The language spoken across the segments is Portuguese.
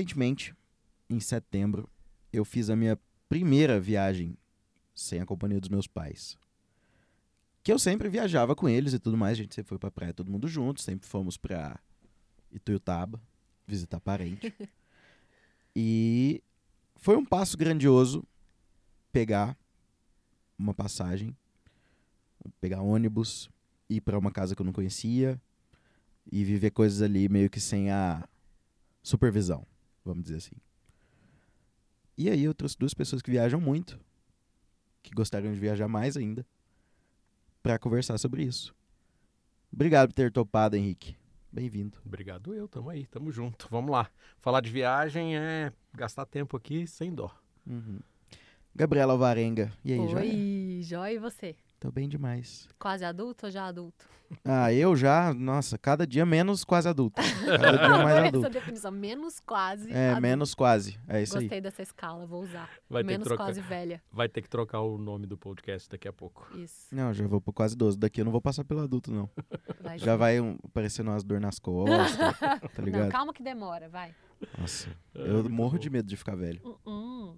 recentemente, em setembro, eu fiz a minha primeira viagem sem a companhia dos meus pais. Que eu sempre viajava com eles e tudo mais, a gente sempre foi pra praia todo mundo junto, sempre fomos pra Ituiutaba visitar parente. e foi um passo grandioso pegar uma passagem, pegar ônibus, ir para uma casa que eu não conhecia e viver coisas ali meio que sem a supervisão, vamos dizer assim. E aí eu trouxe duas pessoas que viajam muito, que gostariam de viajar mais ainda, para conversar sobre isso. Obrigado por ter topado, Henrique. Bem-vindo. Obrigado eu, tamo aí, tamo junto. Vamos lá. Falar de viagem é gastar tempo aqui sem dó. Uhum. Gabriela Alvarenga. E aí, Oi, joia? jóia e você? Tô bem demais. Quase adulto ou já adulto? Ah, eu já, nossa, cada dia menos quase adulto. Cada dia mais Essa adulto. definição, menos quase É, adulto. menos quase. É isso aí. Gostei dessa escala, vou usar. Vai ter que menos trocar. quase velha. Vai ter que trocar o nome do podcast daqui a pouco. Isso. Não, já vou pro quase 12. Daqui eu não vou passar pelo adulto, não. Vai Já sim. vai um, aparecendo umas dor nas costas, tá Não, ligado? calma que demora, vai. Nossa, É, eu morro bom. de medo de ficar velho. Uh -uh.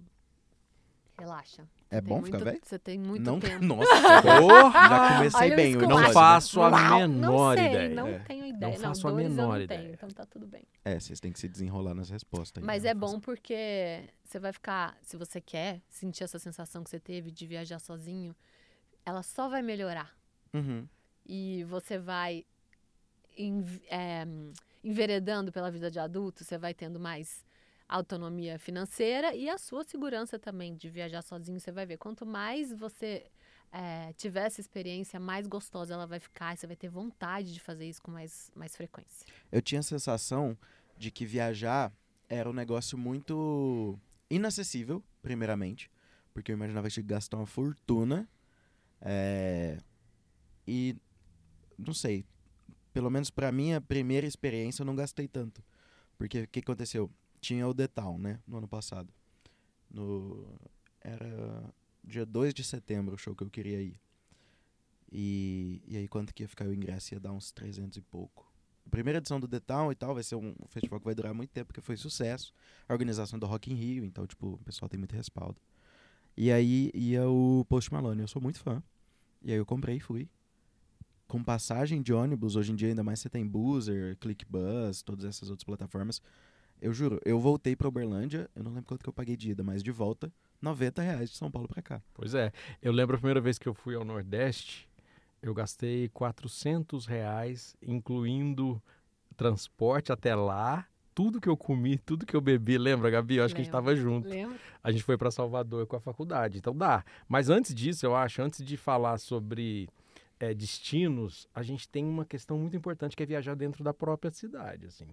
Relaxa. É Tem bom ficar muito- velho? Você tem muito não, tempo. nossa, já Porra! comecei Olha bem. Não faço a Uau, menor não sei, ideia. Não É. tenho ideia. Não, faço a menor não ideia. tenho, então tá tudo bem. É, vocês têm que se desenrolar nas respostas. aí, Mas né? é bom porque você vai ficar, se você quer sentir essa sensação que você teve de viajar sozinho, ela só vai melhorar. Uhum. E você vai env- é, enveredando pela vida de adulto, você vai tendo mais autonomia financeira e a sua segurança também de viajar sozinho. Você vai ver, quanto mais você é, tiver essa experiência, mais gostosa ela vai ficar. Você vai ter vontade de fazer isso com mais, mais frequência. Eu tinha a sensação de que viajar era um negócio muito inacessível, primeiramente, porque eu imaginava que gastar uma fortuna. é, E não sei, pelo menos pra minha primeira experiência eu não gastei tanto. Porque o que aconteceu? Tinha o Town, né, no ano passado. No era dia 2 de setembro o show que eu queria ir. E, e aí quanto que ia ficar o ingresso? Ia dar uns 300 e pouco. A primeira edição do Town e tal vai ser um festival que vai durar muito tempo, porque foi sucesso. A organização do Rock in Rio, então, tipo, o pessoal tem muito respaldo. E aí ia o Post Malone, eu sou muito fã. E aí eu comprei e fui. Com passagem de ônibus, hoje em dia ainda mais você tem Boozer, ClickBus, todas essas outras plataformas. Eu juro, eu voltei pra Uberlândia, eu não lembro quanto que eu paguei de ida, mas de volta, 90 reais de São Paulo pra cá. Pois é. Eu lembro a primeira vez que eu fui ao Nordeste, eu gastei 400 reais, incluindo transporte até lá, tudo que eu comi, tudo que eu bebi. Lembra, Gabi? Eu acho que a gente Lembro. tava junto. Lembra? A gente foi para Salvador com a faculdade, então dá. Mas antes disso, eu acho, antes de falar sobre eh, destinos, a gente tem uma questão muito importante que é viajar dentro da própria cidade, assim.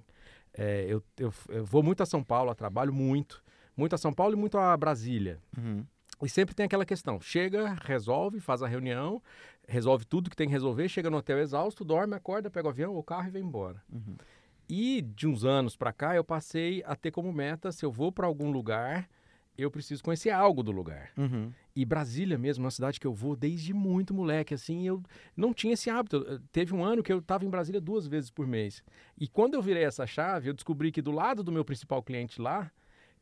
Eh, eu, eu, eu vou muito a São Paulo, trabalho muito, muito a São Paulo e muito a Brasília. Uhum. E sempre tem aquela questão: chega, resolve, faz a reunião, resolve tudo que tem que resolver, chega no hotel exausto, dorme, acorda, pega o avião, o carro e vem embora. Uhum. E de uns anos para cá, eu passei a ter como meta: se eu vou para algum lugar, eu preciso conhecer algo do lugar. Uhum. E Brasília mesmo, é uma cidade que eu vou desde muito moleque, assim, eu não tinha esse hábito. Eu- Teve um ano que eu estava em Brasília duas vezes por mês. E quando eu virei essa chave, eu descobri que do lado do meu principal cliente lá,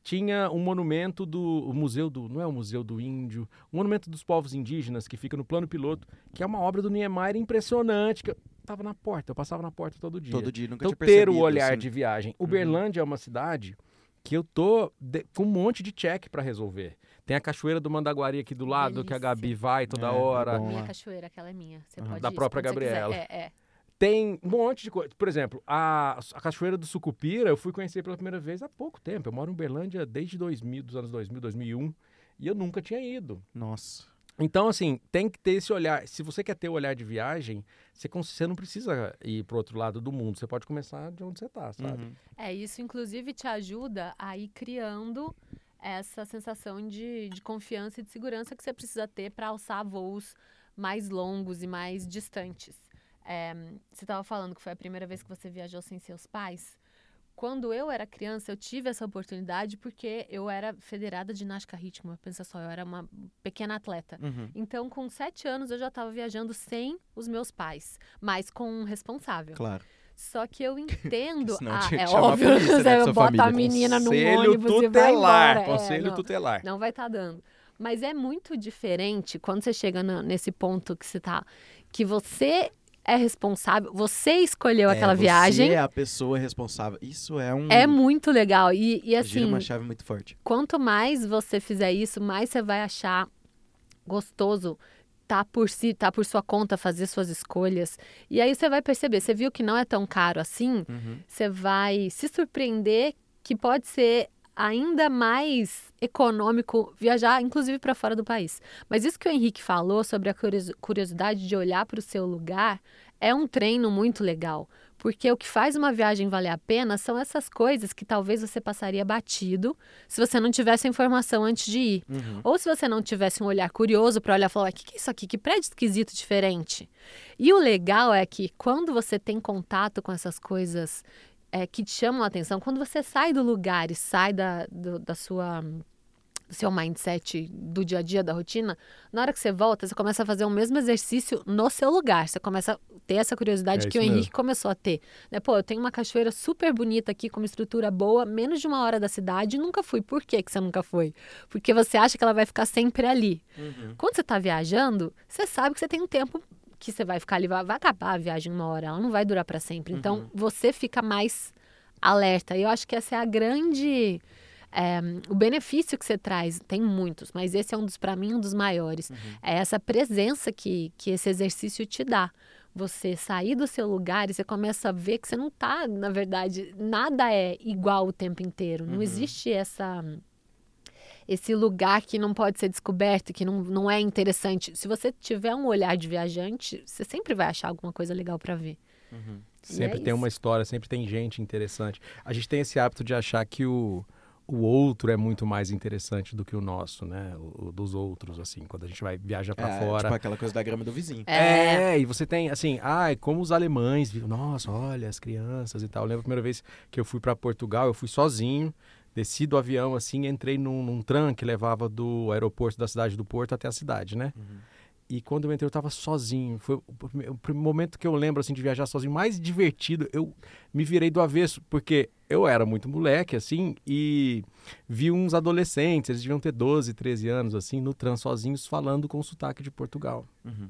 tinha um monumento do o museu do, não é o museu do índio, um monumento dos povos indígenas que fica no plano piloto, que é uma obra do Niemeyer impressionante, que eu tava na porta, eu passava na porta todo dia. Todo dia, nunca Então tinha ter o olhar assim. de viagem. Uberlândia é uma cidade que eu tô de- com um monte de check para resolver. Tem a cachoeira do Mandaguari aqui do lado, que a Delícia. Gabi vai toda É, é hora. bom. Minha cachoeira, aquela é minha. Você Aham. pode Da ir própria. Gabriela. É, é. Tem um monte de coisa. Por exemplo, a, a Cachoeira do Sucupira eu fui conhecer pela primeira vez há pouco tempo. Eu moro em Uberlândia desde 2000, dos anos 2000, 2001, e eu nunca tinha ido. Nossa. Então, assim, tem que ter esse olhar. Se você quer ter o olhar de viagem, você, você não precisa ir pro outro lado do mundo. Você pode começar de onde você tá, sabe? Uhum. É, isso inclusive te ajuda a ir criando essa sensação de, de confiança e de segurança que você precisa ter para alçar voos mais longos e mais distantes. É, você estava falando que foi a primeira vez que você viajou sem seus pais. Quando eu era criança, eu tive essa oportunidade porque eu era federada de ginástica rítmica. Pensa só, eu era uma pequena atleta. Uhum. Então, com sete anos, eu já estava viajando sem os meus pais, mas com um responsável. Claro. Só que eu entendo. Senão ah, é óbvio, polícia, né, você bota a menina no Conselho ônibus e vai tutelar. É, conselho não. tutelar. Não vai estar dando. Mas é muito diferente quando você chega na- nesse ponto que você tá. Que você é responsável, você escolheu aquela É, viagem. Você é a pessoa responsável. Isso é um. É muito legal. E, e gira assim, uma chave muito forte. quanto mais você fizer isso, mais você vai achar gostoso tá por si, tá por sua conta, fazer suas escolhas. E aí você vai perceber, você viu que não é tão caro assim, Uhum. você vai se surpreender que pode ser ainda mais econômico viajar, inclusive para fora do país. Mas isso que o Henrique falou sobre a curios- curiosidade de olhar para o seu lugar é um treino muito legal. Porque o que faz uma viagem valer a pena são essas coisas que talvez você passaria batido se você não tivesse a informação antes de ir. Uhum. Ou se você não tivesse um olhar curioso para olhar e falar: o que, que é isso aqui? Que prédio esquisito diferente. E o legal é que quando você tem contato com essas coisas é, que te chamam a atenção, quando você sai do lugar e sai da, do, da sua. Do seu mindset do dia a dia, da rotina, na hora que você volta, você começa a fazer o mesmo exercício no seu lugar. Você começa a ter essa curiosidade É que o Henrique mesmo. começou a ter. Né? Pô, eu tenho uma cachoeira super bonita aqui, com uma estrutura boa, menos de uma hora da cidade, e nunca fui. Por que, que você nunca foi? Porque você acha que ela vai ficar sempre ali. Uhum. Quando você está viajando, você sabe que você tem um tempo que você vai ficar ali, vai, vai acabar a viagem uma hora, ela não vai durar para sempre. Então, Uhum. você fica mais alerta. E eu acho que essa é a grande. é, o benefício que você traz, tem muitos, mas esse é um dos, para mim, um dos maiores. É essa presença que, que esse exercício te dá. Você sair do seu lugar e você começa a ver que você não tá, na verdade, nada é igual o tempo inteiro. Não Uhum. existe essa esse lugar que não pode ser descoberto, que não, não é interessante. Se você tiver um olhar de viajante, você sempre vai achar alguma coisa legal para ver. Uhum. Sempre é tem isso. uma história, sempre tem gente interessante. A gente tem esse hábito de achar que o, o outro é muito mais interessante do que o nosso, né? O, o dos outros, assim, quando a gente vai viajar pra É, fora. Tipo aquela coisa da grama do vizinho. É, e você tem, assim, ai, como os alemães, viram, nossa, olha, as crianças e tal. Eu lembro a primeira vez que eu fui para Portugal, eu fui sozinho, desci do avião, assim, entrei num, num tram que levava do aeroporto da cidade do Porto até a cidade, né? Uhum. E quando eu entrei, eu tava sozinho. Foi o momento que eu lembro, assim, de viajar sozinho, mais divertido. Eu me virei do avesso, porque eu era muito moleque, assim, e vi uns adolescentes, eles deviam ter 12, 13 anos, assim, no trans sozinhos, falando com sotaque de Portugal. Uhum.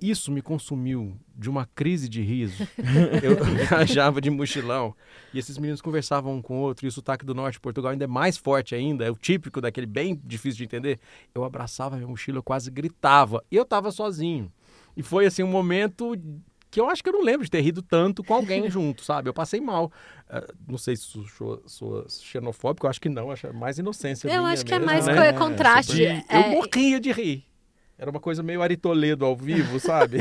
Isso me consumiu de uma crise de riso. eu viajava de mochilão e esses meninos conversavam um com o outro e o sotaque do norte de Portugal ainda é mais forte ainda, é o típico daquele bem difícil de entender. Eu abraçava a minha mochila, eu quase gritava e eu tava sozinho. E foi assim um momento que eu acho que eu não lembro de ter rido tanto com alguém junto, sabe? Eu passei mal. Ah, não sei se sou, sou, sou xenofóbico, eu acho que não, acho é mais inocência Eu acho que é mesmo, mais né? co- É, contraste. É, Eu morria de rir. Era uma coisa meio Ari Toledo ao vivo, sabe?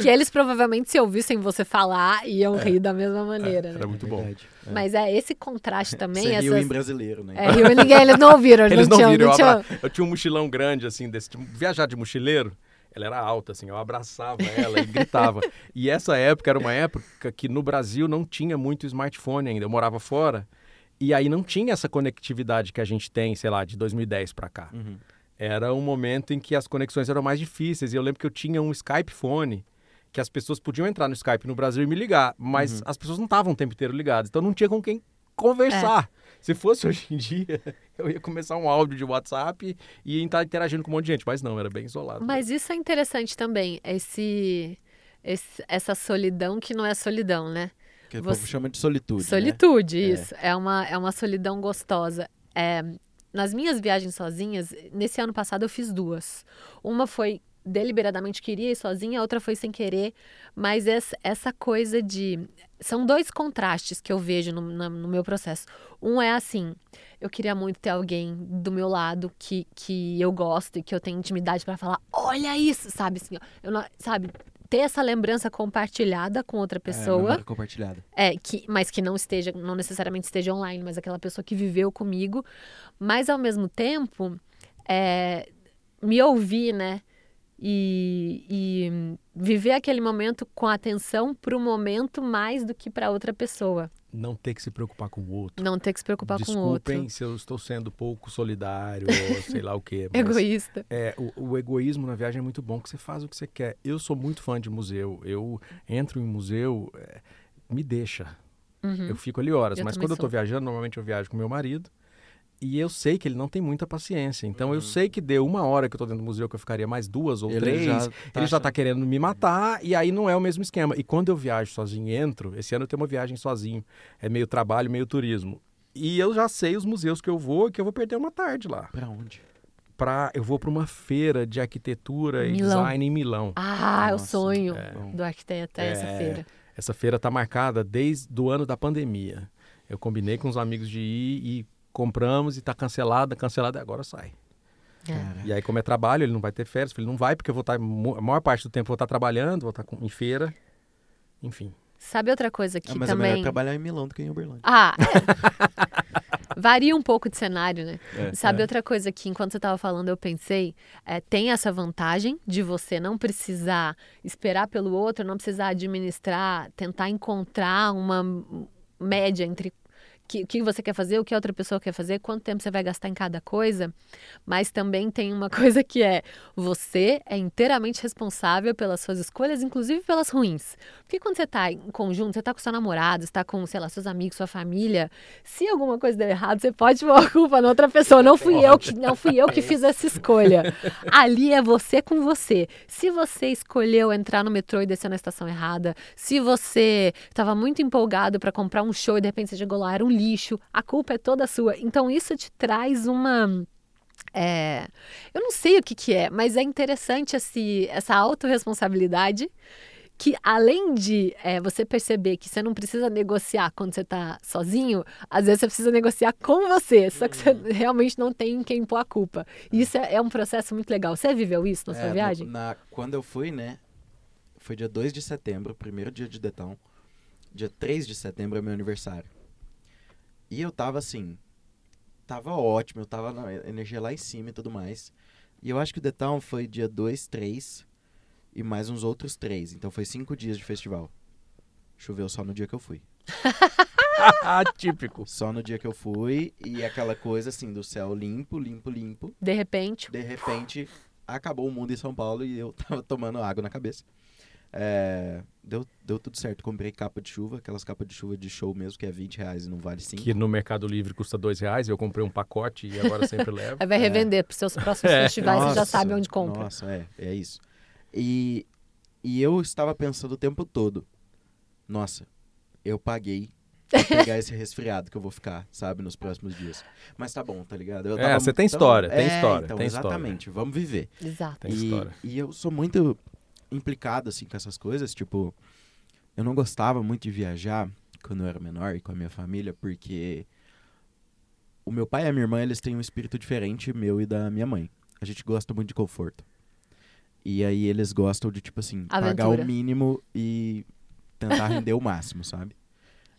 que eles provavelmente, se ouvissem você falar, iam rir da mesma maneira, né? Era muito bom. É. Mas é esse contraste também. Você riu essas... em brasileiro, né? É, riu em ninguém, eles não ouviram, eles, Eles não, não tinham. viram. não Eu, tinham- abra... eu tinha um mochilão grande, assim, desse tipo, viajar de mochileiro. Ela era alta, assim, eu abraçava ela e gritava. E essa época era uma época que no Brasil não tinha muito smartphone ainda. Eu morava fora e aí não tinha essa conectividade que a gente tem, sei lá, de 2010 pra cá. Uhum. Era um momento em que as conexões eram mais difíceis. E eu lembro que eu tinha um Skype phone que as pessoas podiam entrar no Skype no Brasil e me ligar, mas as pessoas não estavam o tempo inteiro ligadas, então não tinha com quem conversar. Se fosse hoje em dia, eu ia começar um áudio de WhatsApp e ia estar interagindo com um monte de gente, mas não, era bem isolado. Mas isso é interessante também, esse, esse- essa solidão que não é solidão, né? Que o Você- povo chama de solitude. né? Solitude, É. isso. É uma, é uma solidão gostosa. É, nas minhas viagens sozinhas, nesse ano passado eu fiz duas. Uma foi deliberadamente queria ir sozinha, a outra foi sem querer. Mas essa, coisa de. São dois contrastes que eu vejo no, no meu processo. Um é assim: eu queria muito ter alguém do meu lado que, que eu gosto e que eu tenho intimidade para falar, olha isso, sabe? Assim, ó, eu não- sabe? Ter essa lembrança compartilhada com outra É, pessoa. memória compartilhada. É, que, mas que não esteja, não necessariamente esteja online, mas aquela pessoa que viveu comigo. Mas ao mesmo tempo, é, me ouvir, né? E, e viver aquele momento com atenção para o momento mais do que para outra pessoa. Não ter que se preocupar com o outro. Não ter que se preocupar Desculpem com o outro. se eu estou sendo pouco solidário ou sei lá o quê. Egoísta. É, o, o egoísmo na viagem é muito bom, que você faz o que você quer. Eu sou muito fã de museu. Eu entro em museu, é, me deixa. Uhum. Eu fico ali horas. Eu mas quando eu tô sou. viajando, normalmente eu viajo com meu marido. E eu sei que ele não tem muita paciência. Então eu Uhum. sei que deu uma hora que eu tô dentro do museu, que eu ficaria mais duas ou Ele três. já ele já achando- tá querendo me matar, e aí não é o mesmo esquema. E quando eu viajo sozinho e entro, esse ano eu tenho uma viagem sozinho. É meio trabalho, meio turismo. E eu já sei os museus que eu vou e que eu vou perder uma tarde lá. Pra onde? Pra, eu vou para uma feira de arquitetura e Milão. design em Milão. Ah, é o sonho é. do arquiteto, é essa É. feira. Essa feira tá marcada desde o ano da pandemia. Eu combinei com os amigos de ir e compramos e tá cancelada, cancelada e agora sai. É. Cara, E aí, como é trabalho, ele não vai ter férias. Ele não vai porque eu vou estar, mo- a maior parte do tempo eu vou estar trabalhando, vou estar com- em feira. Enfim. Sabe outra coisa que Ah, mas é também. melhor trabalhar em Milão do que em Uberlândia. Ah, é. varia um pouco de cenário, né? É. Sabe É. outra coisa que, enquanto você estava falando, eu pensei? É, tem essa vantagem de você não precisar esperar pelo outro, não precisar administrar, tentar encontrar uma média entre que- o que você quer fazer, o que a outra pessoa quer fazer, quanto tempo você vai gastar em cada coisa. Mas também tem uma coisa que é: você é inteiramente responsável pelas suas escolhas, inclusive pelas ruins. Porque quando você está em conjunto, você está com seu namorado, está com, sei lá, seus amigos, sua família, se alguma coisa der errado, você pode pôr a culpa na outra pessoa. Não fui eu que não fui eu que fiz essa escolha. Ali é você com você. Se você escolheu entrar no metrô e descer na estação errada, se você estava muito empolgado para comprar um show e de repente você chegou lá era um lixo, a culpa é toda sua. Então isso te traz uma é, eu não sei o que, que é, mas é interessante esse, essa autorresponsabilidade que além de é, você perceber que você não precisa negociar quando você está sozinho, às vezes você precisa negociar com você, só que você realmente não tem quem pôr a culpa. E Isso é, é um processo muito legal. Você viveu isso na É, sua no- viagem? na- quando eu fui, né? Foi dia 2 de setembro, primeiro dia de Detão. Dia 3 de setembro é meu aniversário. E eu tava assim. Tava ótimo, eu tava na energia lá em cima e tudo mais. E eu acho que o Detão foi dia 2, 3 e mais uns outros três. Então foi cinco dias de festival. Choveu só no dia que eu fui. Típico. Só no dia que eu fui e aquela coisa assim do céu limpo, limpo, limpo. De repente, De repente, acabou o mundo em São Paulo e eu tava tomando água na cabeça. É, deu, deu tudo certo. Comprei capa de chuva, aquelas capas de chuva de show mesmo, que é 20 reais e não vale 5. Que no Mercado Livre custa dois reais. Eu comprei um pacote e agora sempre levo. aí vai revender para os seus próximos É. festivais, você já sabe onde compra. Nossa, é, é isso. E, e eu estava pensando o tempo todo, nossa, eu paguei pra pegar esse resfriado que eu vou ficar, sabe, nos próximos dias. Mas tá bom, tá ligado? Eu É, você tem tão- história, tem É, história, Então, tem história. exatamente, vamos viver. Exato. Tem e, história. e eu sou muito implicado, assim, com essas coisas. Tipo, eu não gostava muito de viajar quando eu era menor e com a minha família, porque o meu pai e a minha irmã, eles têm um espírito diferente meu e da minha mãe. A gente gosta muito de conforto. E aí eles gostam de, tipo assim, pagar Aventura. o mínimo e tentar render o máximo, sabe?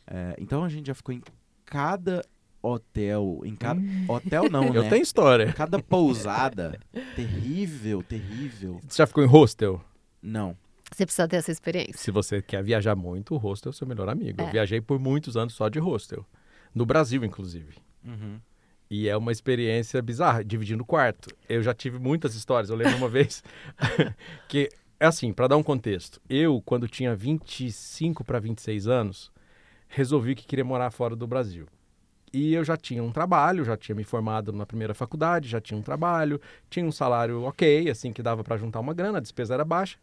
É, então a gente já ficou em cada hotel, em cada... Hotel não, Hum. Eu né? tenho história. Cada pousada terrível, terrível. Você já ficou em hostel? Não. Você precisa ter essa experiência. Se você quer viajar muito, o hostel é o seu melhor amigo. É. Eu viajei por muitos anos só de hostel. No Brasil, inclusive. E é uma experiência bizarra, dividindo o quarto. Eu já tive muitas histórias. Eu lembro uma vez que, é assim, para dar um contexto. Eu, quando tinha 25 para 26 anos, resolvi que queria morar fora do Brasil. E eu já tinha um trabalho, já tinha me formado na primeira faculdade, já tinha um trabalho, tinha um salário ok, assim, que dava para juntar uma grana, a despesa era baixa.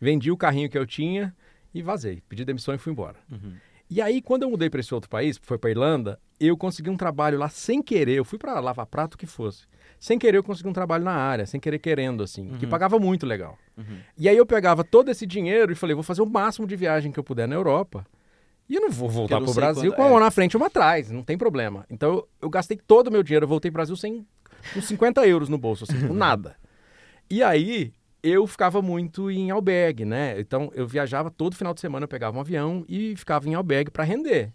Vendi o carrinho que eu tinha e vazei. Pedi demissão e fui embora. Uhum. E aí, quando eu mudei para esse outro país, foi para Irlanda, eu consegui um trabalho lá sem querer. Eu fui para lavar prato o que fosse. Sem querer, eu consegui um trabalho na área, sem querer querendo, assim, que Uhum. pagava muito legal. Uhum. E aí eu pegava todo esse dinheiro e falei, vou fazer o máximo de viagem que eu puder na Europa. E eu não vou voltar para o Brasil quando- com uma é. na frente e uma atrás, não tem problema. Então eu, eu gastei todo o meu dinheiro, eu voltei para o Brasil sem com 50 euros no bolso, assim, com nada. E aí eu ficava muito em albergue, né? Então eu viajava todo final de semana, eu pegava um avião e ficava em albergue para render.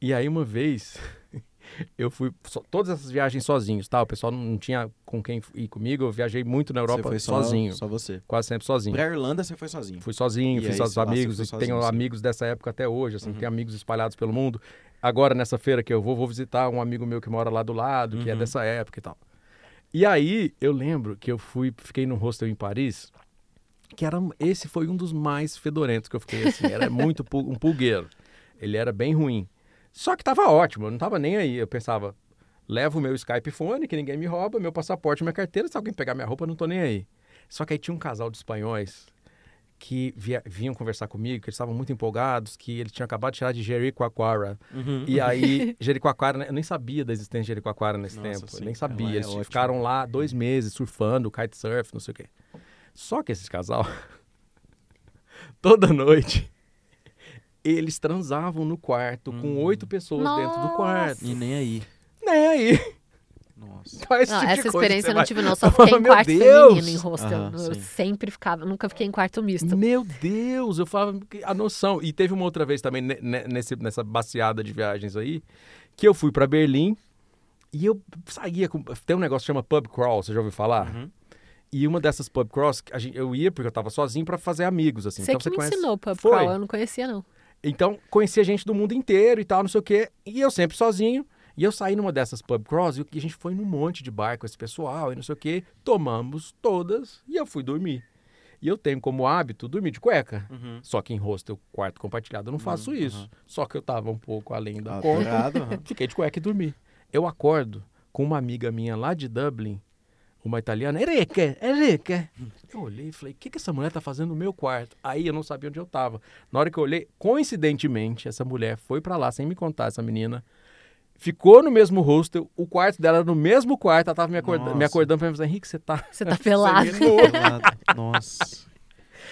E aí uma vez eu fui so- todas essas viagens sozinhos, tá? O pessoal não, tinha com quem ir comigo. Eu viajei muito na Europa foi só, sozinho, Só você. quase sempre sozinho. Pra Irlanda você foi sozinho. Fui sozinho, E fiz aí, lá, amigos, sozinho, tenho sim. amigos dessa época até hoje, assim, Uhum. tenho amigos espalhados pelo mundo. Agora, nessa feira que eu vou, vou visitar um amigo meu que mora lá do lado, que é Uhum. dessa época e tal. E aí, eu lembro que eu fui, fiquei num hostel em Paris, que era, esse foi um dos mais fedorentos que eu fiquei, assim, era muito um pulgueiro. Ele era bem ruim. Só que tava ótimo, eu não tava nem aí. Eu pensava, levo o meu Skype fone, que ninguém me rouba, meu passaporte, minha carteira, se alguém pegar minha roupa, eu não tô nem aí. Só que aí tinha um casal de espanhóis que via- vinham conversar comigo, que eles estavam muito empolgados, que ele tinha acabado de tirar de Jericoacoara. Uhum. E aí, Jericoacoara, né, eu nem sabia da existência de Jericoacoara nesse Nossa, tempo. sim, eu nem sabia. é eles ficaram lá dois meses surfando, kitesurf, não sei o quê. Só que esse casal, toda noite, eles transavam no quarto com Hum. oito pessoas dentro do quarto. E nem aí. Nem aí. Nossa. É esse Não, tipo essa experiência eu não vai- tive, não. Só fiquei em "Meu quarto Deus!" feminino em hostel. Aham, eu sim. sempre ficava, nunca fiquei em quarto misto. Meu Deus, eu falava a noção. E teve uma outra vez também ne- ne- nesse, nessa baseada de viagens aí, que eu fui pra Berlim e eu saía com. Tem um negócio que chama pub crawl, você já ouviu falar? Uhum. E uma dessas pub crawls, a gente- eu ia porque eu tava sozinho pra fazer amigos, assim. Você então que você me conhece... ensinou o pub Foi. crawl, eu não conhecia, não. Então, conhecia gente do mundo inteiro e tal, não sei o quê. E eu sempre sozinho. E eu saí numa dessas pub crawls e a gente foi num monte de bar com esse pessoal e não sei o quê. Tomamos todas e eu fui dormir. E eu tenho como hábito dormir de cueca. Uhum. Só que em hostel, quarto compartilhado, eu não faço Hum, isso. aham. Só que eu tava um pouco além da conta. Alterado. aham. Fiquei de cueca e dormi. Eu acordo com uma amiga minha lá de Dublin, uma italiana, Enrique, Enrique. Eu olhei e falei, o que, que essa mulher tá fazendo no meu quarto? Aí eu não sabia onde eu tava. Na hora que eu olhei, coincidentemente, essa mulher foi pra lá, sem me contar, essa menina, ficou no mesmo hostel, o quarto dela era no mesmo quarto, ela tava me, acorda- me Nossa. acordando pra mim e falando, Henrique, você tá... Você tá pelado. Me-. Nossa.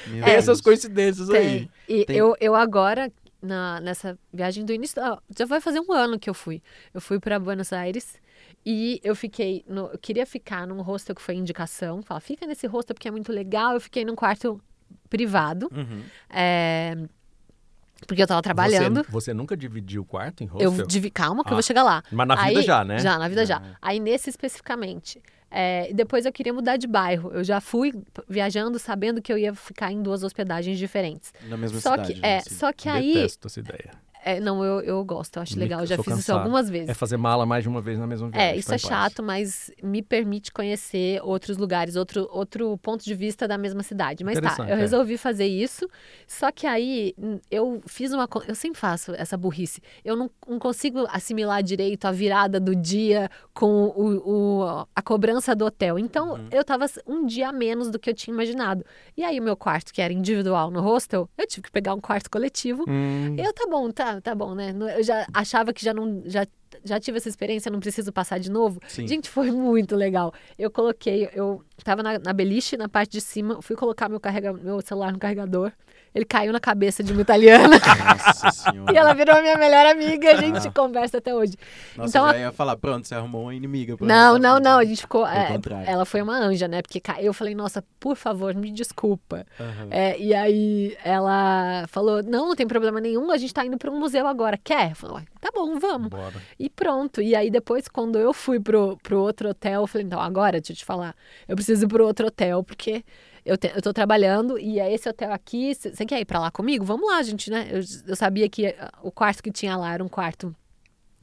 Meu Tem essas coincidências aí. Tem. E Tem. Eu, eu agora, na, nessa viagem do início, já vai fazer um ano que eu fui. Eu fui para Buenos Aires e eu fiquei, no, eu queria ficar num hostel que foi indicação. Fala, fica nesse hostel porque é muito legal. Eu fiquei num quarto privado, Uhum. é, porque eu tava trabalhando. Você, você nunca dividiu o quarto em hostel? Eu divi, calma que eu Ah, vou chegar lá. Mas na vida Aí- já, né? Já, na vida já. Ah. Aí nesse especificamente. É, e depois eu queria mudar de bairro. Eu já fui viajando sabendo que eu ia ficar em duas hospedagens diferentes. Na mesma Só cidade. que, né, é, assim. só que aí. Detesto essa ideia. É, não, eu, eu gosto, eu acho legal. Eu já fiz isso cansado. algumas vezes. É fazer mala mais de uma vez na mesma viagem. É, isso tá é em paz. chato, mas me permite conhecer outros lugares, outro, outro ponto de vista da mesma cidade. Mas tá, eu é. resolvi fazer isso. Só que aí eu fiz uma. Eu sempre faço essa burrice. Eu não, não consigo assimilar direito a virada do dia com o, o- a cobrança do hotel. Então Uhum. eu tava um dia a menos do que eu tinha imaginado. E aí o meu quarto, que era individual no hostel, eu tive que pegar um quarto coletivo. Hum, Eu, tá bom, tá, tá bom, né? Eu já achava que já não. Já, já tive essa experiência, não preciso passar de novo. Sim. Gente, foi muito legal. Eu coloquei, eu tava na, na beliche, na parte de cima, fui colocar meu, carrega, meu celular no carregador. Ele caiu na cabeça de uma italiana. Nossa senhora. e ela virou minha melhor amiga, a gente conversa até hoje. Nossa, então, a- já ia falar, pronto, você arrumou uma inimiga. Não, ela. não, não, a gente ficou. É, ela foi uma anja, né? Porque eu falei, nossa, por favor, me desculpa. Aham. É, e aí ela falou: não, não tem problema nenhum, a gente tá indo para um museu agora. Quer? Eu falei, "Ué, tá bom, vamos. bora. E pronto. E aí depois, quando eu fui pro, pro outro hotel, eu falei, então, agora, deixa eu te falar, eu preciso ir pro outro hotel, porque eu, te, eu tô trabalhando e é esse hotel aqui, você quer ir pra lá comigo? Vamos lá, gente, né? Eu, eu sabia que ah, o quarto que tinha lá era um quarto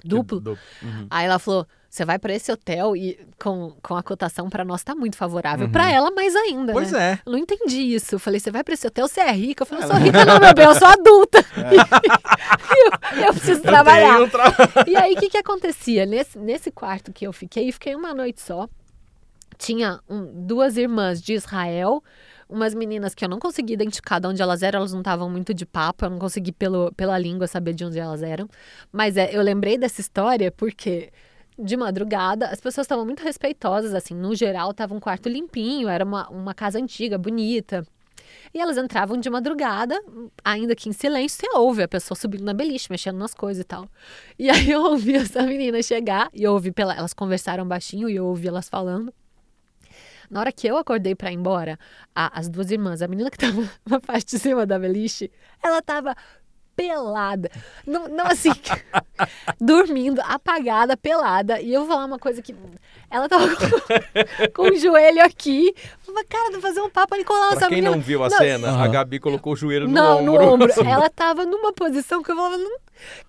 duplo. Duplo. Uhum. Aí ela falou, você vai pra esse hotel e com, com a cotação pra nós tá muito favorável. Uhum. Pra ela, mais ainda, Pois né? é. Eu não entendi isso. Eu falei, você vai pra esse hotel, você é rica? Eu falei, eu sou rica não, meu bem, eu sou adulta. eu, eu preciso trabalhar. Tra- E aí, o que que acontecia? Nesse, nesse quarto que eu fiquei, fiquei uma noite só. Tinha um- duas irmãs de Israel, umas meninas que eu não consegui identificar de onde elas eram, elas não estavam muito de papo, eu não consegui pelo, pela língua saber de onde elas eram. Mas é, eu lembrei dessa história porque de madrugada as pessoas estavam muito respeitosas, assim, no geral tava um quarto limpinho, era uma, uma casa antiga, bonita. E elas entravam de madrugada, ainda que em silêncio, você ouve a pessoa subindo na beliche, mexendo nas coisas e tal. E aí eu ouvi essa menina chegar, e ouvi pela. Elas conversaram baixinho e eu ouvi elas falando. Na hora que eu acordei pra ir embora, a- as duas irmãs, a menina que tava na parte de cima da beliche, ela tava pelada. Não, não assim, dormindo, apagada, pelada. E eu vou falar uma coisa que. Ela tava com, com o joelho aqui. Eu falei, cara, vou fazer um papo ali com ela. Pra quem menina. não viu a Não, cena, a. Gabi colocou o joelho no Não, ombro. no ombro. Ela tava numa posição que eu falava, "Hum,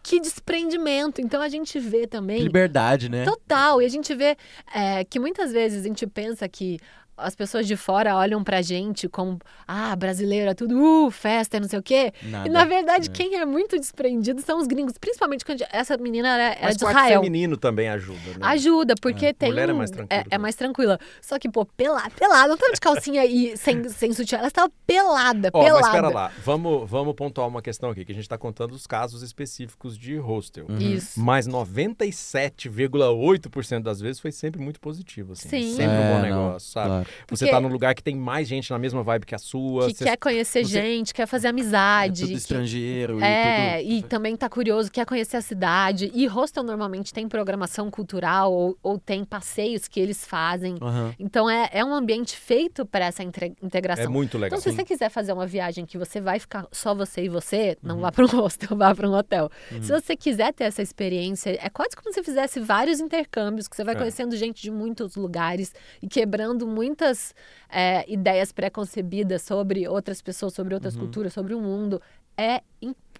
que desprendimento. Então a gente vê também. Liberdade, né? Total. E a gente vê é, que muitas vezes a gente pensa que as pessoas de fora olham pra gente como, ah, brasileiro é tudo, uh, festa, e não sei o quê. Nada. E na verdade, É. quem é muito desprendido são os gringos. Principalmente quando essa menina era, era Mas de Israel. feminino também ajuda, né? Ajuda, porque tem. Mulher é um- mais tranquilo É, é mais tranquila. Só que, pô, pelada, pelada. Não tava de calcinha e sem, sem sutiã. Ela estava pelada, Ó, pelada. mas espera lá, vamos, vamos pontuar uma questão aqui, que a gente está contando os casos específicos de hostel. Uhum. Isso. Mas 97,8% das vezes foi sempre muito positivo, assim. Sim. Sempre um É, bom não, negócio, sabe? claro. Você Porque- tá num lugar que tem mais gente na mesma vibe que a sua. Que você- quer conhecer você- gente, quer fazer É amizade. tudo que- estrangeiro É, e e tudo. também tá curioso, quer conhecer a cidade. E hostel normalmente tem programação cultural ou, ou tem passeios que eles fazem. Aham. Então é, é um ambiente feito para essa integração. É muito legal. Então, se você quiser fazer uma viagem que você vai ficar só você e você, não vá para um hostel, vá para um hotel. Uhum. Se você quiser ter essa experiência, é quase como se fizesse vários intercâmbios, que você vai É. conhecendo gente de muitos lugares e quebrando muitas é, ideias pré-concebidas sobre outras pessoas, sobre Uhum. outras culturas, sobre o mundo. É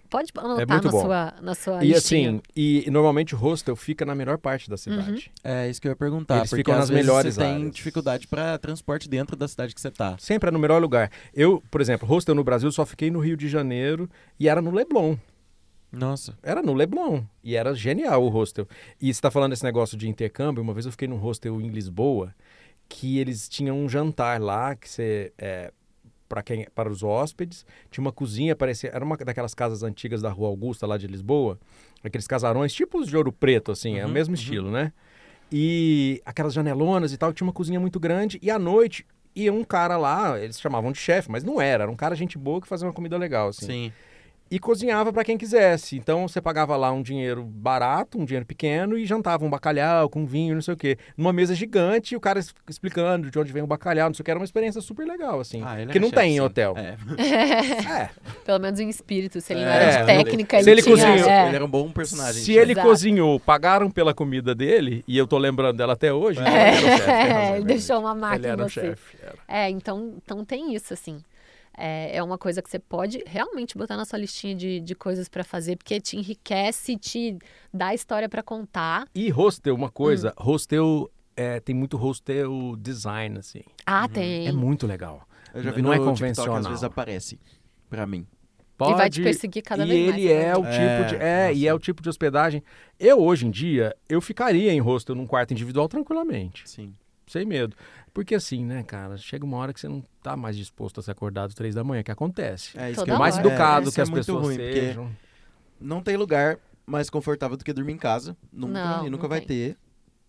Pode anotar muito na bom. sua, na sua E listinha. assim, e, e normalmente o hostel fica na melhor parte da cidade. É isso que eu ia perguntar. Eles porque ficam às nas vezes melhores você tem áreas. dificuldade pra transporte dentro da cidade que você tá. Sempre é no melhor lugar. Eu, por exemplo, hostel no Brasil só fiquei no Rio de Janeiro e era no Leblon. Nossa. Era no Leblon. E era genial o hostel. E você tá falando desse negócio de intercâmbio, uma vez eu fiquei num hostel em Lisboa, que eles tinham um jantar lá, que você. É, para quem para os hóspedes tinha uma cozinha parecia era uma daquelas casas antigas da Rua Augusta lá de Lisboa aqueles casarões tipo os de Ouro Preto assim é o Uhum, mesmo uhum. estilo né e aquelas janelonas e tal tinha uma cozinha muito grande e à noite ia um cara lá eles chamavam de chefe mas não era era um cara gente boa que fazia uma comida legal assim Sim. E cozinhava para quem quisesse. Então você pagava lá um dinheiro barato, um dinheiro pequeno e jantava um bacalhau com vinho, não sei o quê. Numa mesa gigante, e o cara explicando de onde vem o bacalhau, não sei o que, era uma experiência super legal assim. Ah, ele que não chefe, tem em hotel. É. É. Pelo menos em espírito, se ele não É, era de ele- técnica, se ele, ele tinha... cozinhou- é. Ele era um bom personagem. Se ele Exato. cozinhou, pagaram pela comida dele, e eu tô lembrando dela até hoje, ele razão, é É, verdade. deixou uma marca Ele era o chefe. era. É, então, então tem isso, assim. É, é uma coisa que você pode realmente botar na sua listinha de, de coisas pra fazer, porque te enriquece, te dá história pra contar. E hostel, uma coisa, Hum. hostel, é, tem muito hostel design, assim. Ah, tem. É muito legal. Eu já vi Não no é TikTok, convencional. às vezes aparece pra mim. E vai te Pode- perseguir cada e vez mais. ele você é o tipo de é, É, e é o tipo de hospedagem. Eu hoje em dia eu ficaria em hostel num quarto individual tranquilamente, Sim. Sem medo, porque assim, né, cara, chega uma hora que você não tá mais disposto a se acordar às três da manhã, que acontece. É isso Toda que eu- Por mais hora. educado isso que é as muito pessoas ruim, sejam. Não tem lugar mais confortável do que dormir em casa. Nunca, Não, e nunca não vai tem. ter.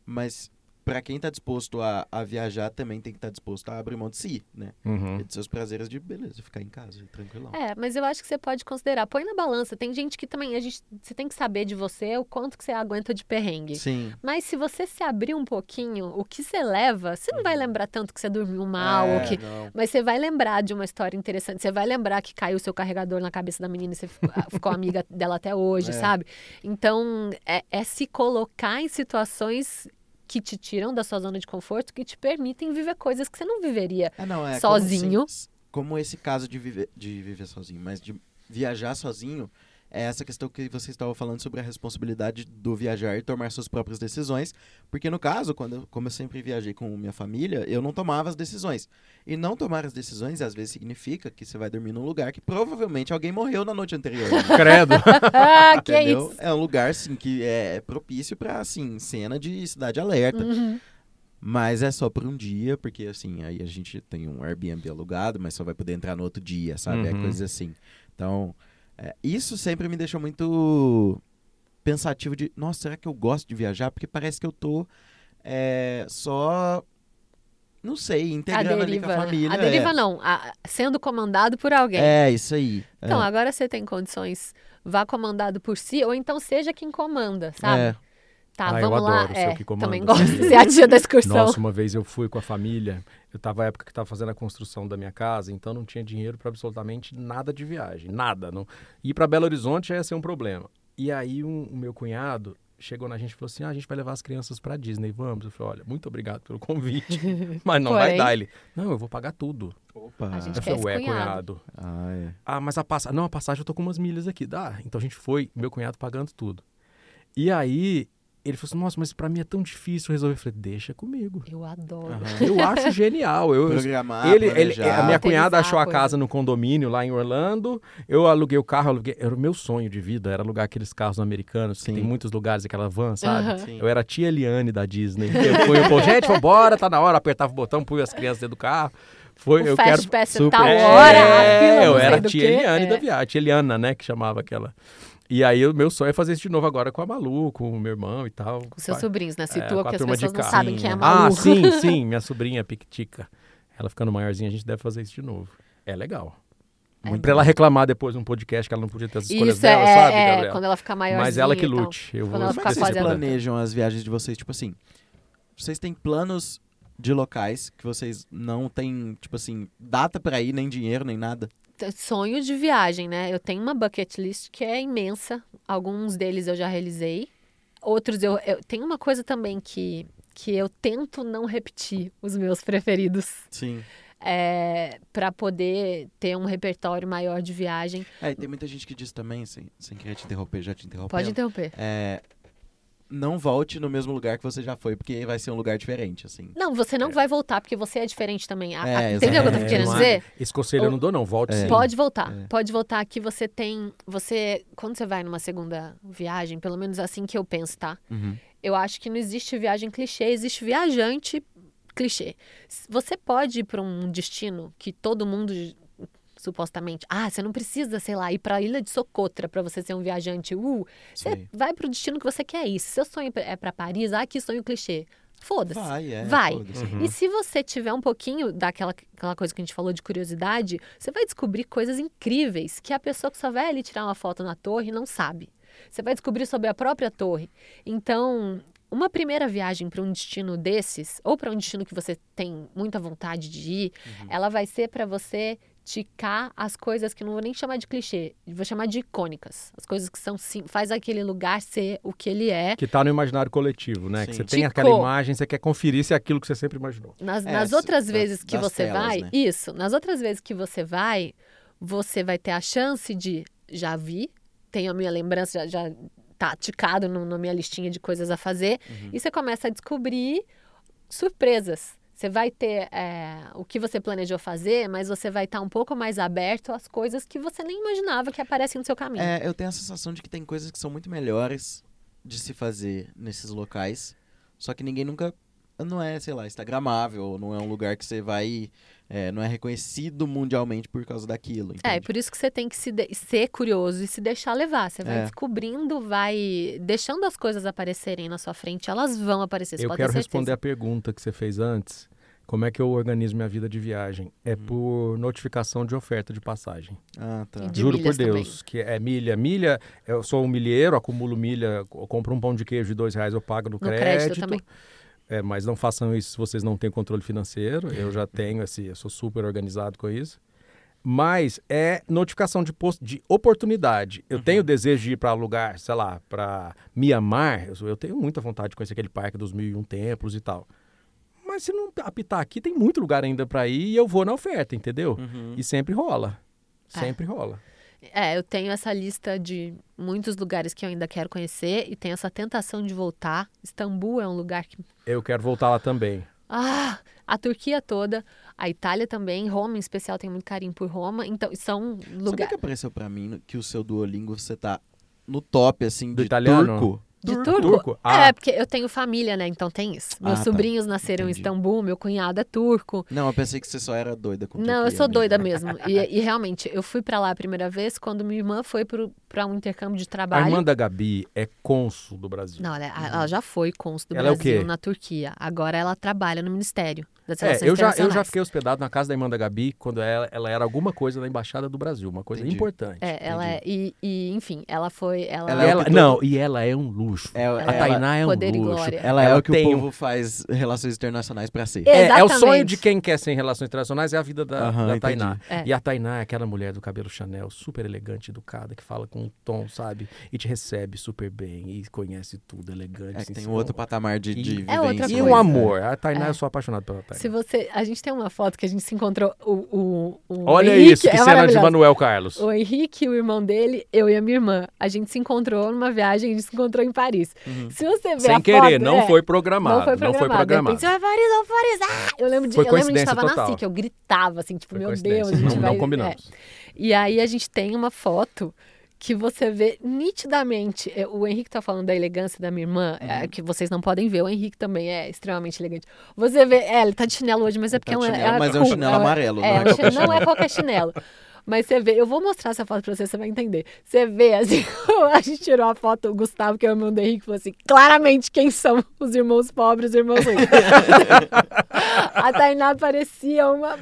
Mas pra quem tá disposto a, a viajar, também tem que estar disposto a abrir mão de si, né? Uhum. E de seus prazeres de, beleza, ficar em casa, tranquilão. É, mas eu acho que você pode considerar. Põe na balança. Tem gente que também. A gente, você tem que saber de você o quanto que você aguenta de perrengue. Sim. Mas se você se abrir um pouquinho, o que você leva, você não vai lembrar tanto que você dormiu mal Uhum. É, ou que não. Mas você vai lembrar de uma história interessante. Você vai lembrar que caiu o seu carregador na cabeça da menina e você ficou ficou amiga dela até hoje, É. sabe? Então, é, é se colocar em situações que te tiram da sua zona de conforto, que te permitem viver coisas que você não viveria. É, não, é sozinho. Como, como esse caso de viver, de viver sozinho, mas de viajar sozinho, é essa questão que você estava falando sobre a responsabilidade do viajar e tomar suas próprias decisões. Porque no caso, quando eu, como eu sempre viajei com minha família, eu não tomava as decisões. E não tomar as decisões, às vezes, significa que você vai dormir num lugar que provavelmente alguém morreu na noite anterior. né? Credo. ah, que é Entendeu? isso? É um lugar, assim, que é propício pra, assim, cena de cidade alerta. Uhum. Mas é só por um dia, porque assim, aí a gente tem um Airbnb alugado, mas só vai poder entrar no outro dia, sabe? É Uhum. coisa assim. Então, é, isso sempre me deixou muito pensativo de, nossa, será que eu gosto de viajar? Porque parece que eu tô é, só, não sei, A integrando ali deriva. com a né? família. A deriva é. não, a- sendo comandado por alguém. É, isso aí. Então, é. agora você tem condições, vá comandado por si, ou então seja quem comanda, sabe? É. Tá, Ah, eu vamos lá. adoro ser É, que comanda, também gosto de ser a tia da excursão. Nossa, uma vez eu fui com a família, eu tava na época que tava fazendo a construção da minha casa, então não tinha dinheiro para absolutamente nada de viagem, nada. Não... Ir para Belo Horizonte ia ser um problema. E aí um- o meu cunhado chegou na gente e falou assim: ah, a gente vai levar as crianças para Disney, vamos? Eu falei: olha, muito obrigado pelo convite, mas não vai dar. Ele, não, eu vou pagar tudo. Opa. A gente Eu quer falei: ué, cunhado. cunhado. Ah, é. Ah, mas a passagem. Não, a passagem eu tô com umas milhas aqui. Dá. Então a gente foi, meu cunhado pagando tudo. E aí ele falou assim: nossa, mas pra mim é tão difícil resolver. Eu falei: deixa comigo. Eu adoro. Aham. Eu acho genial. Eu, Programar, ele, ele- a minha cunhada achou a casa no condomínio lá em Orlando. Eu aluguei o carro, aluguei. Era o meu sonho de vida, era alugar aqueles carros americanos, que Sim. tem muitos lugares, aquela van, sabe? Sim. Eu era a tia Eliane da Disney. Eu fui, pô, gente, vambora, tá na hora. Apertava o botão, pui as crianças dentro do carro. Foi, O eu Fast quero. Pass é super- tal É, hora, fila eu era a tia. Eliane É. da viagem, tia Eliana, né, que chamava aquela. E aí o meu sonho é fazer isso de novo agora com a Malu, com o meu irmão e tal. Com seus sobrinhos, né? É, Situa a que as pessoas não sabem quem é a Sim. Malu. Ah, sim, sim, minha sobrinha Pictica. Ela ficando maiorzinha, a gente deve fazer isso de novo. É legal. Muito pra ela reclamar depois num podcast que ela não podia ter as escolhas Isso dela, é, sabe, é, Gabriela? quando ela ficar maiorzinha Mas ela que e tal. lute. Eu Quando vou ela Como é vocês fazendo- planejam as viagens de vocês? Tipo assim, vocês têm planos de locais que vocês não têm, tipo assim, data pra ir, nem dinheiro, nem nada? Sonho de viagem, né? Eu tenho uma bucket list que é imensa. Alguns deles eu já realizei. Outros eu, eu tenho uma coisa também que que eu tento não repetir os meus preferidos Sim. é, para poder ter um repertório maior de viagem. É, e tem muita gente que diz também, sem, sem querer te interromper, já te interrompendo. Pode interromper. É, não volte no mesmo lugar que você já foi, porque vai ser um lugar diferente, assim. Não, você não vai voltar porque você é diferente também. A- É, a- entendeu o que eu tô querendo não é- dizer? Esse conselho eu não dou, não. Volte É. sim. Pode voltar. É. Pode voltar que você tem. Você. Quando você vai numa segunda viagem, pelo menos assim que eu penso, tá? Uhum. Eu acho que não existe viagem clichê, existe viajante clichê. Você pode ir para um destino que todo mundo supostamente, ah, você não precisa, sei lá, ir para a Ilha de Socotra para você ser um viajante. Uh, você vai para o destino que você quer ir. Se seu sonho é para Paris, ah, que sonho clichê. Foda-se. Vai, é. Vai. foda-se. Uhum. E se você tiver um pouquinho daquela aquela coisa que a gente falou de curiosidade, você vai descobrir coisas incríveis que a pessoa que só vai ali tirar uma foto na torre não sabe. Você vai descobrir sobre a própria torre. Então, uma primeira viagem para um destino desses, ou para um destino que você tem muita vontade de ir, Uhum. ela vai ser para você ticar as coisas que não vou nem chamar de clichê, vou chamar de icônicas. As coisas que são sim, faz aquele lugar ser o que ele é. Que tá no imaginário coletivo, né? Que Sim. você tem Ticou. aquela imagem, você quer conferir se é aquilo que você sempre imaginou. Nas, É, nas outras vezes que das você telas, vai, né? isso, nas outras vezes que você vai, você vai ter a chance de já vi, tenho a minha lembrança, já, já tá ticado no, na minha listinha de coisas a fazer, Uhum. e você começa a descobrir surpresas. Você vai ter é, o que você planejou fazer, mas você vai estar um pouco mais aberto às coisas que você nem imaginava que aparecem no seu caminho. É, eu tenho a sensação de que tem coisas que são muito melhores de se fazer nesses locais, só que ninguém nunca. Não é, sei lá, instagramável, não é um lugar que você vai. É, não é reconhecido mundialmente por causa daquilo. É, entende? por isso que você tem que se ser curioso e se deixar levar. Você vai É. descobrindo, vai deixando as coisas aparecerem na sua frente. Elas vão aparecer, você eu pode quero ter responder a pergunta que você fez antes. Como é que eu organizo minha vida de viagem? É Uhum. por notificação de oferta de passagem. Ah, tá. De Juro por Deus, que é milha. Milha, eu sou um milheiro, acumulo milha, compro um pão de queijo de dois reais, eu pago no, No crédito também. É, mas não façam isso se vocês não têm controle financeiro. Eu já tenho, assim, eu sou super organizado com isso. Mas é notificação de, posto, de oportunidade. Eu tenho desejo de ir para lugar, sei lá, para Mianmar. Eu, eu tenho muita vontade de conhecer aquele parque dos mil e um templos e tal. Mas se não apitar aqui, tem muito lugar ainda para ir e eu vou na oferta, entendeu? Uhum. E sempre rola. É. Sempre rola. É, eu tenho essa lista de muitos lugares que eu ainda quero conhecer e tenho essa tentação de voltar. Istambul é um lugar que. Eu quero voltar lá também. Ah! A Turquia toda, a Itália também, Roma em especial, tenho muito carinho por Roma. Então, são lugares. que apareceu pra mim que o seu Duolingo você tá no top, assim, Do de italiano? turco? De Turco? turco? Turco? Ah. É, porque eu tenho família, né? Então tem isso. Meus Ah, tá. sobrinhos nasceram Entendi. em Istambul, meu cunhado é turco. Não, eu pensei que você só era doida com Não, eu Turquia sou mesmo. doida mesmo. E, e realmente, eu fui pra lá a primeira vez quando minha irmã foi pro, para um intercâmbio de A trabalho. irmã da Gabi é cônsul do Brasil. Não, ela, ela já foi cônsul do Ela é Brasil quê? na Turquia. Agora ela trabalha no Ministério das É, Relações eu já, eu já fiquei hospedado na casa da irmã da Gabi quando ela, ela era alguma coisa da Embaixada do Brasil, uma coisa Entendi. importante. É, ela é, e, e, enfim, ela foi. Ela, Ela é ela- Não, e ela é um luxo. É, a ela- Tainá é um Poder luxo. Ela é Ela o que tem o povo faz relações internacionais pra ser. É, é o sonho de quem quer ser em relações internacionais é a vida da, Aham, da entendi. Tainá. É. E a Tainá é aquela mulher do cabelo Chanel, super elegante, educada, que fala com um tom, sabe? E te recebe super bem e conhece tudo, elegante. É assim, tem um outro patamar de, E- de É outra vivência. E um amor. A Tainá, É. eu sou apaixonado pela Tainá. Se você. A gente tem uma foto que a gente se encontrou. O, o, o Olha Henrique, isso, que é cena de. Manuel Carlos. O Henrique, o irmão dele, eu e a minha irmã. A gente se encontrou numa viagem, a gente se encontrou em Paris. Uhum. Se você ver Sem a querer, foto, não é, foi programado. Não foi programado. De programado. repente, vai Paris, Paris. Ah! Eu lembro de, Foi eu lembro de coincidência estar na total. SIC, eu gritava assim, tipo, Foi meu Deus, a gente não, vai... não combinamos. é. E aí a gente tem uma foto que você vê nitidamente. é, O Henrique tá falando da elegância da minha irmã, Uhum. é, que vocês não podem ver. O Henrique também é extremamente elegante. Você vê, é, ele tá de chinelo hoje, mas é porque tá é um, chinelo, mas é um chinelo amarelo, É, não é um não é qualquer chinelo. Mas você vê, eu vou mostrar essa foto pra você, você vai entender. Você vê, assim, a gente tirou a foto, o Gustavo, que é o irmão do Henrique, falou assim: claramente quem são os irmãos pobres e os irmãos ricos. a Tainá parecia uma.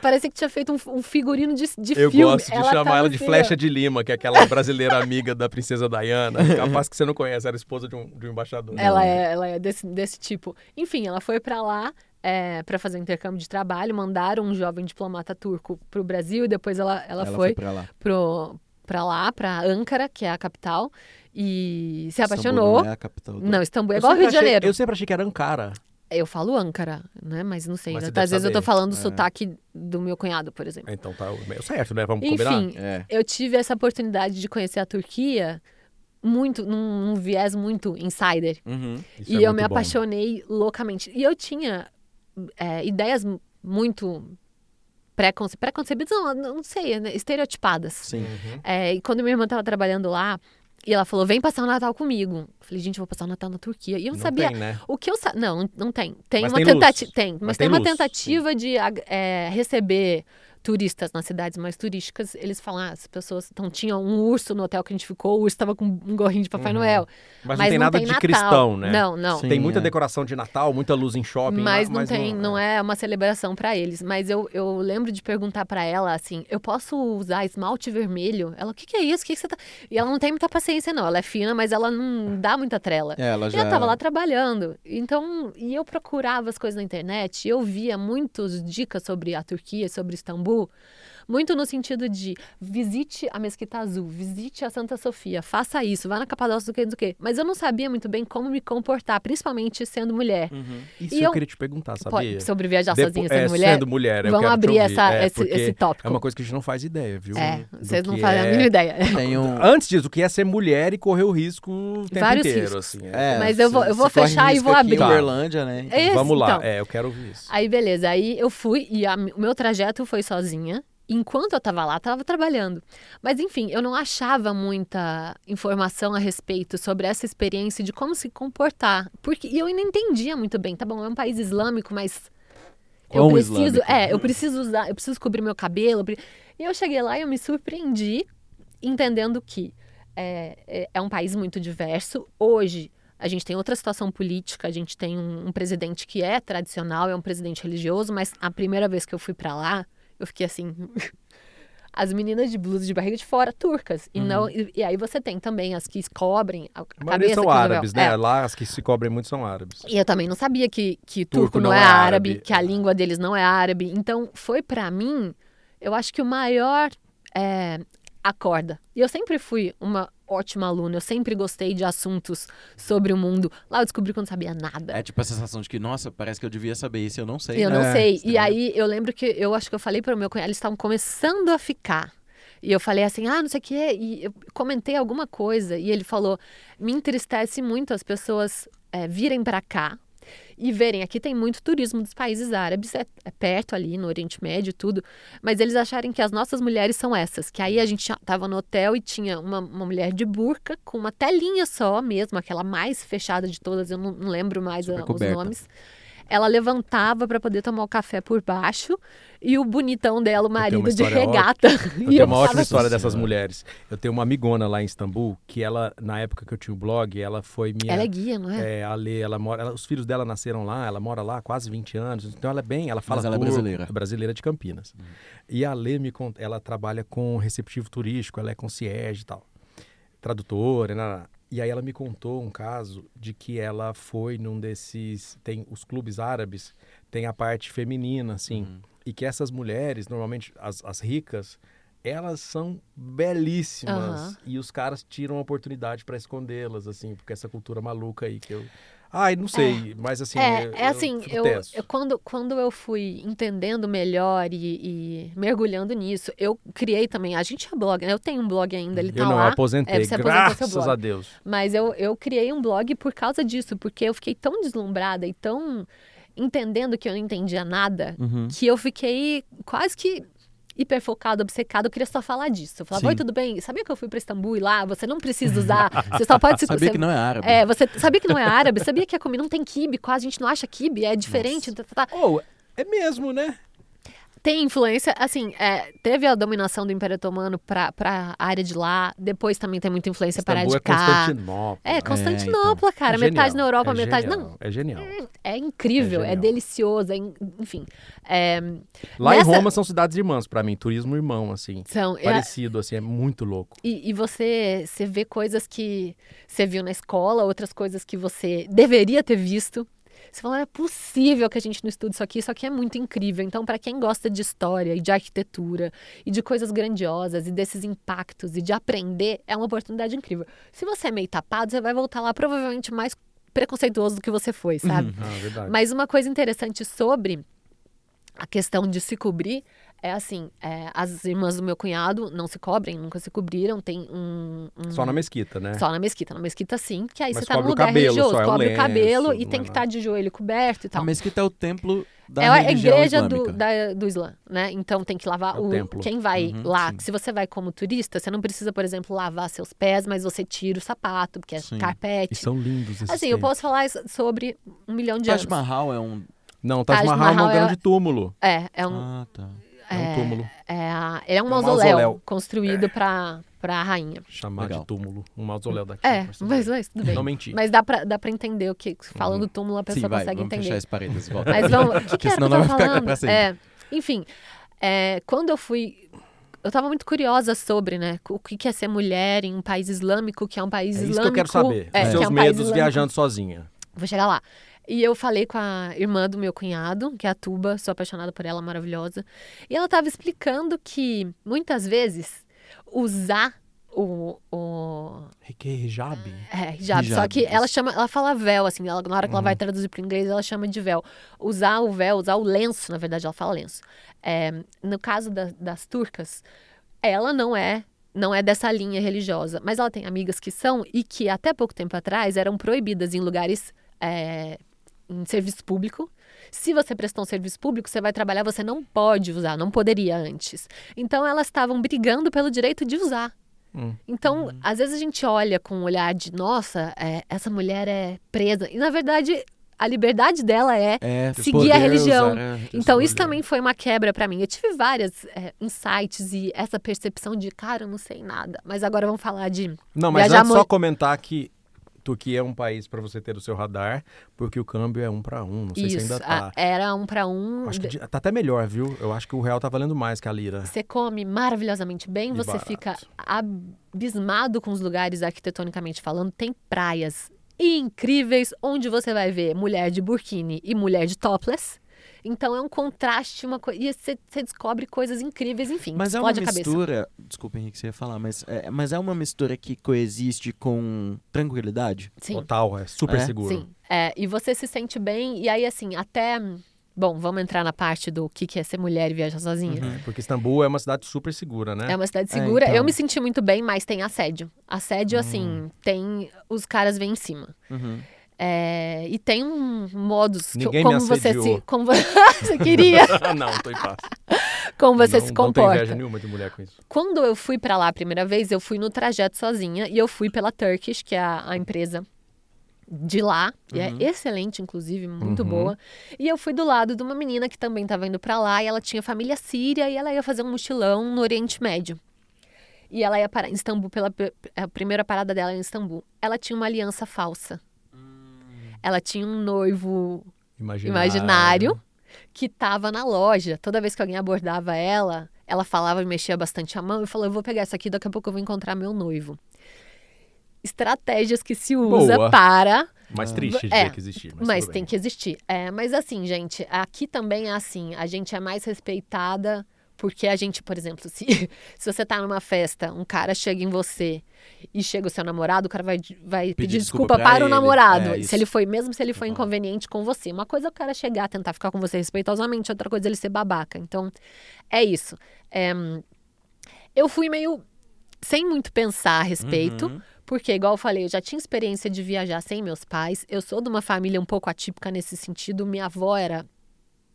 Parecia que tinha feito um, um figurino de, de Eu filme. gosto de chamar tava ela de assim, Flecha de Lima, que é aquela brasileira amiga da princesa Diana. Capaz que você não conhece, era esposa de um, de um embaixador. Ela é, ela é desse, desse tipo. Enfim, ela foi pra lá é, para fazer um intercâmbio de trabalho, mandaram um jovem diplomata turco pro Brasil e depois ela, ela, foi pra lá. pro, pra lá, pra Ankara, que é a capital, e se Istambul apaixonou. Não é a capital do... Não, Istambul é Eu igual Rio de achei- Janeiro. Eu sempre achei que era Ankara. Eu falo Ankara, né? Mas não sei. Mas Às vezes eu tô falando o É. sotaque do meu cunhado, por exemplo. Então tá meio certo, né? Vamos combinar? Enfim, É. eu tive essa oportunidade de conhecer a Turquia muito, num, num viés muito insider. Uhum. E é eu me bom. apaixonei loucamente. E eu tinha é, ideias muito preconce... preconcebidas, não, não sei, né? estereotipadas. Sim. Uhum. É, e quando minha irmã estava trabalhando lá, e ela falou, vem passar o Natal comigo. Eu falei, gente, eu vou passar o Natal na Turquia. E eu não, Não sabia... tem, né? O que eu sa... Não, não- tem. Tem Mas uma tentativa. Tem, mas, Mas tem, tem uma luz, tentativa de ag- é, receber turistas nas cidades mais turísticas. Eles falam, ah, as pessoas. Então, tinha um urso no hotel que a gente ficou, o urso estava com um gorrinho de Papai Uhum. Noel. Mas, não tem nada de Natal. cristão, né? Não, não. Sim. Tem muita é. decoração de Natal, muita luz em shopping. Mas lá, não tem, não é uma celebração pra eles. Mas eu, eu lembro de perguntar pra ela assim: eu posso usar esmalte vermelho? Ela, o que, que é isso? O que, que você tá. E ela não tem muita paciência, não. Ela é fina, mas ela não dá muita trela. É, ela E já... eu tava lá trabalhando. Então, e eu procurava as coisas na internet, e eu via muitas dicas sobre a Turquia, sobre Istambul, muito no sentido de visite a Mesquita Azul, visite a Santa Sofia, faça isso, vá na Capadócia do que, do que. Mas eu não sabia muito bem como me comportar, principalmente sendo mulher. Uhum. Isso E eu, eu- queria te perguntar, Pode- sabia? sobre viajar Depo- sozinha é, sendo mulher. Sendo mulher, eu Vamos quero te abrir ouvir. essa- É, esse, esse tópico. É uma coisa que a gente não faz ideia, viu? É, Do vocês não fazem a é- mínima ideia. Um... Antes disso, o que é ser mulher e correr o risco o tempo Vários inteiro, riscos. assim. é. É, Mas eu vou- eu vou fechar e vou aqui em abrir. Uberlândia, né? É esse, Vamos lá, então. é, eu quero ouvir isso. Aí, beleza. Aí eu fui e a- o meu trajeto foi sozinha. Enquanto eu tava lá, tava trabalhando. Mas, enfim, eu não achava muita informação a respeito sobre essa experiência de como se comportar. Porque, e eu ainda entendia muito bem. Tá bom, é um país islâmico, mas eu Quão preciso, islâmico? é, eu preciso usar, eu preciso cobrir meu cabelo. E eu cheguei lá e eu me surpreendi entendendo que é, é, é um país muito diverso. Hoje a gente tem outra situação política, a gente tem um, um presidente que é tradicional, é um presidente religioso, mas a primeira vez que eu fui pra lá, eu fiquei assim. As meninas de blusa de barriga de fora, turcas. E, não, e, e aí você tem também as que cobrem a A cabeça. são árabes, né? É. Lá as que se cobrem muito são árabes. E eu também não sabia que, que turco, Turco não, não é é árabe, árabe. que a língua deles não é árabe. Então, foi pra mim, eu acho que o maior é, acorda. E eu sempre fui uma ótima aluna, eu sempre gostei de assuntos sobre o mundo. Lá eu descobri que eu não sabia nada. É tipo a sensação de que, nossa, parece que eu devia saber isso, eu não sei. Eu né? não É, sei. E aí eu lembro que eu acho que eu falei para o meu cunhado, eles estavam começando a ficar. E eu falei assim, ah, não sei o quê. E eu comentei alguma coisa. E ele falou: me entristece muito as pessoas é, virem para cá e verem. Aqui tem muito turismo dos países árabes, é, é perto ali no Oriente Médio e tudo. Mas eles acharem que as nossas mulheres são essas. Que aí a gente tinha- tava no hotel e tinha uma, uma mulher de burca com uma telinha só mesmo, aquela mais fechada de todas. Eu não, não lembro mais a- os nomes. Ela levantava para poder tomar o café por baixo e o bonitão dela, o marido de regata. Eu E tenho uma ótima história assim, dessas mulheres. Eu tenho uma amigona lá em Istambul, que ela, na época que eu tinha o blog, ela foi minha. Ela é guia, não é? É, a Lê, ela mora, ela- os filhos dela nasceram lá, ela mora lá há quase 20 anos, então ela é bem, ela fala Mas ela é turco, brasileira. é brasileira de Campinas. E a Lê me cont- ela trabalha com receptivo turístico, ela é concierge e tal, tradutora, né? E aí ela me contou um caso de que ela foi num desses, tem os clubes árabes, tem a parte feminina, assim, Uhum. e que essas mulheres, normalmente as, as ricas, elas são belíssimas Aham. e os caras tiram a oportunidade para escondê-las, assim, porque essa cultura maluca aí que eu. Ai, não sei, mas assim. É, eu, é assim, eu, tenso. eu- quando, quando eu fui entendendo melhor e, e mergulhando nisso, eu criei também. A gente é blog, né? Eu tenho um blog ainda, ele tá eu não, lá. eu aposentei, É, você graças a Deus. Mas eu, eu criei um blog por causa disso, porque eu fiquei tão deslumbrada e tão entendendo que eu não entendia nada, Uhum. que eu fiquei quase que hiperfocada, obcecada, eu queria só falar disso. Eu falava, Sim. oi, tudo bem? Sabia que eu fui para Istambul e lá você não precisa usar, você só pode se Sabia você- que não é árabe. É, você sabia que não é árabe? Sabia que a comida não tem quibe, quase a gente não acha quibe, é diferente. tá, tá, tá. Ou, é mesmo, né? Tem influência, assim, é, teve a dominação do Império Otomano para a área de lá, depois também tem muita influência para Istambul de é cá. Constantinopla. É, Constantinopla, cara, É metade genial, na Europa, é metade genial, não. É genial. É incrível, É é, delicioso, é in- enfim. É, Lá Nessa- em Roma são cidades irmãs pra mim, turismo irmão, assim. são, é- Parecido, assim, é muito louco. e, e você, você vê coisas que você viu na escola, outras coisas que você deveria ter visto. Você fala, é possível que a gente não estude isso aqui, isso aqui é muito incrível. Então, para quem gosta de história e de arquitetura e de coisas grandiosas e desses impactos e de aprender, é uma oportunidade incrível. Se você é meio tapado, você vai voltar lá provavelmente mais preconceituoso do que você foi, sabe? Ah, verdade. Mas uma coisa interessante sobre a questão de se cobrir é assim: é, as irmãs do meu cunhado não se cobrem, nunca se cobriram. Tem um. um- Só na mesquita, né? Só na mesquita. Na mesquita, sim, que aí Mas você tá num lugar cabelo religioso, é um cobre o cabelo lenço, e tem é que estar de joelho coberto e A tal. mesquita é o templo da É a igreja do, da- do Islã, né? Então tem que lavar É o o. templo. Quem vai Uhum, lá, sim. se você vai como turista, você não precisa, por exemplo, lavar seus pés, mas você tira o sapato, porque é Sim. carpete. E são lindos esses Assim, eu templos. posso falar isso sobre um milhão de Taj anos. Mahal é um... Não, Taj Taj Mahal é um Mahal é- grande túmulo. É, é um, Ah, tá. É um túmulo. É, a- ele é um É um mausoléu, mausoléu. construído pra, pra rainha. Chamar Legal. de túmulo. Um mausoléu daqui. É, mas, mas tudo bem. Não menti. Mas dá pra, dá pra entender o que. Falando Uhum. túmulo, a Sim, pessoa vai, consegue vamos entender. fechar esse parênteses. Volta. Mas vamos. O que, que Porque era que senão eu não vai ficar falando? pra sempre. É, enfim, é, quando eu fui. Eu tava muito curiosa sobre, né? O que que é ser mulher em um país islâmico, que é um país É isso islâmico. que eu quero saber. É, Os que seus é um medos islâmico. viajando sozinha. Vou chegar lá. E eu falei com a irmã do meu cunhado, que é a Tuba, sou apaixonada por ela, maravilhosa. E ela estava explicando que muitas vezes usar o, o Que hijab? é, hijab, só Hijab, que ela chama, ela fala véu, assim, ela, na hora que ela vai traduzir para o inglês, ela chama de véu. Usar o véu, usar o lenço, na verdade, ela fala lenço. É, no caso da- das turcas, ela não é não é dessa linha religiosa, mas ela tem amigas que são e que até pouco tempo atrás eram proibidas em lugares é, em serviço público. Se você prestou um serviço público, você vai trabalhar, você não pode usar, não poderia antes. Então elas estavam brigando pelo direito de usar. Hum. Então, às vezes a gente olha com um olhar de, nossa, é, essa mulher é presa. E na verdade, a liberdade dela é. É, Seguir a religião. usar a- Então, isso também foi uma quebra pra mim. Eu tive vários insights e essa percepção de, cara, eu não sei nada. Mas agora vamos falar de. Não, mas antes só muito- comentar que Turquia é um país para você ter o seu radar, porque o câmbio é um para um. Não sei se isso. ainda a- tá. era um pra um. Acho que tá até melhor, viu? Eu acho que o real tá valendo mais que a lira. Você come maravilhosamente bem, E você barato. fica abismado com os lugares arquitetonicamente falando. Tem praias incríveis onde você vai ver mulher de burkini e mulher de topless. Então é um contraste, uma coisa. E você você descobre coisas incríveis, enfim. Mas é uma mistura. Desculpa, Henrique, você ia falar, mas é, mas é uma mistura que coexiste com tranquilidade? Sim. Total, é super É? seguro. Sim. É, e você se sente bem, e aí, assim, até. Bom, vamos entrar na parte do que que é ser mulher e viajar sozinha. É, Porque Istambul é uma cidade super segura, né? É uma cidade É, segura. então. Eu me senti muito bem, mas tem assédio. Assédio, Hum. assim, tem. Os caras vêm em cima. Uhum. É, e tem um modus que, Ninguém me como você se. Como você queria, não, tô em paz. como você não, se Não tenho comporta. inveja nenhuma de mulher com isso. Quando eu fui pra lá a primeira vez, eu fui no trajeto sozinha e eu fui pela Turkish, que é a, a empresa de lá, e Uhum. é excelente, inclusive, muito Uhum. boa. E eu fui do lado de uma menina que também estava indo para lá, e ela tinha família síria, e ela ia fazer um mochilão no Oriente Médio. E ela ia parar em Istambul, pela a primeira parada dela em Istambul. Ela tinha uma aliança falsa. Ela tinha um noivo Imaginário. imaginário que estava na loja. Toda vez que alguém abordava ela, ela falava e mexia bastante a mão e falou: Eu vou pegar isso aqui, daqui a pouco eu vou encontrar meu noivo. Estratégias que se usa Boa. para. Mas triste de É, que existir. Mas, Mas, tem que existir. É, mas assim, gente, aqui também é assim: a gente é mais respeitada. Porque a gente, por exemplo, se, se você tá numa festa, um cara chega em você e chega o seu namorado, o cara vai, vai pedir, desculpa desculpa, para o ele. namorado. É, se ele foi, mesmo se ele foi Uhum. inconveniente com você. Uma coisa é o cara chegar, tentar ficar com você respeitosamente, outra coisa é ele ser babaca. Então, é isso. É, eu fui meio sem muito pensar a respeito. Uhum. Porque, igual eu falei, eu já tinha experiência de viajar sem meus pais. Eu sou de uma família um pouco atípica nesse sentido. Minha avó era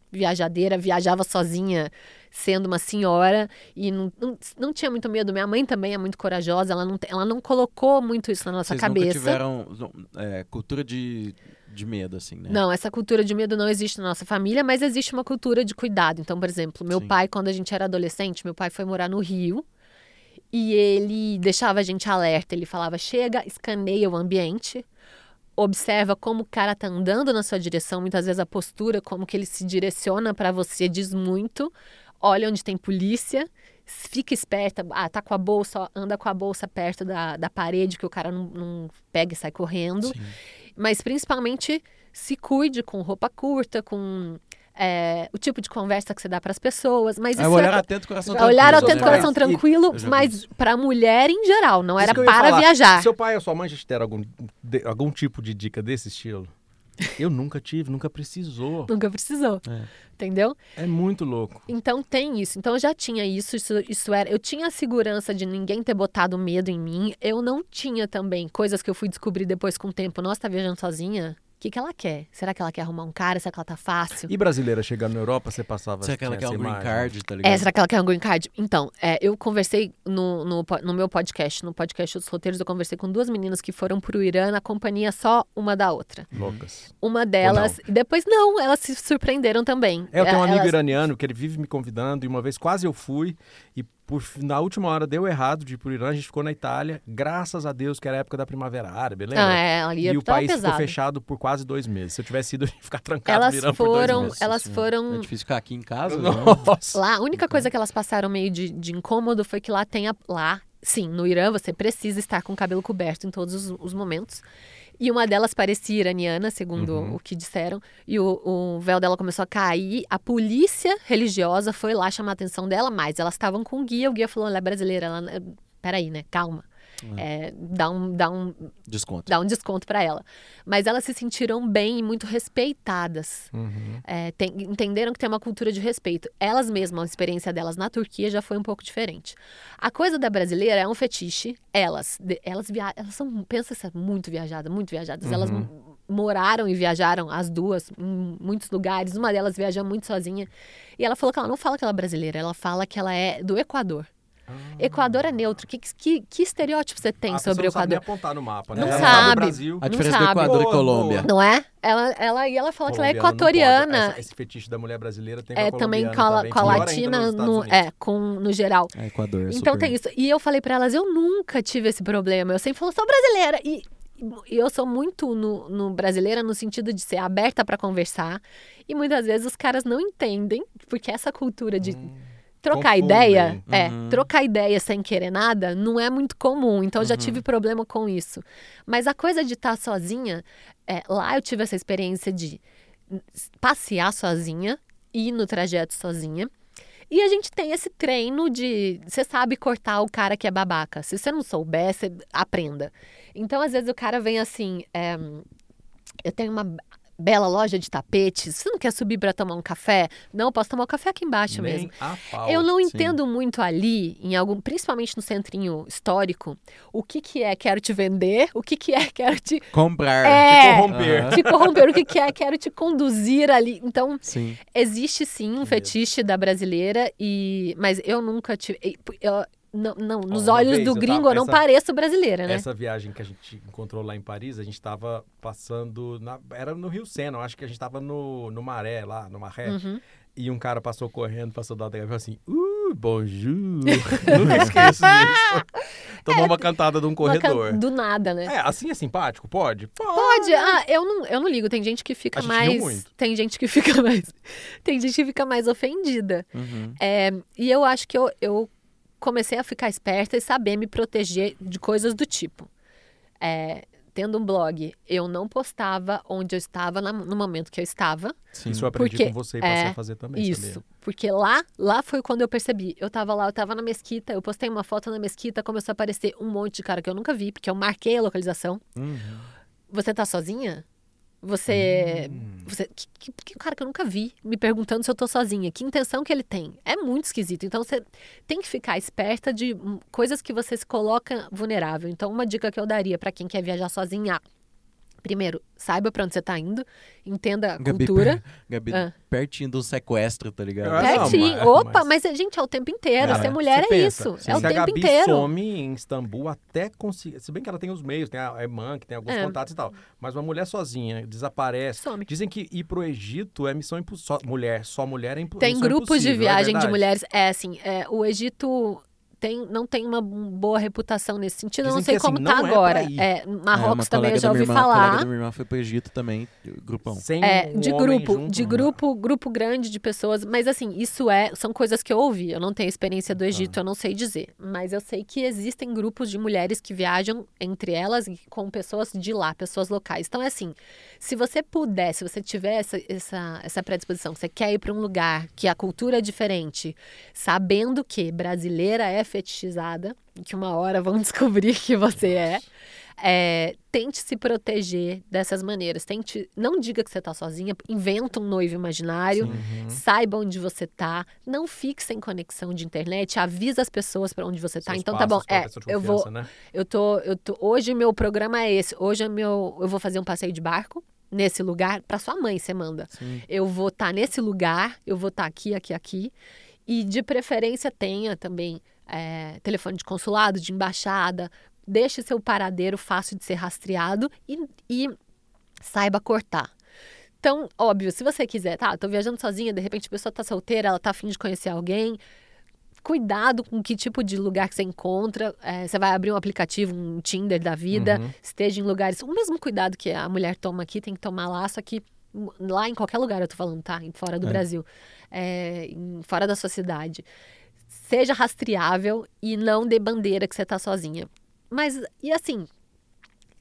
viajadeira, viajava sozinha, sendo uma senhora, e não, não, não tinha muito medo. Minha mãe também é muito corajosa, ela não, ela não colocou muito isso na nossa Vocês cabeça. nunca tiveram é, cultura de, de medo, assim, né? Não, essa cultura de medo não existe na nossa família, mas existe uma cultura de cuidado. Então, por exemplo, meu Sim. pai, quando a gente era adolescente, meu pai foi morar no Rio e ele deixava a gente alerta. Ele falava: chega, escaneia o ambiente, observa como o cara tá andando na sua direção. Muitas vezes a postura, como que ele se direciona para você, diz muito. Olha onde tem polícia. Fica esperta, ah, tá com a bolsa, anda com a bolsa perto da, da parede que o cara não, não pega e sai correndo Sim. mas principalmente se cuide com roupa curta, com é, o tipo de conversa que você dá para as pessoas. Mas É isso o olhar é, atento, coração é tranquilo. olhar atento, coração tranquilo, vi mas para mulher em geral, não era para falar. viajar. Seu pai ou sua mãe já te deram algum, de- algum tipo de dica desse estilo? Eu nunca tive, nunca precisou. Nunca precisou, É. entendeu? É muito louco. Então tem isso. Então eu já tinha isso, isso, isso era. Eu tinha a segurança de ninguém ter botado medo em mim. Eu não tinha também coisas que eu fui descobrir depois com o tempo. Nossa, tá viajando sozinha? O que, que ela quer? Será que ela quer arrumar um cara? Será que ela tá fácil? E brasileira chegando na Europa, você passava Será que ela quer um green card, tá ligado? É, será que ela quer um green card? Então, é, eu conversei no, no, no meu podcast, no podcast Os Roteiros, eu conversei com duas meninas que foram pro Irã na companhia só uma da outra. Loucas. Uma delas, e depois não, elas se surpreenderam também. É, eu tenho um É, amigo elas- iraniano que ele vive me convidando e uma vez quase eu fui e por, na última hora deu errado de ir pro Irã, a gente ficou na Itália, graças a Deus que era a época da Primavera Árabe, lembra? Ah, é, ali E o tava país pesado. ficou fechado por quase dois meses. Se eu tivesse ido, eu ia ficar trancado Elas no Irã por dois foram, meses. elas Senhora. foram É difícil ficar aqui em casa, né? Nossa. Lá, a única coisa que elas passaram meio de, de incômodo foi que lá tem a, lá, sim, no Irã você precisa estar com o cabelo coberto em todos os, os momentos. E uma delas parecia iraniana, segundo Uhum. o que disseram, e o, o véu dela começou a cair. A polícia religiosa foi lá chamar a atenção dela, mas elas estavam com o guia. O guia falou: ela é brasileira. Ela, é- peraí, né? Calma. É, dá, um, dá, um, Desconto. dá um desconto pra ela. Mas elas se sentiram bem e muito respeitadas. Uhum. É, tem- entenderam que tem uma cultura de respeito. Elas mesmas, a experiência delas na Turquia já foi um pouco diferente. A coisa da brasileira é um fetiche. Elas, elas, via, elas são, pensa ser muito viajadas, muito viajadas. Elas Uhum. m- moraram e viajaram as duas em muitos lugares. Uma delas viaja muito sozinha. E ela falou que ela não fala que ela é brasileira, ela fala que ela é do Equador. Equador é neutro. Que, que, que estereótipo você tem. A sobre o não sabe nem Equador? apontar no mapa, né? Não Ela sabe. o Brasil. A Não diferença do sabe. Equador Boa, e Colômbia. Não é? Ela, ela, e ela fala que ela é Colombiana não equatoriana. Essa- esse fetiche da mulher brasileira tem com É, a também com colombiana a, também, com a latina, no, é, com, no geral. É, Equador, Então super. tem isso. E eu falei pra elas, eu nunca tive esse problema. Eu sempre falo, sou brasileira. E, e eu sou muito no, no brasileira no sentido de ser aberta pra conversar. E muitas vezes os caras não entendem, porque essa cultura de trocar confundem. ideia, é, Uhum. trocar ideia sem querer nada, não é muito comum. Então eu já tive problema com isso. Mas a coisa de estar sozinha, é, lá eu tive essa experiência de passear sozinha, ir no trajeto sozinha. E a gente tem esse treino de. Você sabe cortar o cara que é babaca. Se você não souber, você aprenda. Então, às vezes, o cara vem assim. é, eu tenho uma bela loja de tapetes. Você não quer subir para tomar um café? Não, posso tomar um café aqui embaixo Nem mesmo. pau. Eu não sim. entendo muito ali, em algum, principalmente no centrinho histórico, o que, que é quero te vender, o que, que é quero te, Comprar. É. corromper. Aham. te corromper, o que, que é quero te conduzir ali. Então, Sim. Existe sim um fetiche da brasileira, e mas eu nunca tive. eu- não, não, nos olhos vez do eu gringo tava- eu não essa- pareço brasileira, né? Essa viagem que a gente encontrou lá em Paris, a gente tava passando. na- era no Rio Sena, eu acho que a gente tava no, no Maré, lá, no Maré. Uhum. E um cara passou correndo, passou da e falou assim: Uh, bonjour. Nunca esqueço disso. Tomou uma cantada de um Uma can- corredor. Do nada, né? É, assim é simpático? Pode? Pode. Ah, eu não, eu não ligo. Tem gente que fica gente mais. Tem gente que fica mais. Tem gente que fica mais ofendida. Uhum. É, e eu acho que eu, eu comecei a ficar esperta e saber me proteger de coisas do tipo. É, tendo um blog, eu não postava onde eu estava na- no momento que eu estava. Sim. Isso eu aprendi Porque- com você e passei é, a fazer também. Isso. sabia? Porque lá, lá foi quando eu percebi. Eu tava lá, eu tava na mesquita, eu postei uma foto na mesquita, começou a aparecer um monte de cara que eu nunca vi, porque eu marquei a localização. Uhum. Você tá sozinha? Você. Hum. você que, que, que cara que eu nunca vi me perguntando se eu tô sozinha. Que intenção que ele tem? É muito esquisito. Então você tem que ficar esperta de hum, coisas que você se coloca vulnerável. Então, uma dica que eu daria pra quem quer viajar sozinha. Primeiro, saiba pra onde você tá indo, entenda a Gabi, cultura. per- Gabi, Ah. pertinho do sequestro, tá ligado? Ah, não, Pertinho. mas- Opa, mas- mas, gente, é o tempo inteiro. É, Ser mulher você é pensa, isso. Se É o a tempo Gabi inteiro. some em Istambul até conseguir. Se bem que ela tem os meios, tem a irmã, que tem alguns É. contatos e tal. Mas uma mulher sozinha desaparece. Some. Dizem que ir pro Egito é missão impossível. Mulher, só mulher é impo... Tem grupos de impossível, é viagem de verdade? mulheres. É assim, é, o Egito tem, não tem uma boa reputação nesse sentido. eu não Dizem sei que, assim, como não tá é agora. É, É, Marrocos uma também eu já ouvi irmã, A falar. colega da minha irmã foi pro Egito também, grupão. Sem É, um de homem grupo, junto, de não grupo, grupo grande de pessoas. Mas assim, isso é, são coisas que eu ouvi. Eu não tenho experiência Tá. do Egito, eu não sei dizer. Mas eu sei que existem grupos de mulheres que viajam entre elas e com pessoas de lá, pessoas locais. Então é assim, se você puder, se você tiver essa, essa, essa predisposição, você quer ir para um lugar que a cultura é diferente, sabendo que brasileira é fetichizada, que uma hora vão descobrir que você é. É, tente se proteger dessas maneiras. Tente, não diga que você está sozinha, inventa um noivo imaginário, Uhum. saiba onde você tá, não fique sem conexão de internet, avisa as pessoas para onde você tá. Seus Então tá bom, é, eu vou, né? eu tô, eu tô, hoje meu programa é esse. Hoje é meu, eu vou fazer um passeio de barco nesse lugar para sua mãe, você manda. Sim. Eu vou estar nesse lugar, eu vou estar aqui, aqui, aqui. E de preferência tenha também é, telefone de consulado, de embaixada. Deixe seu paradeiro fácil de ser rastreado e, e saiba cortar. Então, óbvio, se você quiser, tá, tô viajando sozinha, de repente a pessoa tá solteira, ela tá afim de conhecer alguém. Cuidado com que tipo de lugar que você encontra. É, você vai abrir um aplicativo, um Tinder da vida, Uhum. esteja em lugares. O mesmo cuidado que a mulher toma aqui, tem que tomar lá, só que lá em qualquer lugar eu tô falando, tá? Fora do É. Brasil. É, fora da sua cidade. Seja rastreável e não dê bandeira que você tá sozinha. Mas, e assim,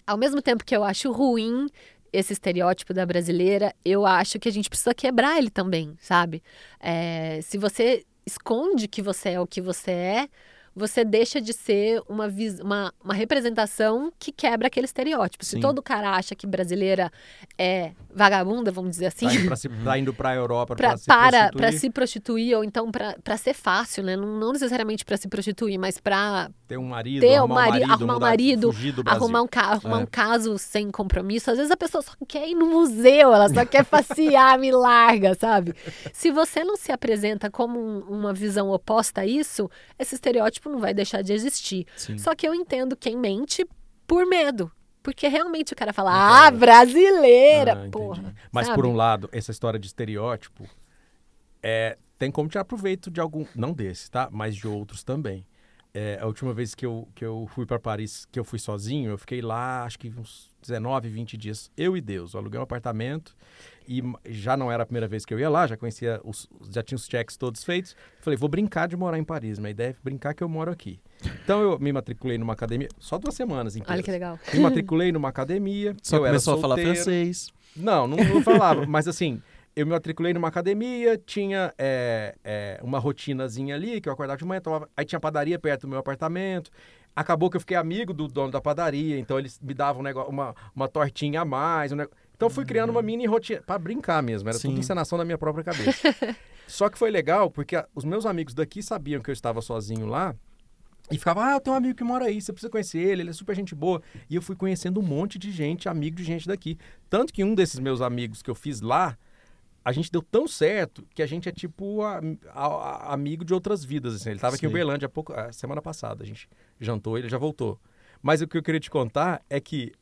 ao mesmo tempo que eu acho ruim esse estereótipo da brasileira, eu acho que a gente precisa quebrar ele também, sabe? É, se você esconde que você é o que você é, você deixa de ser uma, uma, uma representação que quebra aquele estereótipo. Se Sim. todo cara acha que brasileira é vagabunda, vamos dizer assim, Tá indo, pra se, tá pra Europa pra, pra, se para prostituir. para se prostituir ou então para ser fácil, né? Não, não necessariamente para se prostituir, mas para ter um marido, ter um arrumar mari- um marido, arrumar um marido, arrumar um, ca- arrumar É. um caso sem compromisso. Às vezes a pessoa só quer ir no museu, ela só quer passear, me larga, sabe? Se você não se apresenta como um- uma visão oposta a isso, esse estereótipo não vai deixar de existir. Sim. Só que eu entendo quem mente por medo. Porque realmente o cara fala, Então, ah, brasileira, Ah, porra. Mas sabe? por um lado, essa história de estereótipo é, tem como tirar proveito de algum, não desse, tá? Mas de outros também. É, a última vez que eu, que eu fui para Paris, que eu fui sozinho, eu fiquei lá acho que uns 19, 20 dias. Eu e Deus. Eu aluguei um apartamento e já não era a primeira vez que eu ia lá, já conhecia, os, já tinha os checks todos feitos. Falei, vou brincar de morar em Paris. Minha ideia é brincar que eu moro aqui. Então eu me matriculei numa academia, só duas semanas inteiras. Olha que legal. Me matriculei numa academia. Só eu era começou a falar francês. Não, não, não falava. mas assim, eu me matriculei numa academia, tinha é, é, uma rotinazinha ali, que eu acordava de manhã, tomava... aí tinha padaria perto do meu apartamento. Acabou que eu fiquei amigo do dono da padaria, então eles me davam um negócio, uma, uma tortinha a mais. um neg- Então eu fui criando uma mini rotina, pra brincar mesmo, era tudo Sim. encenação da minha própria cabeça. Só que foi legal, porque os meus amigos daqui sabiam que eu estava sozinho lá, e ficava, ah, eu tenho um amigo que mora aí, você precisa conhecer ele, ele é super gente boa. E eu fui conhecendo um monte de gente, amigo de gente daqui. Tanto que um desses meus amigos que eu fiz lá, a gente deu tão certo que a gente é tipo a- a- a- amigo de outras vidas. Assim. Ele estava aqui em. Uberlândia há pouco, a semana passada. A gente jantou, ele já voltou. Mas o que eu queria te contar é que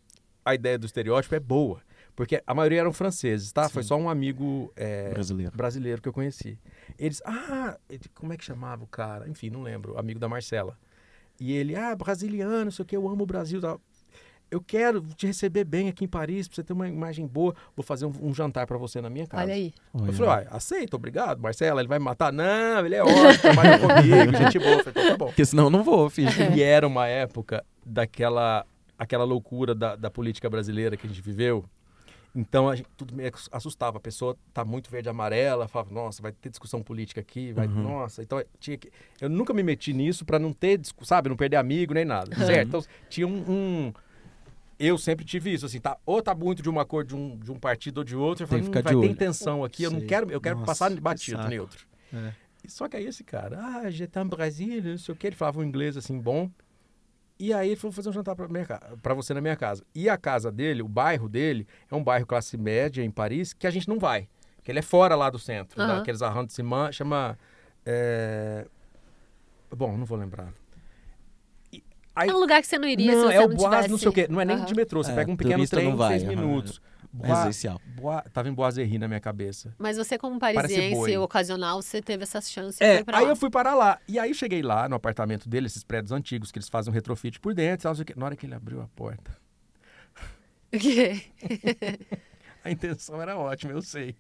a ideia do estereótipo é boa. Porque a maioria eram franceses, tá? Foi Sim. só um amigo é, Brasileiro. brasileiro que eu conheci. Eles, ah, como é que chamava o cara? Enfim, não lembro, amigo da Marcela. E ele, ah, brasiliano, não sei o que, eu amo o Brasil. tal. Eu quero te receber bem aqui em Paris, pra você ter uma imagem boa. Vou fazer um, um jantar pra você na minha casa. Olha aí. Eu falei, uai, aceita, obrigado, Marcela, ele vai me matar? Não, ele é ótimo, trabalha comigo, gente boa. Eu falei, então tá bom. Porque senão eu não vou, filho. E era uma época daquela aquela loucura da, da política brasileira que a gente viveu. Então, a gente, tudo meio que assustava. A pessoa tá muito verde e amarela, falava, nossa, vai ter discussão política aqui, vai, Uhum. nossa. Então, tinha que... Eu nunca me meti nisso para não ter, sabe, não perder amigo nem nada, Uhum. certo? Então, tinha um, um- Eu sempre tive isso, assim, tá, ou tá muito de uma cor de um, de um partido ou de outro, eu falei, "Hum, vai ter olho." intenção aqui, eu não Sei. quero, eu quero Nossa, passar batido saco. neutro. É. E Só que aí esse cara, ah, j'étais en Brasília, não sei o que, ele falava um inglês assim bom. E aí ele falou, vou fazer um jantar pra, minha, ca- pra você na minha casa. E a casa dele, o bairro dele, é um bairro classe média em Paris que a gente não vai. Que ele é fora lá do centro, Aham. daqueles arrondissements, chama... é, Bom, não vou lembrar. Aí- É um lugar que você não iria não, se você é o não tivesse... não sei o quê. Não é nem Aham. de metrô, você É, pega um pequeno trem não vai, seis aham. minutos. Bois, Residencial. Bois, tava em Boiserie na minha cabeça. Mas você, como parisiense ocasional, você teve essa chance e É, aí lá. eu fui parar lá. E aí eu cheguei lá no apartamento dele, esses prédios antigos, que eles fazem um retrofit por dentro. e tal, não sei o quê. Na hora que ele abriu a porta, O quê? a intenção era ótima, eu sei.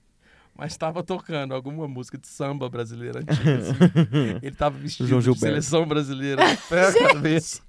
Mas estava tocando alguma música de samba brasileira antiga. assim. Ele estava vestido João de seleção brasileira. pé a cabeça.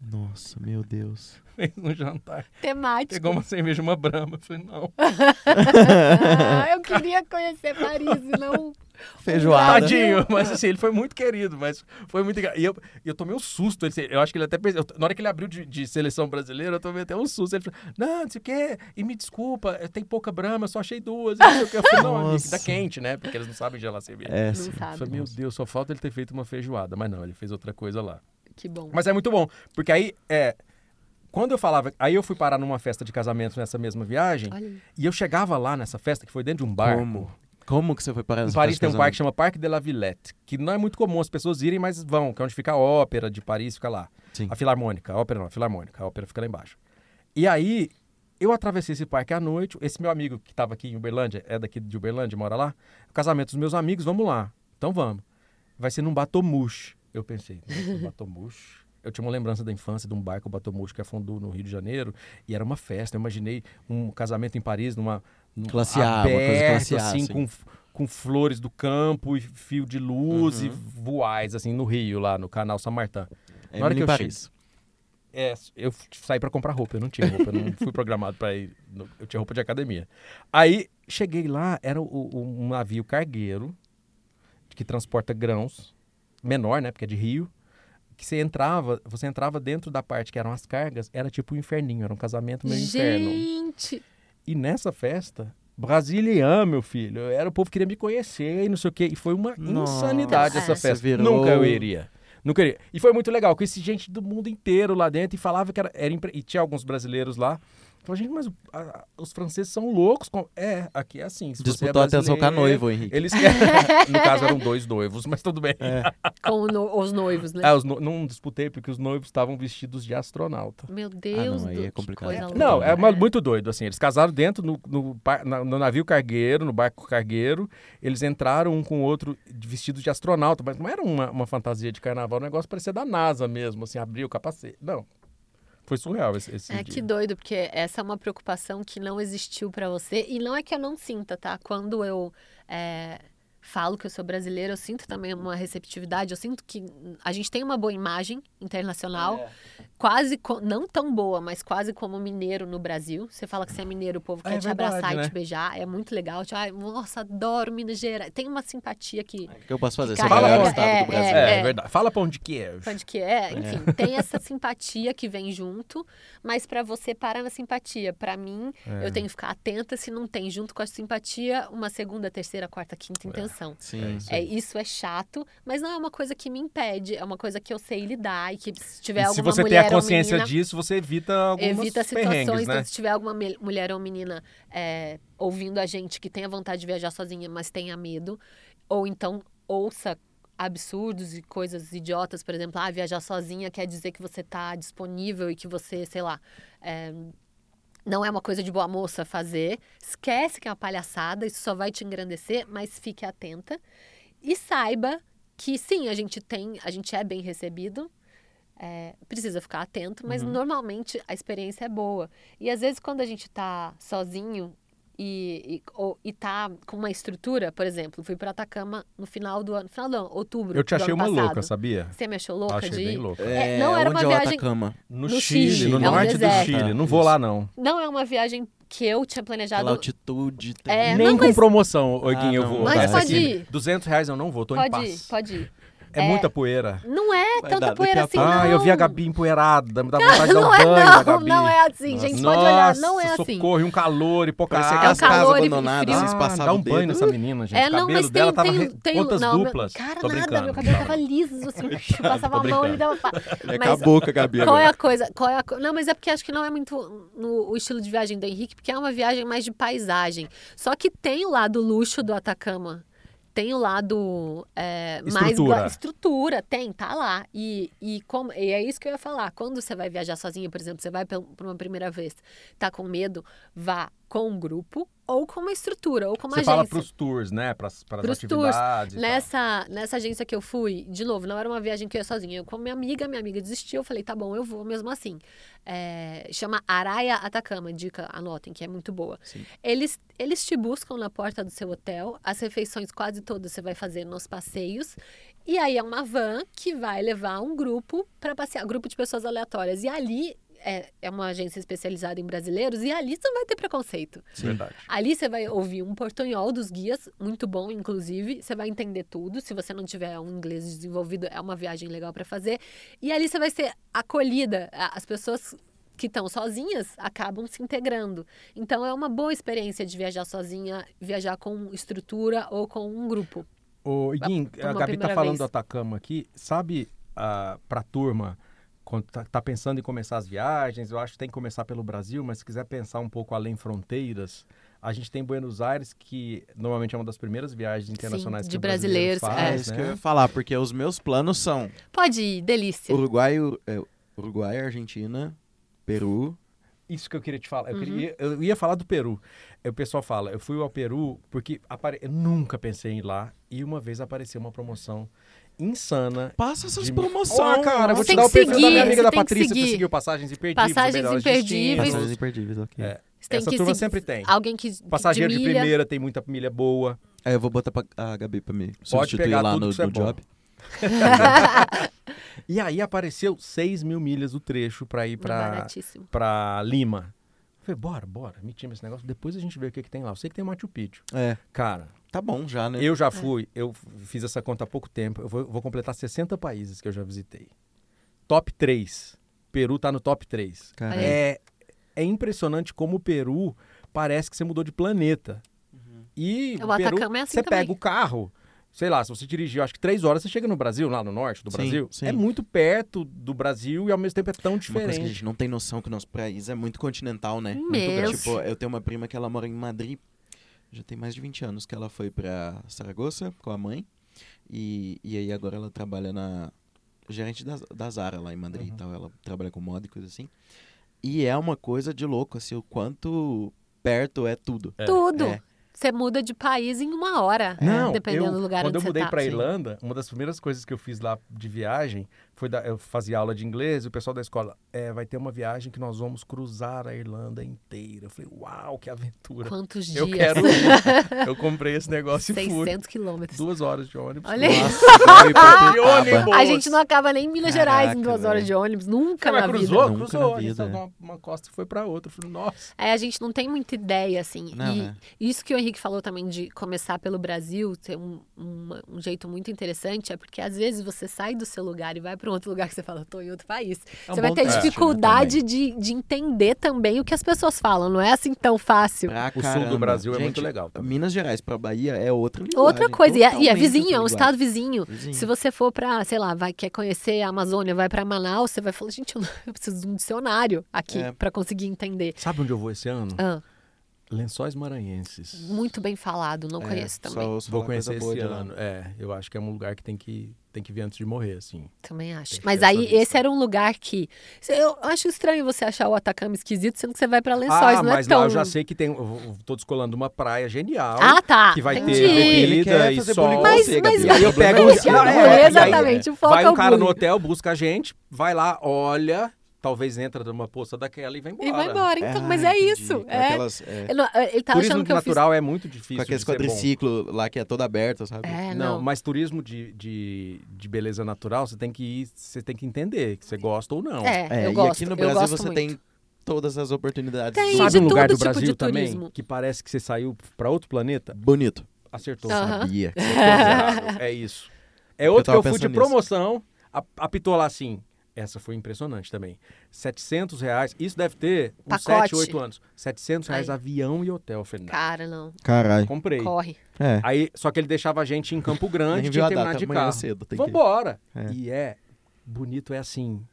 Nossa, meu Deus. Fez um jantar. Temático. Pegou uma cerveja, uma brama. Eu falei, não. Ah, eu queria conhecer Paris e não... Feijoada. Tadinho, mas assim, ele foi muito querido, mas foi muito. E eu, eu tomei um susto. ele- Eu acho que ele até pensou. Na hora que ele abriu de, de seleção brasileira, eu tomei até um susto. Ele falou: Não, não sei o quê, e me desculpa, eu tenho pouca brama, eu só achei duas. não sei o quê. Eu falei: Não, amigo, tá quente, né? Porque eles não sabem gelar cerveja. É, Não sim. Eu sabe. falei, meu Deus, só falta ele ter feito uma feijoada. Mas não, ele fez outra coisa lá. Que bom. Mas é muito bom, porque aí, é. Quando eu falava. Aí eu fui parar numa festa de casamento nessa mesma viagem, Olha e eu chegava lá nessa festa, que foi dentro de um barco. Como? Como que você foi parar Em nessa Paris festa tem de um parque que chama Parque de la Villette, que não é muito comum as pessoas irem, mas vão, que é onde fica a ópera de Paris, fica lá. Sim. A Filarmônica, a ópera não, a Filarmônica, a ópera fica lá embaixo. E aí, eu atravessei esse parque à noite, esse meu amigo que estava aqui em Uberlândia, é daqui de Uberlândia, mora lá, casamento dos meus amigos, vamos lá. Então vamos. Vai ser num Batomush. Eu pensei, Batomush. Eu tinha uma lembrança da infância de um barco Batomush que afundou no Rio de Janeiro e era uma festa. Eu imaginei um casamento em Paris numa num- Classe A, uma coisa aberto, classe A, assim, assim. com, com flores do campo e fio de luz e Uhum. voais assim no Rio lá no canal São Martin. É Na hora que eu Paris. É, eu saí pra comprar roupa, eu não tinha roupa, eu não fui programado pra ir, eu tinha roupa de academia. Aí cheguei lá, era o- o- um navio cargueiro que transporta grãos, menor, né, porque é de rio, que você entrava, você entrava dentro da parte que eram as cargas, era tipo um inferninho, era um casamento meio inferno. Gente, E nessa festa, brasiliano, meu filho, era o povo que queria me conhecer e não sei o quê, e foi uma Nossa, insanidade essa festa. virou- Nunca eu iria. Nunca iria. E foi muito legal, conheci gente do mundo inteiro lá dentro e falava que era, era impre- e tinha alguns brasileiros lá. Falei, gente, mas a- a- os franceses são loucos. com-" É, aqui é assim. Se você é Disputou a atenção com a noiva, Henrique. Eles no caso eram dois noivos, mas tudo bem. com o no- os noivos, né? Ah, os no- não disputei porque os noivos estavam vestidos de astronauta. Meu Deus aí do é complicado. coisa É. Não, é uma- É. muito doido, assim. Eles casaram dentro no, no, no navio cargueiro, no barco cargueiro. Eles entraram um com o outro vestidos de astronauta, mas não era uma, uma fantasia de carnaval, o negócio parecia da NASA mesmo, assim, abriu o capacete. Não. Foi surreal esse, esse É dia. que doido, porque essa é uma preocupação que não existiu pra você. E não é que eu não sinta, tá? Quando eu é, falo que eu sou brasileira, eu sinto também uma receptividade. Eu sinto que a gente tem uma boa imagem internacional. Quase, co- não tão boa, mas quase como mineiro no Brasil. Você fala que você é mineiro, o povo Ah, quer é te verdade, abraçar né? e te beijar. É muito legal. Tipo, Ai, nossa, adoro Minas Gerais. Tem uma simpatia que... O que eu posso fazer? Que Você é o melhor estado é, do Brasil. É, é. é verdade. Fala pão de queijo. Pode que é, enfim, tem essa simpatia que vem junto, mas pra você parar na simpatia. Pra mim, É. eu tenho que ficar atenta se não tem junto com a simpatia uma segunda, terceira, quarta, quinta intenção. Sim. isso É, isso é chato, mas não é uma coisa que me impede, é uma coisa que eu sei lidar e que se tiver E se alguma você tem ou consciência menina, disso, você evita algumas evita situações. né? Então, se tiver alguma mulher ou menina é, ouvindo a gente que tenha vontade de viajar sozinha, mas tenha medo, ou então ouça absurdos e coisas idiotas, por exemplo, ah, viajar sozinha quer dizer que você está disponível e que você, sei lá, é, não é uma coisa de boa moça fazer. Esquece que é uma palhaçada, isso só vai te engrandecer, mas fique atenta e saiba que sim, a gente tem, a gente é bem recebido. É, precisa ficar atento, mas Uhum. normalmente a experiência é boa. E às vezes quando a gente tá sozinho e, e, ou, e tá com uma estrutura, por exemplo, fui para Atacama no final do ano, final do ano, outubro. Eu te do achei uma passado. louca, sabia? Você me achou louca Achei de bem louca. É, não era onde uma é o viagem- Atacama? No, No Chile, Chile, no é um norte do deserto. Chile. Não vou lá, não. Não é uma viagem que eu tinha planejado. Aquela altitude. É, Nem não, com mas- promoção, Oiguinho, Ah, eu não. vou. Mas Essa pode aqui, ir. 200 reais eu não vou, tô em Pode paz. ir, pode ir. É, muita poeira. Não é Vai tanta dar poeira assim, não. Ah, eu vi a Gabi empoeirada, me dá vontade de dar um Não é banho não, Gabi. não é assim, Nossa. gente. Pode olhar, não é assim. socorro, e um calor e pouca Parecia água. É um aquelas casas calor e abandonadas, frio. vocês Ah, passavam dá um banho dedo. nessa menina, gente. É, o não, cabelo mas dela tem, tava tem, re- tem, pontas não, duplas. Cara, Tô nada, meu cabelo tava liso, assim, passava a mão e dava acabou com a Gabi qual é a coisa? Qual é Não, mas é porque acho que não é muito no o estilo de viagem do Henrique, porque é uma viagem mais de paisagem. Só que tem o lado luxo do Atacama. Tem o lado é, mais Estrutura. gla- estrutura, tem, tá lá. E, e, como, e é isso que eu ia falar. Quando você vai viajar sozinha, por exemplo, você vai por uma primeira vez, tá com medo, vá com um grupo ou com uma estrutura, ou com uma Você agência. fala pros tours, né? Pros tours. atividades. tal. Nessa, nessa agência que eu fui, de novo, não era uma viagem que eu ia sozinha. Eu com minha amiga, minha amiga desistiu, eu falei, tá bom, eu vou mesmo assim. É, chama Araia Atacama, dica, anotem, que é muito boa. Sim. Eles, eles te buscam na porta do seu hotel, as refeições quase todas você vai fazer nos passeios. E aí é uma van que vai levar um grupo para passear, grupo de pessoas aleatórias. E ali é, é uma agência especializada em brasileiros, e ali você não vai ter preconceito. Verdade. Ali você vai ouvir um portunhol dos guias, muito bom, inclusive. Você vai entender tudo. Se você não tiver um inglês desenvolvido, é uma viagem legal para fazer. E ali você vai ser acolhida. As pessoas que estão sozinhas acabam se integrando. Então é uma boa experiência de viajar sozinha, viajar com estrutura ou com um grupo. Iguinho, Por a Gabi tá falando vez. do Atacama aqui. Sabe, ah, pra turma, quando tá, tá pensando em começar as viagens, eu acho que tem que começar pelo Brasil, mas se quiser pensar um pouco além fronteiras, a gente tem Buenos Aires, que normalmente é uma das primeiras viagens internacionais de que o brasileiro brasileiros, faz, É isso que eu né? ia falar, porque os meus planos são Pode ir, delícia. Uruguai, Ur- é, Uruguai, Argentina, Peru. Isso que eu queria te falar. Eu, Uhum. queria- eu ia falar do Peru. O pessoal fala, eu fui ao Peru porque apare... eu nunca pensei em ir lá e uma vez apareceu uma promoção insana. Passa essas de- promoções. Cara, eu vou Você te dar o que perfil da seguir, minha amiga da que Patrícia, você seguiu passagens imperdíveis, Passagens imperdíveis. Passagens imperdíveis, ok. É, Essa que turma seguir- sempre tem. Alguém que Passageiro de, milha. primeira tem muita milha boa. Aí eu vou botar pra, a Gabi pra me Pode substituir pegar lá tudo no, que é no bom. job. E aí apareceu 6 mil milhas o trecho pra ir pra, pra Lima. Eu falei, bora, bora, emitimos esse negócio. Depois a gente vê o que, que tem lá. Eu sei que tem Machu Picchu. É, Cara, tá bom já, né? eu já fui, eu fiz essa conta há pouco tempo. Eu vou, vou completar 60 países que eu já visitei. Top 3. Peru tá no top 3. Cara, Olha aí. É, é impressionante como o Peru parece que você mudou de planeta. E O o Peru, Atacama é assim você também. pega o carro, sei lá, se você dirigir, acho que três horas você chega no Brasil, lá no norte do Sim, Brasil. sim. É muito perto do Brasil e ao mesmo tempo é tão Uma coisa que a diferente. gente não tem noção que o nosso país é muito continental, né? Imenso. Tipo, eu tenho uma prima que ela mora em Madrid. Já tem mais de 20 anos que ela foi pra Saragoça com a mãe. E, e aí agora ela trabalha na. Gerente da, da Zara lá em Madrid Uhum. e tal. Ela trabalha com moda e coisa assim. E é uma coisa de louco, assim, o quanto perto é tudo. É. Tudo. É. Você muda de país em uma hora. Não, dependendo eu, do lugar quando onde eu você mudei tá. pra Sim. Irlanda, uma das primeiras coisas que eu fiz lá de viagem foi da, eu fazia aula de inglês e o pessoal da escola, é, vai ter uma viagem que nós vamos cruzar a Irlanda inteira. Eu falei, uau, que aventura. Quantos dias? Eu quero ir. Eu comprei esse negócio e fui. 600 quilômetros. Duas horas de ônibus. Olha ônibus! A gente não acaba nem em Minas Gerais em Caraca, duas horas velho. de ônibus. Nunca Cara, na cruzou, vida. Nunca cruzou. gente vida, tava é. uma, uma costa e foi pra outra. Eu falei, nossa. É, a gente não tem muita ideia, assim. Não, e é. isso que o Henrique falou também de começar pelo Brasil, ter um, uma- um jeito muito interessante, é porque às vezes você sai do seu lugar e vai para para um outro lugar que você fala, tô em outro país. É um você vai ter teste, né, dificuldade de, de entender também o que as pessoas falam. Não é assim tão fácil. Pra O sul do Brasil é Gente, muito legal. também. Minas Gerais pra Bahia é outra linguagem. Outra coisa, e é, e é vizinho, é um estado vizinho. Vizinho. Se você for pra, sei lá, vai quer conhecer a Amazônia, vai pra Manaus, você vai falar, gente, eu, não- eu preciso de um dicionário aqui É. pra conseguir entender. Sabe onde eu vou esse ano? Ah, Lençóis Maranhenses. muito bem falado, não É, conheço também. Vou conhecer boa esse ano. É, eu acho que é um lugar que tem que, tem que ver antes de morrer, assim. Também acho. Mas aí, vista. esse era um lugar que. Eu acho estranho você achar o Atacama esquisito, sendo que você vai pra Lençóis, ah, não é mas tão. lá eu já sei que tem. Eu eu tô descolando uma praia genial. Ah, tá. que vai entendi. ter Ele bebida e fazer sol. Mas- você, mas-. E aí eu pego Mas um é Não, é, e aí exatamente, o foco Vai é um o cara no hotel, busca a gente, vai lá, olha, talvez entra numa poça daquela e vai embora. E vai embora, então. Ah, mas é entendi. isso. Com É. aquelas, é, Ele, não- ele tá Turismo achando que eu fiz. natural é muito difícil. com aquele quadriciclo lá que é todo aberto, sabe? É, Não, não. mas turismo de, de, de beleza natural, você tem que ir, você tem que entender que você gosta ou não. É, É, eu e gosto. aqui no eu Brasil você muito. tem todas as oportunidades. Tem, Sabe um lugar todo do tipo Brasil de também turismo. que parece que você saiu pra outro planeta? Bonito. Acertou. Sabia. É isso. É outro que tava eu fui de nisso. promoção, a- apitou lá assim. Essa foi impressionante também. 700 reais. Isso deve ter uns Pacote. 7, 8 anos. 700 reais Aí. avião e hotel, Fernando. Cara, não. Caralho. Comprei. Corre. É. Aí, só que ele deixava a gente em Campo Grande, tinha a que terminar data, de amanhã carro. cedo. Tem que... Vambora! É. E é bonito, é assim.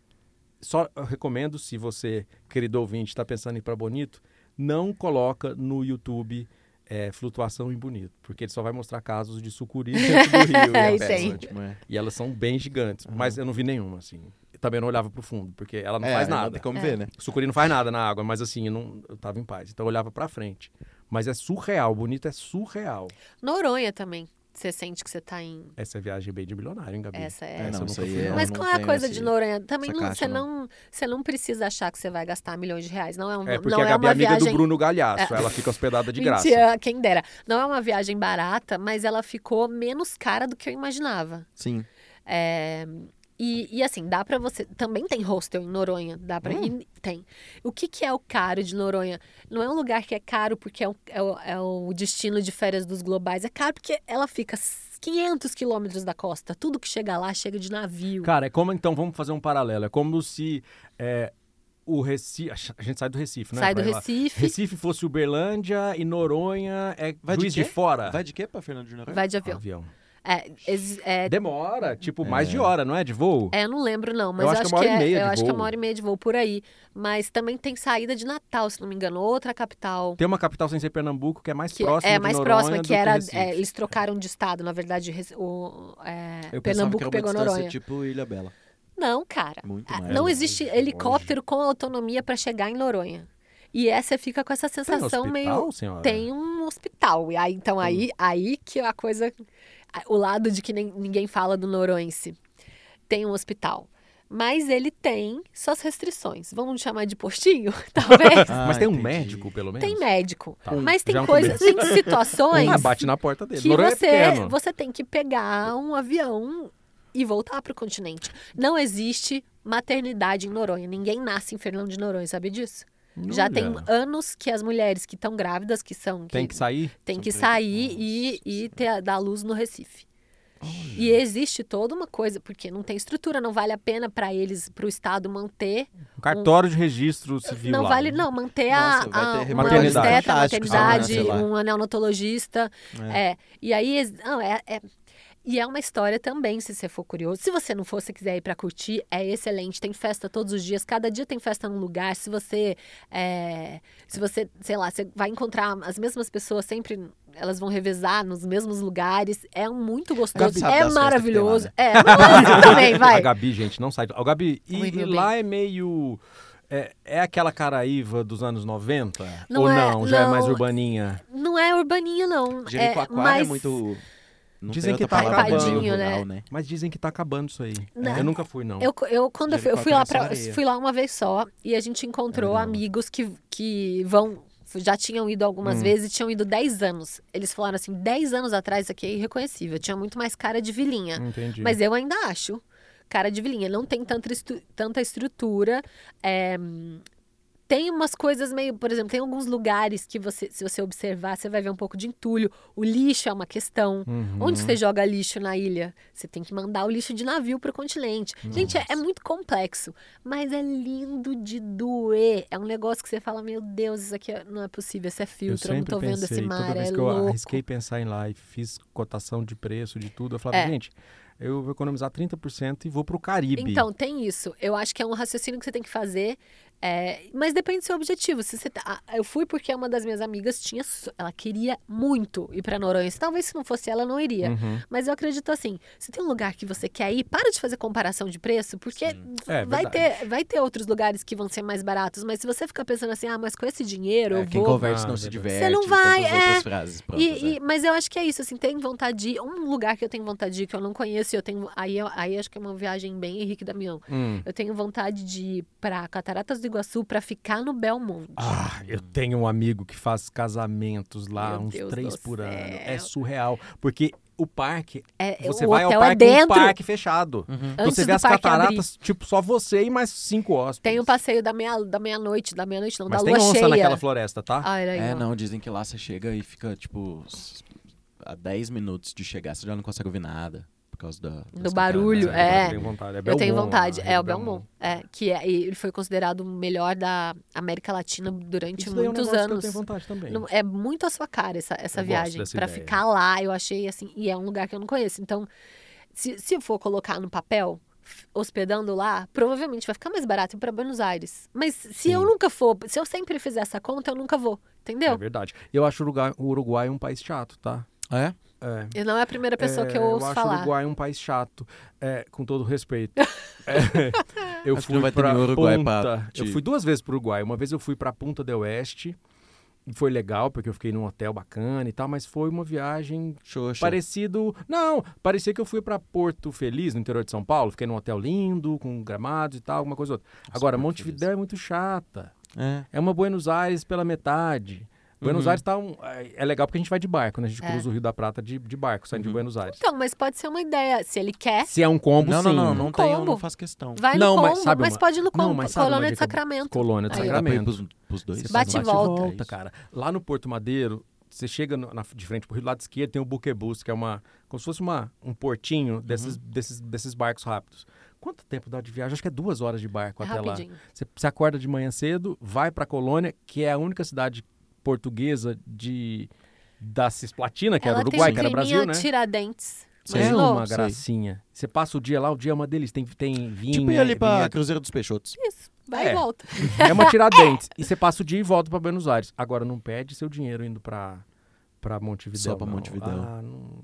Só eu recomendo, se você, querido ouvinte, está pensando em ir para Bonito, não coloca no YouTube é, flutuação em Bonito, porque ele só vai mostrar casos de sucuri dentro do rio. e, é péssimo. Ótimo, é. E elas são bem gigantes, mas eu não vi nenhuma, assim. Eu também não olhava pro fundo, porque ela não É, faz não nada. Tem como É. ver, né? Sucuri não faz nada na água, mas assim, eu, não, eu tava em paz. Então eu olhava pra frente. Mas é surreal, bonito é surreal. Noronha também. Você sente que você tá em. Essa é viagem bem de milionário, hein, Gabi? Essa é. É, Essa não, isso é- não. Mas não qual é a coisa esse- de Noronha? Também não, caixa, você, não. não, você não precisa achar que você vai gastar milhões de reais. Não é, um, É, porque não a é Gabi é uma amiga viagem. do Bruno Galhaço. Ela fica hospedada de graça. Mentira, quem dera. Não é uma viagem barata, mas ela ficou menos cara do que eu imaginava. Sim. É, E, e assim, dá pra você. Também tem hostel em Noronha. Dá pra ir. Tem. O que, que é o caro de Noronha? Não é um lugar que é caro porque é o, é o, é o destino de férias dos globais. É caro porque ela fica 500 quilômetros da costa. Tudo que chega lá chega de navio. Cara, é como então, vamos fazer um paralelo. É como se é, o Recife. A gente sai do Recife, né? Sai do. Recife, Recife fosse Uberlândia e Noronha é Vai de Juiz de, quê? Fora. Vai de quê pra Fernando de Noronha? vai de avião. Avião. É, é, Demora, tipo, mais de hora, não é? De voo? é, eu não lembro não, mas Eu acho acho, que é uma hora e é, meia eu acho que é uma hora e meia de voo por aí. Mas também tem saída de Natal, se não me engano, outra capital. Tem uma capital sem ser Pernambuco que é mais Que próxima é de mais Noronha próxima, que era. É, eles trocaram de estado, na verdade, o, é, Eu que Pernambuco era uma pegou Noronha. tipo Ilha Bela. Não, cara. Muito Ah, mais. Não longe, existe longe. helicóptero com autonomia para chegar em Noronha. E essa fica com essa Tem sensação hospital, meio. senhora? Tem um hospital. E aí, então, aí, aí que a coisa. O lado de que nem- ninguém fala do Noronhense. Tem um hospital. Mas ele tem suas restrições. Vamos chamar de postinho? Talvez. Mas Ah, tem um entendi. médico, pelo menos? tem médico. Tá. Mas tem Já é coisas, tem situações Ah, bate na porta dele. que Noronha é você, pequeno. você tem que pegar um avião e voltar para o continente. Não existe maternidade em Noronha. Ninguém nasce em Fernando de Noronha, sabe disso? Já tem Olha, anos que as mulheres que estão grávidas, que são. Tem que sair? tem que sair e, e ter, dar luz no Recife. E existe toda uma coisa, porque não tem estrutura, não vale a pena para eles, para o Estado manter. Um cartório de registro civil não lá. vale, não, manter Nossa, a, a uma maternidade. obstetra, Fantástico, maternidade, lá. um neonatologista. É. É. E aí, não, é, é- e é uma história também, se você for curioso. Se você não for, se quiser ir para curtir, é excelente. Tem festa todos os dias, cada dia tem festa num lugar. Se você, é, se você, sei lá, você vai encontrar as mesmas pessoas sempre, elas vão revezar nos mesmos lugares. É um muito gostoso, é maravilhoso. que tem É, não é também, A vai. Gabi, gente, não sai. Ó, Gabi, e, e lá é meio. É, é aquela caraíva dos anos 90? Não Ou é, não? Já é mais não. urbaninha? Não é urbaninha, não. Jericoacoara é, é mas... muito... Não Dizem que tá acabando. né? rural, né? Mas dizem que tá acabando isso aí. Não. Eu nunca fui, não. Eu, eu quando eu fui, eu fui lá é areia. fui lá uma vez só e a gente encontrou legal. amigos que, que vão já tinham ido algumas Hum. vezes e tinham ido 10 anos. Eles falaram assim, 10 anos atrás isso aqui é irreconhecível, tinha muito mais cara de vilinha. Entendi. Mas eu ainda acho cara de vilinha, não tem tanta, estru- tanta estrutura. é, tem umas coisas meio, por exemplo, tem alguns lugares que você, se você observar, você vai ver um pouco de entulho. O lixo é uma questão. Uhum. Onde você joga lixo na ilha? Você tem que mandar o lixo de navio para o continente. Gente, é, é muito complexo, mas é lindo de doer. É um negócio que você fala, meu Deus, isso aqui é- não é possível, isso é Eu filtro, eu, não sempre tô vendo pensei, esse toda mar, vez é que eu louco. arrisquei pensar em lá e fiz cotação de preço, de tudo, eu falava, É. gente, eu vou economizar 30% e vou pro Caribe. Então, tem isso. Eu acho que é um raciocínio que você tem que fazer. É, mas depende do seu objetivo. Se você tá- ah, eu fui porque uma das minhas amigas tinha. Ela queria muito ir pra Noronha. Talvez se não fosse ela, não iria. Uhum. Mas eu acredito assim: se tem um lugar que você quer ir, para de fazer comparação de preço, porque É, vai, verdade. ter, vai ter outros lugares que vão ser mais baratos. Mas se você ficar pensando assim, ah, mas com esse dinheiro É, eu quem vou. converte Ah, não se diverte. Você não vai, é. frases prontas, E- e- é. mas eu acho que é isso, assim, tem vontade de ir. Um lugar que eu tenho vontade de ir, que eu não conheço, eu tenho. Aí, eu- aí acho que é uma viagem bem Henrique Damião. Hum. Eu tenho vontade de ir pra Cataratas do Iguaçu pra ficar no Belmonte. Ah, eu tenho um amigo que faz casamentos lá, Meu uns Deus três por ano. É céu. surreal. Porque o parque, É, você o vai ao parque, é dentro. um parque fechado. Uhum. Então Antes você vê as cataratas, tipo, só você e mais cinco hóspedes. Tem o passeio da meia- da meia-noite, da meia-noite não, Mas da tem lua onça cheia. naquela floresta, tá? Ah, era aí, É, ó. não, dizem que lá você chega e fica, tipo, a 10 minutos de chegar, você já não consegue ouvir nada. Por causa da, Do barulho, é. Eu tenho vontade. É Eu tenho Belmont, vontade. lá, É, o Belmont. Belmont. É, que é, ele foi considerado o melhor da América Latina durante Isso daí é um muitos anos. eu tenho vontade também. Não- é muito a sua cara essa, essa Eu viagem. ideia. ficar lá, eu achei assim. E é um lugar que eu não conheço. Então, se, se eu for colocar no papel, hospedando lá, provavelmente vai ficar mais barato ir pra Buenos Aires. Mas se eu Sim. nunca for, se eu sempre fizer essa conta, eu nunca vou. É Entendeu? verdade. Eu acho o Uruguai, o Uruguai um país chato, tá? É? É. E não é a primeira pessoa que eu É, ouço acho o falar. Uruguai um país chato, é, com todo respeito. É, eu Acho que fui nenhum Uruguai Punta, pra eu fui duas vezes pro Uruguai. Uma vez eu fui pra Punta del Oeste, foi legal, porque eu fiquei num hotel bacana e tal, mas foi uma viagem Xoxa. parecido... Não, parecia que eu fui pra Porto Feliz, no interior de São Paulo. Fiquei num hotel lindo, com gramados e tal, alguma coisa ou outra. Agora, Montevidéu é muito chata. É. É uma Buenos Aires pela metade. Buenos Uhum. Aires tá um, é é legal porque a gente vai de barco, né? A gente É. cruza o Rio da Prata de, de barco, saindo de Uhum. Buenos Aires. Então, mas pode ser uma ideia. Se ele quer, Se é um combo, Não, sim. não, não, não Um tem, eu combo. não faço questão. vai Não, no mas combo, sabe mas uma- pode ir no Não, combo. mas sabe uma Colônia de Sacramento. Colônia de Aí, Sacramento. pros, pros dois. Você Bate e um volta. volta, cara. Lá no Porto Madeiro, você chega na, de frente pro Rio, do lado esquerdo tem o Buquebus, que é uma... Como se fosse uma, um portinho desses, desses, desses barcos rápidos. Quanto tempo dá de viagem? Acho que é duas horas de barco É até lá. rapidinho. Você, você acorda de manhã cedo, vai pra Colônia, que é a única cidade portuguesa de da Cisplatina, que Ela era Uruguai, que era Brasil, né? Tiradentes. É uma Sei. gracinha. Você passa o dia lá, o dia é uma delícia. Tem, tem vinho. Tipo ir ali pra vinha- Cruzeiro dos Peixotos. Isso. Vai É. e volta. É uma tiradentes. e você passa o dia e volta pra Buenos Aires. Agora, não perde seu dinheiro indo pra, pra Montevidéu. Só pra não. Montevidéu. Ah, não,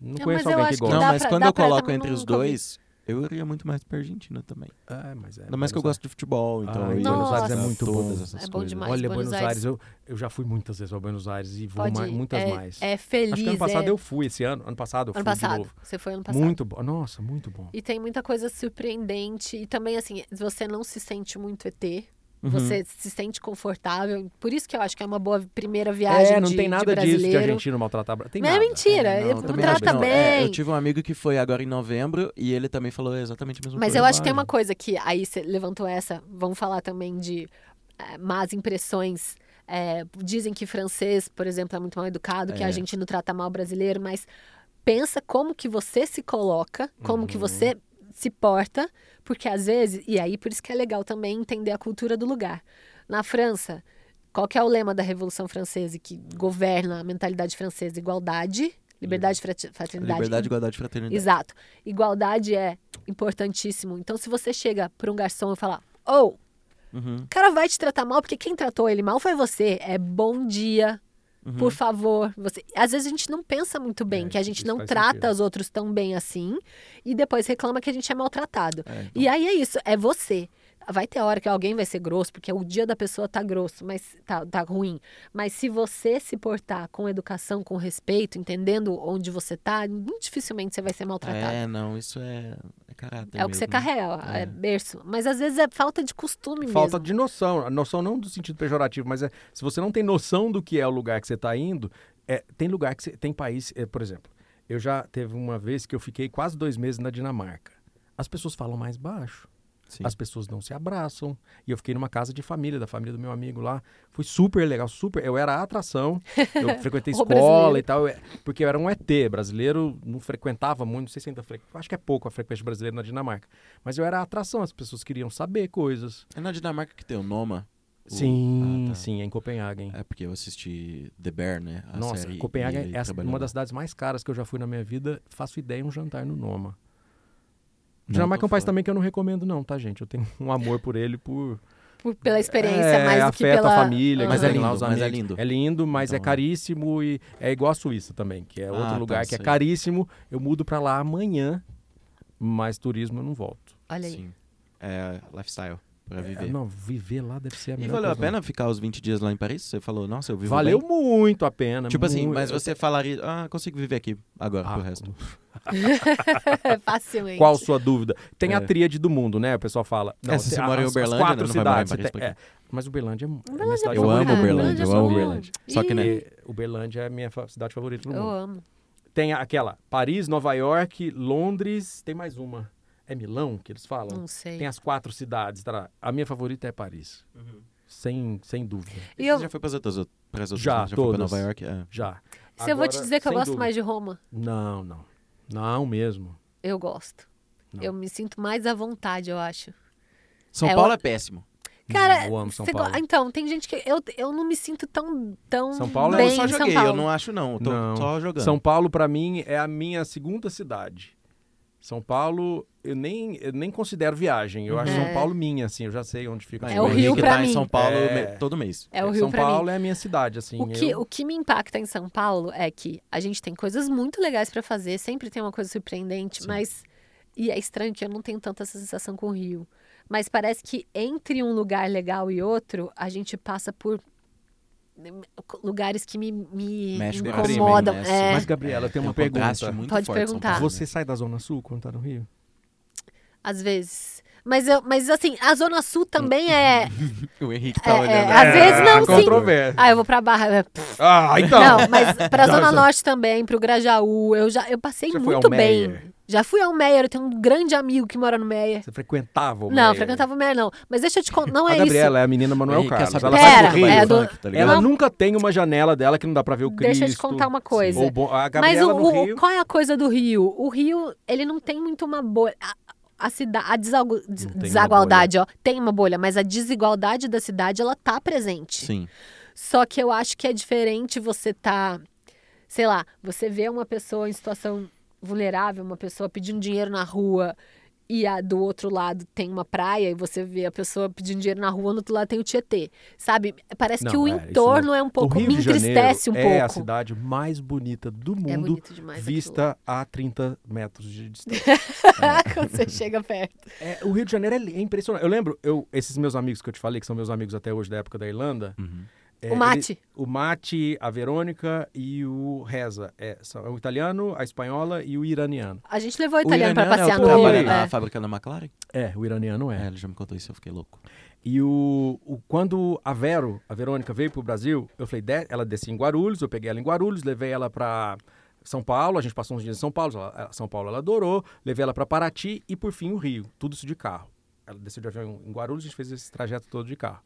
não É, conheço alguém que gosta. Não, mas pra- quando eu coloco entre os dois, eu iria muito mais pra Argentina também. É, mas é. Ainda mais que eu gosto de futebol, então Ah, eu ia Buenos Aires é muito bom. todas essas É bom coisas. demais. Olha, Buenos Buenos Aires. Aires, eu, eu já fui muitas vezes pra Buenos Aires e vou mais, muitas é, mais. É feliz. Acho que ano passado é... eu fui, esse ano. Ano passado eu fui Ano de passado. novo. Você foi ano passado. Muito bom. Nossa, muito bom. E tem muita coisa surpreendente. E também, assim, você não se sente muito ET. Uhum. Você se sente confortável. Por isso que eu acho que é uma boa primeira viagem É, não de, tem nada disso de argentino maltratar. Tem Não é nada. mentira. É, não, trata que bem. É, eu tive um amigo que foi agora em novembro e ele também falou exatamente a mesma Mas coisa. eu acho que tem uma coisa que aí você levantou essa. Vamos falar também de eh, más impressões. Eh, dizem que francês, por exemplo, é muito mal educado, que É. argentino trata mal o brasileiro, mas pensa como que você se coloca, como que Uhum. você se porta, porque às vezes, e aí por isso que é legal também entender a cultura do lugar. Na França, qual que é o lema da Revolução Francesa que governa a mentalidade francesa? Igualdade, liberdade, fraternidade Liberdade, igualdade e fraternidade. Exato. Igualdade é importantíssimo. Então, se você chega para um garçom e falar, ou, Uhum, o cara vai te tratar mal porque quem tratou ele mal foi você. É bom dia, uhum. por favor. Você... Às vezes a gente não pensa muito bem, É, que a gente não trata sentido. os outros tão bem assim, e depois reclama que a gente é maltratado. É, então. E aí é isso, é você. Vai ter hora que alguém vai ser grosso, porque o dia da pessoa tá grosso, mas tá, tá ruim. Mas se você se portar com educação, com respeito, entendendo onde você tá, muito dificilmente você vai ser maltratado. É, não, isso é, é caráter É o que você mesmo. carrega, é. É. berço. Mas às vezes é falta de costume Falta mesmo. de noção. A noção não do sentido pejorativo, mas é se você não tem noção do que é o lugar que você está indo, é, tem lugar que você, tem país, é, por exemplo, eu já teve uma vez que eu fiquei quase dois meses na Dinamarca. As pessoas falam mais baixo. Sim. as pessoas não se abraçam. E eu fiquei numa casa de família, da família do meu amigo lá. Foi super legal, super. Eu era a atração. Eu frequentei escola e tal, eu- porque eu era um ET. Brasileiro não frequentava muito, não sei se ainda frequenta. Acho que é pouco a frequência brasileira na Dinamarca. Mas eu era a atração, as pessoas queriam saber coisas. É na Dinamarca que tem o Noma. Sim, Ah, tá. sim, é em Copenhagen. É porque eu assisti The Bear, né? A Nossa, e ele é uma das cidades mais caras que eu já fui na minha vida. Faço ideia um jantar no Noma. Não, Dinamarca é um país fora. também que eu não recomendo, não, tá, gente? Eu tenho um amor por ele por. Por- pela experiência, é, mais do que pela... a família. Mas é que tem lindo, mas é lindo. É lindo, mas é Então, é. caríssimo e é igual a Suíça também, que é outro Ah, tá, lugar que é sei. caríssimo. Eu mudo pra lá amanhã, mas turismo eu não volto. Olha aí. Sim. É lifestyle pra É, viver. não, viver lá deve ser a E melhor valeu a pena ficar os 20 dias lá em Paris? Você falou, nossa, eu vivo Valeu bem. muito a pena. Tipo assim, muito. mas você falaria, ah, consigo viver aqui agora Ah, pro resto. Facilmente. Qual sua dúvida? Tem a É. tríade do mundo, né? O pessoal fala. É, se tem você a- mora em Uberlândia, quatro né, não vai morar em cidades. Paris é, mas Uberlândia é a minha cidade Eu amo. Uberlândia, eu é amo. Uberlândia. Só que, né? E Uberlândia é a minha cidade favorita do Eu mundo. amo. Tem aquela Paris, Nova York, Londres, tem mais uma. É Milão que eles falam? Não sei. Tem as quatro cidades. Tá? A minha favorita é Paris. Sem, sem dúvida. E Você eu, já foi pras outras? Pras outras Já, já foi pra todas. Nova York? É. Já. se eu vou te Agora, dizer que eu gosto dúvida. mais de Roma, Não, não. Não mesmo. eu gosto. Não. Eu me sinto mais à vontade, eu acho. São É, Paulo eu- é péssimo. Cara, eu amo São Você go- Paulo. Então, tem gente que. Eu, eu não me sinto tão, tão São Paulo é- bem eu só joguei, Paulo. eu não acho não. Eu tô Não. só jogando. São Paulo, pra mim, é a minha segunda cidade. São Paulo, eu nem, eu nem considero viagem. Eu acho Uhum. São Paulo minha, assim. Eu já sei onde fica. É o Rio pra tá em mim. São Paulo É. todo mês. É o Rio São Paulo mim. é a minha cidade, assim. O que, eu- o que me impacta em São Paulo é que a gente tem coisas muito legais pra fazer, sempre tem uma coisa surpreendente, Sim. mas. E é estranho que eu não tenho tanta essa sensação com o Rio. Mas parece que entre um lugar legal e outro, a gente passa por lugares que me, me Mexe incomodam. né? É, Mas, Gabriela, eu tenho Tem uma um contraste pergunta. muito Pode forte perguntar. Paulo, Você sai da Zona Sul quando tá no Rio? às vezes. Mas, eu, mas assim, a Zona Sul também é. O Henrique tá É, olhando. é, às vezes não, sim. Controvérsia. Ah, eu vou pra Barra. é, Ah, então. Não, mas pra Zona Norte também, pro Grajaú, eu já eu passei Você foi muito ao bem. Já fui ao Meyer, eu tenho um grande amigo que mora no Meyer. Você frequentava o Não, Meyer? frequentava o Meyer não. Mas deixa eu te contar, não A é Gabriela é a menina Manuel quer Carlos. saber Ela Pera, sai pro é Rio. do- funk, tá ligado? Ela Não. nunca tem uma janela dela que não dá pra ver o Cristo. Deixa eu te contar uma coisa. Ou bo- a Mas Gabriela o, no o- Rio... qual é a coisa do Rio? O Rio, ele não tem muito uma bolha. A, a, cida, a Não desigualdade, ó, tem uma bolha, mas a desigualdade da cidade, ela tá presente. Sim. Só que eu acho que é diferente você tá, sei lá, você vê uma pessoa em situação vulnerável, uma pessoa pedindo dinheiro na rua e a, do outro lado tem uma praia e você vê a pessoa pedindo dinheiro na rua, no outro lado tem o Tietê. Sabe? Parece que Não, o é, entorno é um O pouco Rio me entristece um é pouco. a cidade mais bonita do é mundo, bonito demais. vista a 30 metros de distância. aquilo. Quando você chega perto. É, o Rio de Janeiro é, é impressionante. Eu lembro, eu, esses meus amigos que eu te falei, que são meus amigos até hoje da época da Irlanda. Uhum. É, o mate. ele- o Mate, a Verônica e o Reza. É, são o italiano, a espanhola e o iraniano. A gente levou o O italiano iraniano é o passear que no Rio. trabalha é. na fábrica da McLaren? É, o iraniano É, é. ele já me contou isso, eu fiquei louco. E o, o- quando a Vero, a Verônica, veio pro Brasil, eu falei, "De- ela descia em Guarulhos, eu peguei ela em Guarulhos, levei ela pra São Paulo, a gente passou uns dias em São Paulo, ela- São Paulo ela adorou, levei ela pra Paraty e por fim o Rio, tudo isso de carro. Ela desceu de avião em Guarulhos, a gente fez esse trajeto todo de carro.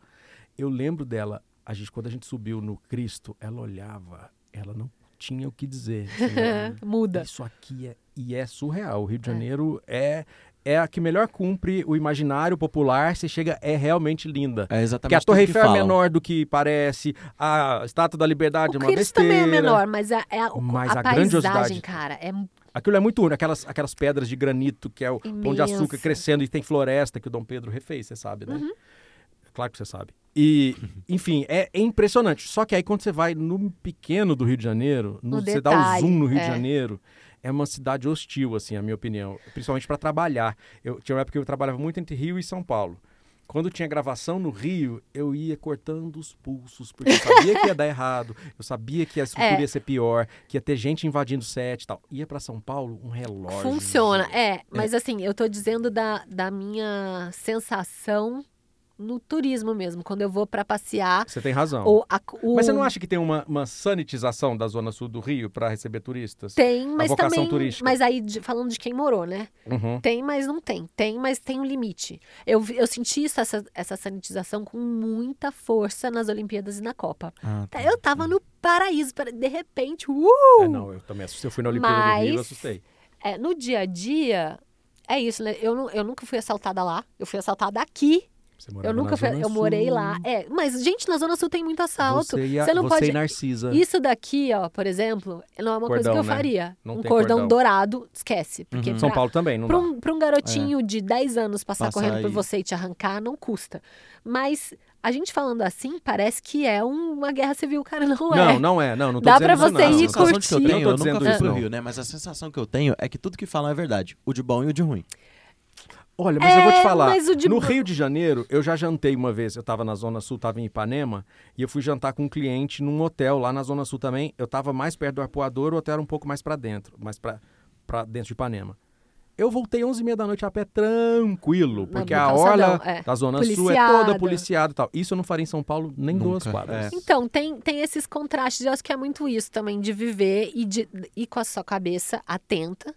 Eu lembro dela, a gente quando a gente subiu no Cristo, ela olhava, ela não tinha o que dizer. assim, Muda. isso aqui é e é surreal. O Rio de Janeiro é é a que melhor cumpre o imaginário popular. Você chega é realmente linda. É exatamente Porque a Torre Eiffel é menor do que parece, a Estátua da Liberdade é O uma Cristo besteira. também é menor, mas a, é a, Mas a a paisagem, grandiosidade- cara, é Aquilo é muito único, aquelas, aquelas pedras de granito que é o pão de açúcar crescendo e tem floresta que o Dom Pedro refez, você sabe, né? Uhum. Claro que você sabe. E, enfim, é, é impressionante. Só que aí quando você vai no pequeno do Rio de Janeiro, no- No você dá o detalhe, zoom no Rio de é. Janeiro, é uma cidade hostil, assim, a minha opinião. Principalmente para trabalhar. Eu tinha uma época que eu trabalhava muito entre Rio e São Paulo. Quando tinha gravação no Rio, eu ia cortando os pulsos, porque eu sabia que ia dar errado, eu sabia que a estrutura É. ia ser pior, que ia ter gente invadindo o set e tal. Ia para São Paulo, um relógio. Funciona, é. Mas assim, eu tô dizendo da, da minha sensação no turismo mesmo, quando eu vou para passear. Você tem razão. Ou a- o- Mas você não acha que tem uma, uma sanitização da zona sul do Rio para receber turistas? Tem, mas vocação também. turística. Mas aí, falando de quem morou, né? Uhum. Tem, mas não tem. Tem, mas tem um limite. Eu, eu senti isso, essa, essa sanitização com muita força nas Olimpíadas e na Copa. Ah, tá. Eu tava no paraíso, para- de repente, uh! É, não, eu também assustei. Eu fui na Olimpíada do Rio, eu Mas- assustei. É, no dia a dia, é isso, né? Eu, eu nunca fui assaltada lá. Eu fui assaltada aqui. Você Eu nunca fui. Eu morei lá. É, mas, gente, na Zona Sul tem muito assalto. Você, e a- Você não você pode. e Narcisa. Isso daqui, ó, por exemplo, não é uma coisa Cordão, que eu né? faria. Não um tem cordão, cordão. dourado, esquece. Porque Uhum. São pra- Paulo também, não Para dá. um, pra um garotinho É. de 10 anos passar Passar correndo por aí. você e te arrancar, não custa. Mas a gente falando assim, parece que é um- uma guerra civil, cara, não, Não, é. não é. Não, não tô Dá pra você não. a ir de que eu curtir. tenho, Não tô eu nunca fui isso, pro não. Rio, né? Mas a sensação que eu tenho é que tudo que falam é verdade. O de bom e o de ruim. Olha, mas eu vou te É, falar. de No Rio de Janeiro, eu já jantei uma vez. Eu tava na Zona Sul, tava em Ipanema, e eu fui jantar com um cliente num hotel lá na Zona Sul também. Eu tava mais perto do Arpoador, o hotel era um pouco mais pra dentro, mais pra, pra dentro de Ipanema. Eu voltei 11h30 da noite a pé tranquilo, porque a calçadão, orla é. da Zona Sul é toda policiada e tal. Isso eu não faria em São Paulo nem Nunca, duas quadras. é. Então, tem, tem esses contrastes. Eu acho que é muito isso também, de viver e de ir com a sua cabeça atenta.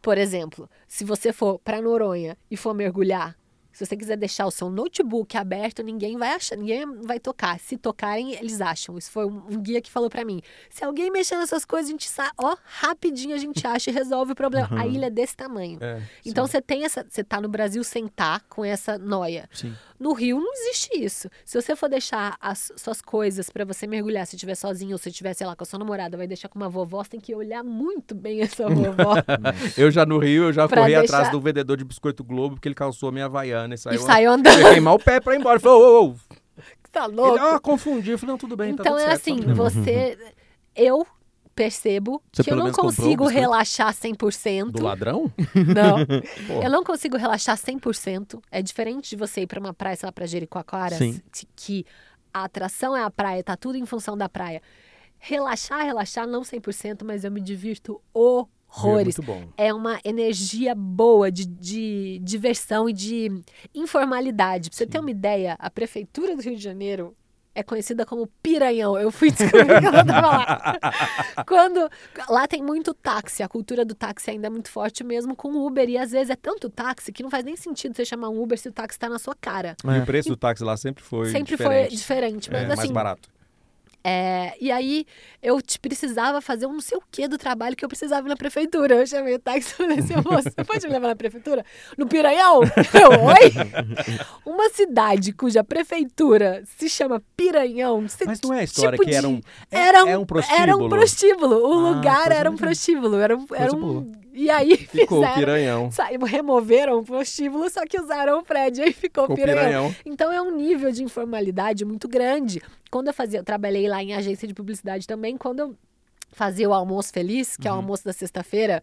Por exemplo, se você for para Noronha e for mergulhar, se você quiser deixar o seu notebook aberto, ninguém vai achar, ninguém vai tocar. Se tocarem, eles acham. Isso foi um, guia que falou para mim. Se alguém mexer nessas coisas, a gente sabe, ó, rapidinho a gente acha e resolve o problema. A ilha é desse tamanho. É. Então você tem essa, você tá no Brasil sem tá com essa noia. Sim. No Rio não existe isso. Se você for deixar as suas coisas pra você mergulhar, se estiver sozinho ou se estiver, sei lá, com a sua namorada, vai deixar com uma vovó, você tem que olhar muito bem essa vovó. Eu já no Rio, eu já Pra corri deixar- atrás do vendedor de biscoito Globo, porque ele calçou a minha havaiana e saiu. e saiu andando. Você queimar o pé pra ir embora. Ele falou, ô, ô, ô. Tá Ele, louco? ah, confundi. Eu falei, não, tudo bem, tá então tudo é certo, assim, tá bem. você. Eu percebo Você que eu não consigo relaxar 100%. Do ladrão? Não. Eu não consigo relaxar 100%. É diferente de você ir pra uma praia, sei lá, pra Jericoacoara, Sim. que- a atração é a praia, tá tudo em função da praia. Relaxar, relaxar, não 100%, mas eu me divirto horrores. É muito bom. É uma energia boa de, de diversão e de informalidade. Pra você ter uma ideia, a prefeitura do Rio de Janeiro é conhecida como Piranhão. Eu fui descobrir que ela tava lá. Quando lá tem muito táxi, a cultura do táxi ainda é muito forte mesmo com Uber e às vezes é tanto táxi que não faz nem sentido você chamar um Uber se o táxi tá na sua cara. E o preço do táxi lá sempre foi Sempre diferente. foi diferente, mas É, mais assim, barato. É, e aí eu te precisava fazer um não sei o que do trabalho que eu precisava ir na prefeitura. Eu chamei o táxi e falei assim, moço, você pode me levar na prefeitura? No Piranhão? Eu, oi? Uma cidade cuja prefeitura se chama Piranhão. Você, Mas não é a história tipo que era um, é, era um, é um prostíbulo? Era um prostíbulo. O Ah, lugar era um prostíbulo. Era um, era um... E aí Ficou o fizeram... piranhão. Removeram o prostíbulo, só que usaram o prédio. Aí ficou, Ficou piranhão. piranhão. Então é um nível de informalidade muito grande. Quando eu fazia, eu trabalhei lá em agência de publicidade também, quando eu fazia o almoço feliz, que é o almoço da sexta-feira,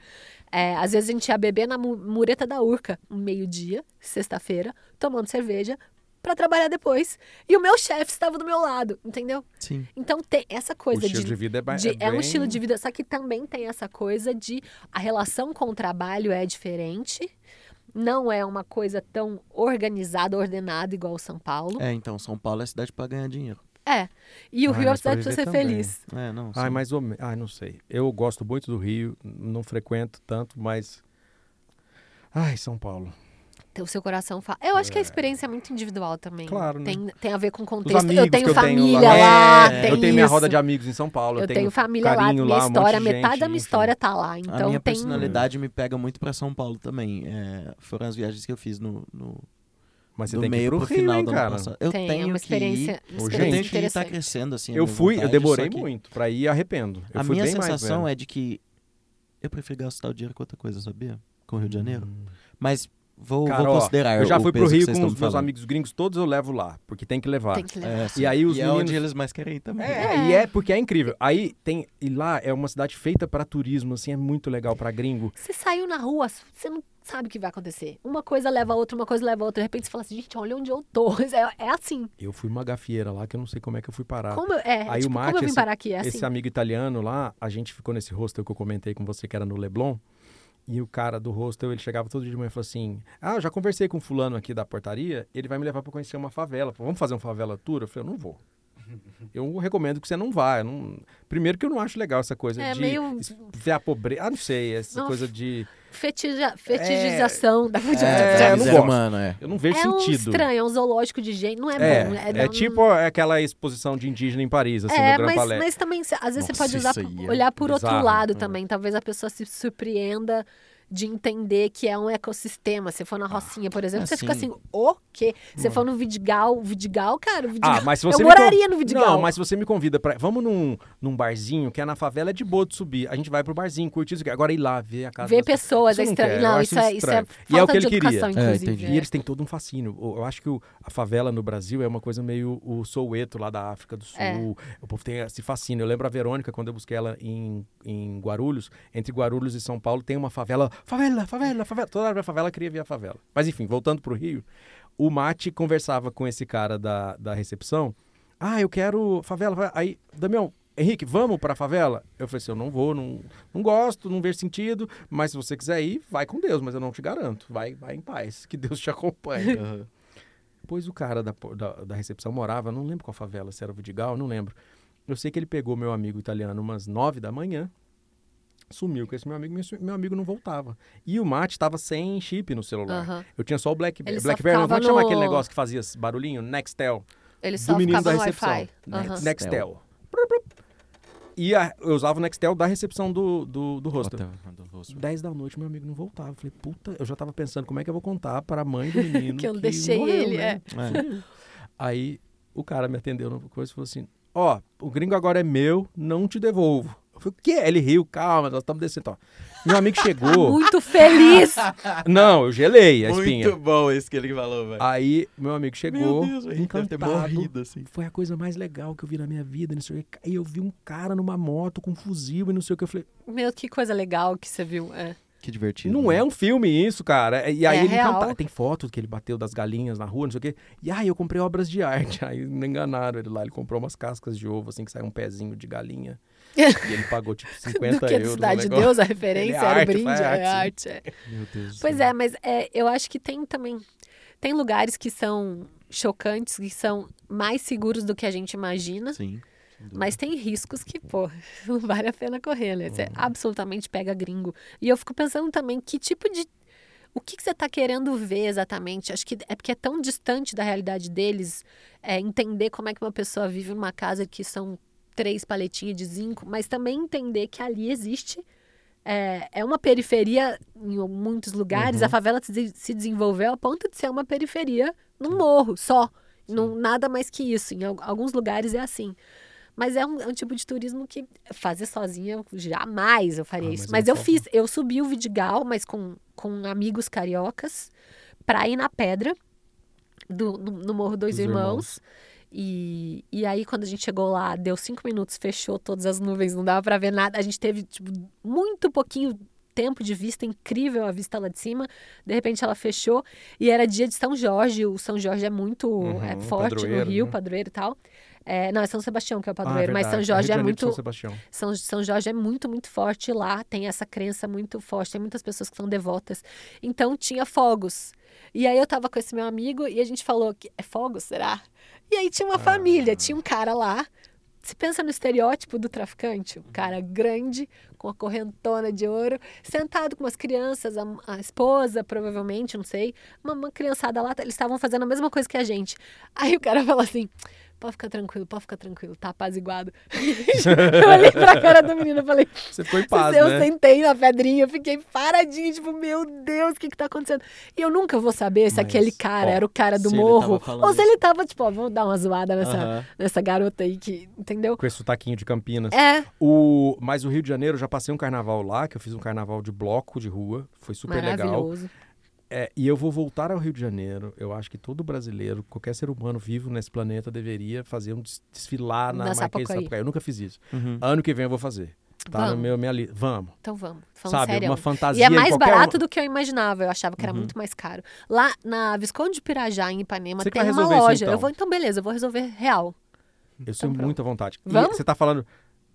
é, às vezes a gente ia beber na mu- mureta da Urca, meio-dia, sexta-feira, tomando cerveja para trabalhar depois. E o meu chefe estava do meu lado, entendeu? Sim. Então tem essa O coisa estilo de de vida é, ba- de- é é, um bem- estilo de vida, só que também tem essa coisa de a relação com o trabalho é diferente. Não é uma coisa tão organizada, ordenada igual o São Paulo. É, então, São Paulo é cidade pra ganhar dinheiro. É. E o Ai, Rio é a mas pra cidade pra viver ser também. feliz. É, não. Ai, sim. mais ou menos. Ai, não sei. Eu gosto muito do Rio, não frequento tanto, mas. Ai, São Paulo. O seu coração fala. Eu acho que a experiência é muito individual também. Claro, né? Tem, tem a ver com contexto. amigos Eu tenho que eu tenho família lá. lá, É, tem eu tenho minha isso. roda de amigos em São Paulo. Eu tenho família lá, carinho minha lá, um história, de metade gente, da minha enfim. história tá lá. a Então minha tem. personalidade me pega muito pra São Paulo também. É, foram as viagens que eu fiz no, no Mas você do tem que ir meio pro pro final hein, do ano cara. Eu tem, tenho é uma que experiência, ir. uma Ô, Eu experiência tenho que tá crescendo assim. Eu fui, eu vontade, demorei só que muito pra ir e arrependo. Eu a fui minha sensação é de que eu prefiro gastar o dinheiro com outra coisa, sabia? Com o Rio de Janeiro. Hum. Mas vou, Cara, vou ó, considerar eu já o fui pro Rio com os meus falando. amigos gringos, todos eu levo lá, porque tem que levar. Tem que levar. É, sim. E aí os é meninos- onde eles mais querem ir também. É, É. e é porque é incrível. Aí tem. E lá é uma cidade feita para turismo, assim, é muito legal para gringo. Você saiu na rua, você não sabe o que vai acontecer. Uma coisa leva a outra, uma coisa leva a outra. De repente você fala assim, gente, olha onde eu tô. É, é assim. Eu fui uma gafieira lá que eu não sei como é que eu fui parar. Como eu, é, Aí o tipo, Mate, como eu vim esse- parar aqui? É assim. Esse amigo italiano lá, a gente ficou nesse hostel que eu comentei com você, que era no Leblon. E o cara do hostel, ele chegava todo dia de manhã e falou assim: Ah, já conversei com fulano aqui da portaria, ele vai me levar para conhecer uma favela. Vamos fazer uma favela tour? Eu falei, eu não vou. Eu recomendo que você não vá. não- Primeiro que eu não acho legal essa coisa É de meio- ver a pobreza. Ah, não sei, essa Não, coisa de. Fetija- fetichização da É, É, eu não gosto. humano, é. Eu não vejo É um sentido. estranho, é um zoológico de gente, não é, É, bom. é, não- tipo aquela exposição de indígena em Paris, assim, é, no mas, Palais. mas também, às vezes Nossa, você pode usar, aí é olhar por outro lado é. também. Talvez a pessoa se surpreenda de entender que é um ecossistema. Se for na Rocinha, por exemplo, é você fica assim. o quê? Se for no Vidigal, Vidigal, cara, o Vidigal... Ah, mas se você eu moraria no Vidigal. Não, mas se você me convida pra. Vamos num, num barzinho que é na favela, é de boa de subir. A gente vai pro barzinho, curtir isso aqui. Agora ir lá, ver a casa. Ver das pessoas é não estranho. Não, isso é, isso é E é o que ele queria. educação, É, inclusive. entendi. E eles têm todo um fascínio. Eu acho que o- a favela no Brasil é uma coisa meio o Soweto lá da África do Sul. É. O povo tem esse fascínio. Eu lembro a Verônica, quando eu busquei ela em, em Guarulhos, entre Guarulhos e São Paulo, tem uma favela. Favela, favela, favela. Toda hora a favela queria ver a favela. Mas enfim, voltando pro Rio, o Mate conversava com esse cara da, da recepção. Ah, eu quero favela. favela." Aí, Damião, Henrique, vamos pra favela? Eu falei assim, eu não vou, não, não gosto, não vejo sentido, mas se você quiser ir, vai com Deus, mas eu não te garanto. Vai, vai em paz, que Deus te acompanhe. Aham. Pois o cara da, da, da recepção morava, não lembro qual favela, se era o Vidigal, não lembro. Eu sei que ele pegou meu amigo italiano umas nove da manhã, sumiu com esse meu amigo, meu, meu amigo não voltava. E o Mate estava sem chip no celular. Aham. Eu tinha só o Blackberry, como é que ficava chama no- aquele negócio que fazia esse barulhinho? Nextel. Ele do só menino ficava da no recepção. Aham. Nextel. E a- eu usava o Nextel da recepção do, do, do hostel. Hotel, do hostel. 10 da noite, meu amigo não voltava. Eu falei, puta, eu já tava pensando como é que eu vou contar para a mãe do menino. Que eu deixei morreu, ele, né? É. Aí o cara me atendeu no coisa e falou assim: Ó, o gringo agora é meu, não te devolvo. Eu falei, o quê? Ele riu, calma, nós estamos descendo. Ó. Meu amigo chegou. Muito feliz! não, eu gelei a espinha. Muito bom esse que ele falou, velho. Aí meu amigo chegou, Meu Deus, o Henrique deve ter encantado. morrido, assim. Foi a coisa mais legal que eu vi na minha vida, não sei o. Aí eu vi um cara numa moto com um fuzil e não sei o que. Eu falei, Meu, que coisa legal que você viu. É. Que divertido. Não né? é um filme isso, cara. E aí É ele real. encanta- Tem foto que ele bateu das galinhas na rua, não sei o quê. E aí eu comprei obras de arte. Aí não enganaram ele lá. Ele comprou umas cascas de ovo, assim, que saiu um pezinho de galinha. E ele pagou, tipo, 50 Do que euros. Cidade de. Deus, a referência, Ele é era o arte, brinde, faz é arte, arte. é. Meu Deus Pois é, mas é, eu acho que tem também. Tem lugares que são chocantes, que são mais seguros do que a gente imagina. Sim. Mas tem riscos que, pô, não vale a pena correr, né? Você Uhum. absolutamente pega gringo. E eu fico pensando também que tipo de. O que, que você está querendo ver exatamente? Acho que é porque é tão distante da realidade deles é, entender como é que uma pessoa vive numa casa que são três paletinhas de zinco, mas também entender que ali existe. É, é uma periferia em muitos lugares. Uhum. A favela se se desenvolveu a ponto de ser uma periferia num morro só. Não, nada mais que isso. Em al- alguns lugares é assim. Mas é um, é um tipo de turismo que fazer sozinha, eu jamais eu faria Ah, isso. mas Mas é eu só- fiz, eu subi o Vidigal, mas com, com amigos cariocas, pra ir na pedra do, no, no Morro Dois Dos Irmãos. E, e aí, quando a gente chegou lá, deu cinco minutos, fechou todas as nuvens, não dava pra ver nada. A gente teve, tipo, muito pouquinho tempo de vista, incrível a vista lá de cima. De repente ela fechou e era dia de São Jorge. O São Jorge é muito Uhum, é, forte no Rio, né? padroeiro e tal. É, não, é São Sebastião que é o Ah, padroeiro, mas São. Jorge é muito. São Sebastião. São, São Jorge é muito, muito forte lá. Tem essa crença muito forte. Tem muitas pessoas que são devotas. Então tinha fogos. E aí eu tava com esse meu amigo e a gente falou que é fogos, será? E aí tinha uma família, Ah. tinha um cara lá. Você pensa no estereótipo do traficante? Um cara grande, com a correntona de ouro, sentado com umas crianças, a, a esposa, provavelmente, não sei. Uma, uma criançada lá, eles estavam fazendo a mesma coisa que a gente. Aí o cara falou assim: pode ficar tranquilo, pode ficar tranquilo, tá apaziguado. eu olhei pra cara do menino e falei: Você ficou em paz, eu né? sentei na pedrinha, eu fiquei paradinho, tipo, meu Deus, o que que tá acontecendo? E eu nunca vou saber se Mas, aquele cara ó, era o cara do morro, ou se isso. ele tava, tipo, ó, vamos dar uma zoada nessa, Aham. nessa garota aí que, entendeu? Com esse sotaquinho de Campinas. É, O, mas o Rio de Janeiro, eu já passei um carnaval lá, que eu fiz um carnaval de bloco de rua. Foi super legal. É, e eu vou voltar ao Rio de Janeiro. Eu acho que todo brasileiro, qualquer ser humano vivo nesse planeta, deveria fazer um des- desfilar na, Na Marquês de Sapucaí. Eu nunca fiz isso. Uhum. Ano que vem eu vou fazer. Tá no Vamos. meu, minha lista. Vamos. Então vamos, falando Sabe, sério. uma E fantasia é em mais barato uma- do que eu imaginava. Eu achava que era Uhum. muito mais caro. Lá na Visconde de Pirajá, em Ipanema, Você tem uma resolver isso, loja. então. Eu vou, então beleza, eu vou resolver real. Eu tenho pronto. muita vontade. E Vamos? você tá falando.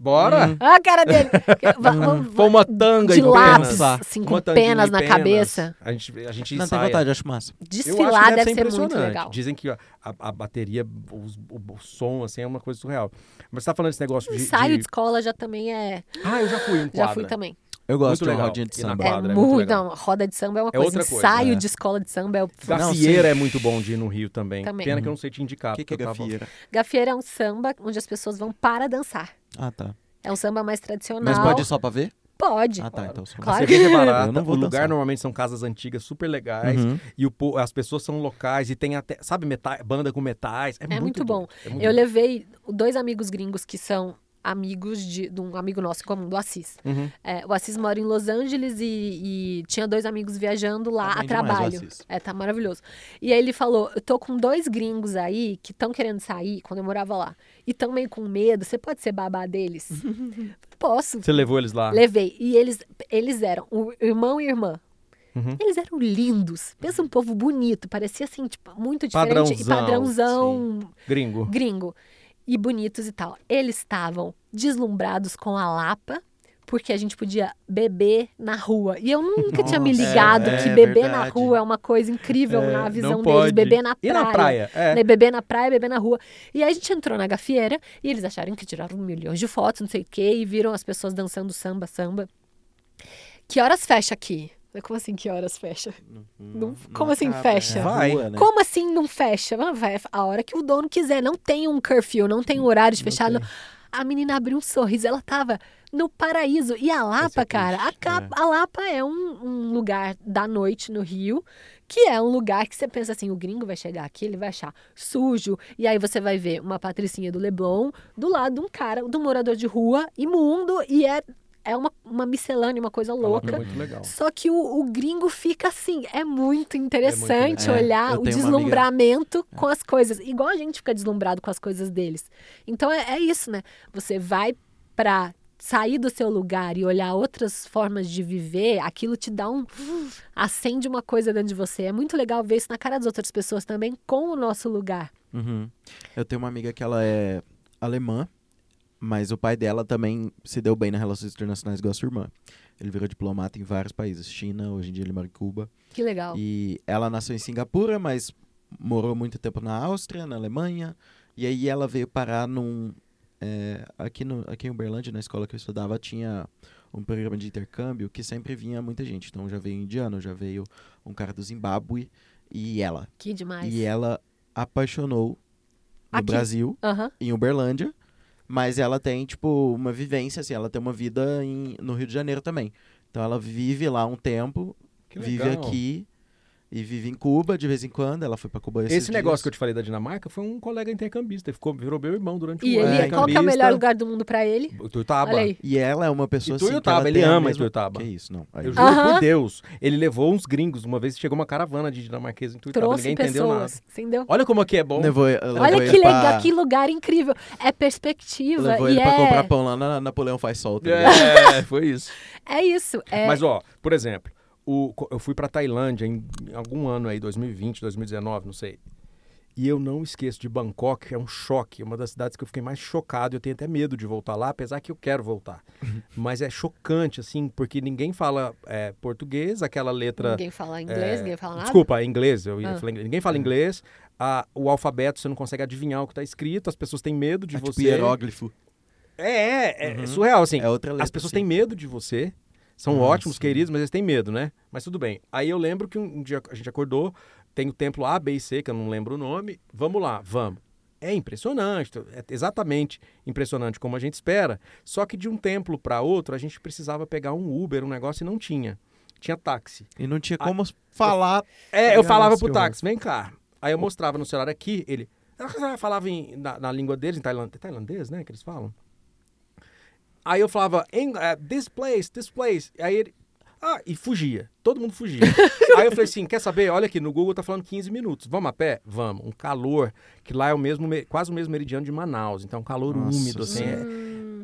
Bora! Hum. Ah, a cara dele. Vamos- Foi uma tanga de lápis, assim, Uma com penas na cabeça. A gente, a gente Não, tem ensaia. vontade, acho massa. Eu acho Desfilar deve, deve, ser ser muito legal. Dizem que a, a- bateria, os- o, o som, assim, é uma coisa surreal. Mas você tá falando desse negócio de... ensaio de de... escola já também é. Ah, eu já fui em quadra. Já fui também. Eu gosto Muito de rodinha de samba. É quadra, é muito muito. legal. Não, roda de samba é uma É coisa. outra coisa, ensaio é. de escola de samba é o. Gafieira sim. é muito bom de ir no Rio também. Também. Pena que eu não sei te indicar. O que, que é eu tava- gafieira? Gafieira é um samba onde as pessoas vão para dançar. Ah, tá. É um samba mais tradicional. Mas pode ir só pra ver? Pode. Ah, tá. Então só Claro Você vê que é Eu barata. não vou o lugar dançar. normalmente são casas antigas super legais. Uhum. E o, as pessoas são locais e tem até, sabe, meta- banda com metais. É, É muito doido. bom. É muito Eu bom. levei dois amigos gringos que são amigos de, de um amigo nosso em comum, do Assis. Uhum. É, o Assis mora em Los Angeles e, e tinha dois amigos viajando lá Tá a bem demais o trabalho. Assis. É, tá maravilhoso. E aí ele falou: Eu tô com dois gringos aí que estão querendo sair quando eu morava lá. E tão meio com medo. Você pode ser babá deles? Posso. Você levou eles lá? Levei. E eles, eles eram o irmão e irmã. Uhum. Eles eram lindos. Pensa um povo bonito. Parecia assim, tipo, muito diferente. e Padrãozão, padrãozão Gringo. gringo. E bonitos e tal. Eles estavam deslumbrados com a Lapa, porque a gente podia beber na rua. E eu nunca tinha me Nossa, ligado é, que é beber na verdade. rua é uma coisa incrível É, na visão deles. Beber na E praia. na praia? É. Né, beber na praia, beber na rua. E aí a gente entrou na gafieira e eles acharam que tiraram milhões de fotos, não sei o quê, e viram as pessoas dançando samba, samba. Que horas fecha aqui? Como assim, que horas fecha? Não- como assim acaba, fecha? é Vai. rua, né? Como assim não fecha? Vai a hora que o dono quiser. Não tem um curfew, não tem um horário de Não fechado. tem. A menina abriu um sorriso, ela tava no paraíso. E a Lapa, é cara, a, triste, Ca- a Lapa é um, um lugar da noite no Rio, que é um lugar que você pensa assim, o gringo vai chegar aqui, ele vai achar sujo. E aí você vai ver uma patricinha do Leblon do lado de um cara, de um morador de rua, imundo, e é, é uma, uma miscelânea, uma coisa Lapa louca. É muito legal. Só que o, o gringo fica assim, é muito interessante. É, olhar eu o uma amiga- deslumbramento com as coisas, igual a gente fica deslumbrado com as coisas deles. Então é, é isso, né? Você vai pra sair do seu lugar e olhar outras formas de viver, aquilo te dá um acende uma coisa dentro de você. É muito legal ver isso na cara das outras pessoas também com o nosso lugar. Uhum. Eu tenho uma amiga que ela é alemã, mas o pai dela também se deu bem nas relações internacionais igual a sua irmã. Ele virou diplomata em vários países. China, hoje em dia ele mora em Cuba. Que legal. E ela nasceu em Singapura, mas morou muito tempo na Áustria, na Alemanha. E aí ela veio parar num. é, aqui, no, aqui em Uberlândia, na escola que eu estudava, tinha um programa de intercâmbio que sempre vinha muita gente. Então já veio indiano, já veio um cara do Zimbábue e ela. Que demais. E ela apaixonou no Aqui. Brasil, Aham. em Uberlândia. Mas ela tem, tipo, uma vivência, assim, ela tem uma vida em- no Rio de Janeiro também. Então ela vive lá um tempo, Que vive legal. aqui e vive em Cuba de vez em quando. Ela foi pra Cuba esses Esse negócio que eu dias. te falei da Dinamarca foi um colega intercambista. Ele ficou, virou meu irmão durante E um ano. ele, qual que é o melhor lugar do mundo pra ele? Tuiutaba. E ela é uma pessoa assim. ela ele ama mesma... Ituiutaba. Que isso, não. Aí Eu juro Aham. por Deus. Ele levou uns gringos. Uma vez chegou uma caravana de dinamarqueses em Tuiutaba. Trouxe Ninguém entendeu nada. pessoas. Entendeu? Olha como aqui é bom. levou, levou Olha ele que pra- legal, que lugar incrível. É perspectiva. Levou e ele pra é... comprar pão lá na Napoleão faz sol. É, foi isso. É isso. É... Mas, ó, por exemplo, o, eu fui pra Tailândia em, em algum ano aí, 2020, 2019, não sei. E eu não esqueço de Bangkok, que é um choque, uma das cidades que eu fiquei mais chocado. Eu tenho até medo de voltar lá, apesar que eu quero voltar. Mas é chocante, assim, porque ninguém fala é, português, aquela letra. Ninguém fala inglês, é, ninguém fala nada. Desculpa, é inglês. Eu ia Ah. falar. Ninguém fala inglês. a- o alfabeto você não consegue adivinhar o que está escrito. As pessoas têm medo de É tipo você. hieróglifo. É, é, é Uhum. surreal, assim. É outra letra. As pessoas assim. têm medo de você. São Ah, ótimos, queridos, mas eles têm medo, né? Mas tudo bem. Aí eu lembro que um, dia a gente acordou, tem o templo A, B e C, que eu não lembro o nome. Vamos lá, vamos. É impressionante, é exatamente impressionante como a gente espera. Só que de um templo para outro, a gente precisava pegar um Uber, um negócio e não tinha. Tinha táxi. E não tinha como falar. É, eu Nossa, falava pro táxi, vem cá. Aí eu mostrava no celular aqui, ele falava em- na, na língua deles, em tailand, tailandês, né, que eles falam. Aí eu falava, "Eng- eh, this place, this place. Aí ele, ah, e fugia. Todo mundo fugia. Aí eu falei assim, quer saber? Olha aqui, no Google tá falando 15 minutos. Vamos a pé? Vamos. Um calor, que lá é o mesmo, me- quase o mesmo meridiano de Manaus. Então, um calor Nossa úmido, assim. É-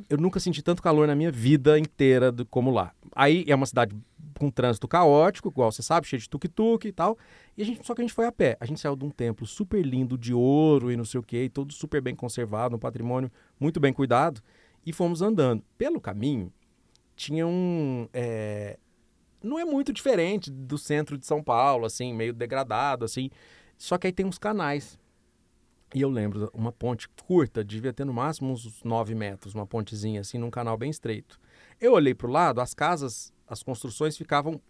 eu nunca senti tanto calor na minha vida inteira do, como lá. Aí é uma cidade com trânsito caótico, igual você sabe, cheio de tuk-tuk e tal. E a gente, só que a gente foi a pé. A gente saiu de um templo super lindo de ouro e não sei o quê, e todo super bem conservado, um patrimônio muito bem cuidado. E fomos andando. Pelo caminho, tinha um. é, Não é muito diferente do centro de São Paulo, assim, meio degradado, assim. Só que aí tem uns canais. E eu lembro, uma ponte curta, devia ter no máximo uns 9 metros, uma pontezinha assim, num canal bem estreito. Eu olhei para o lado, as casas, as construções ficavam.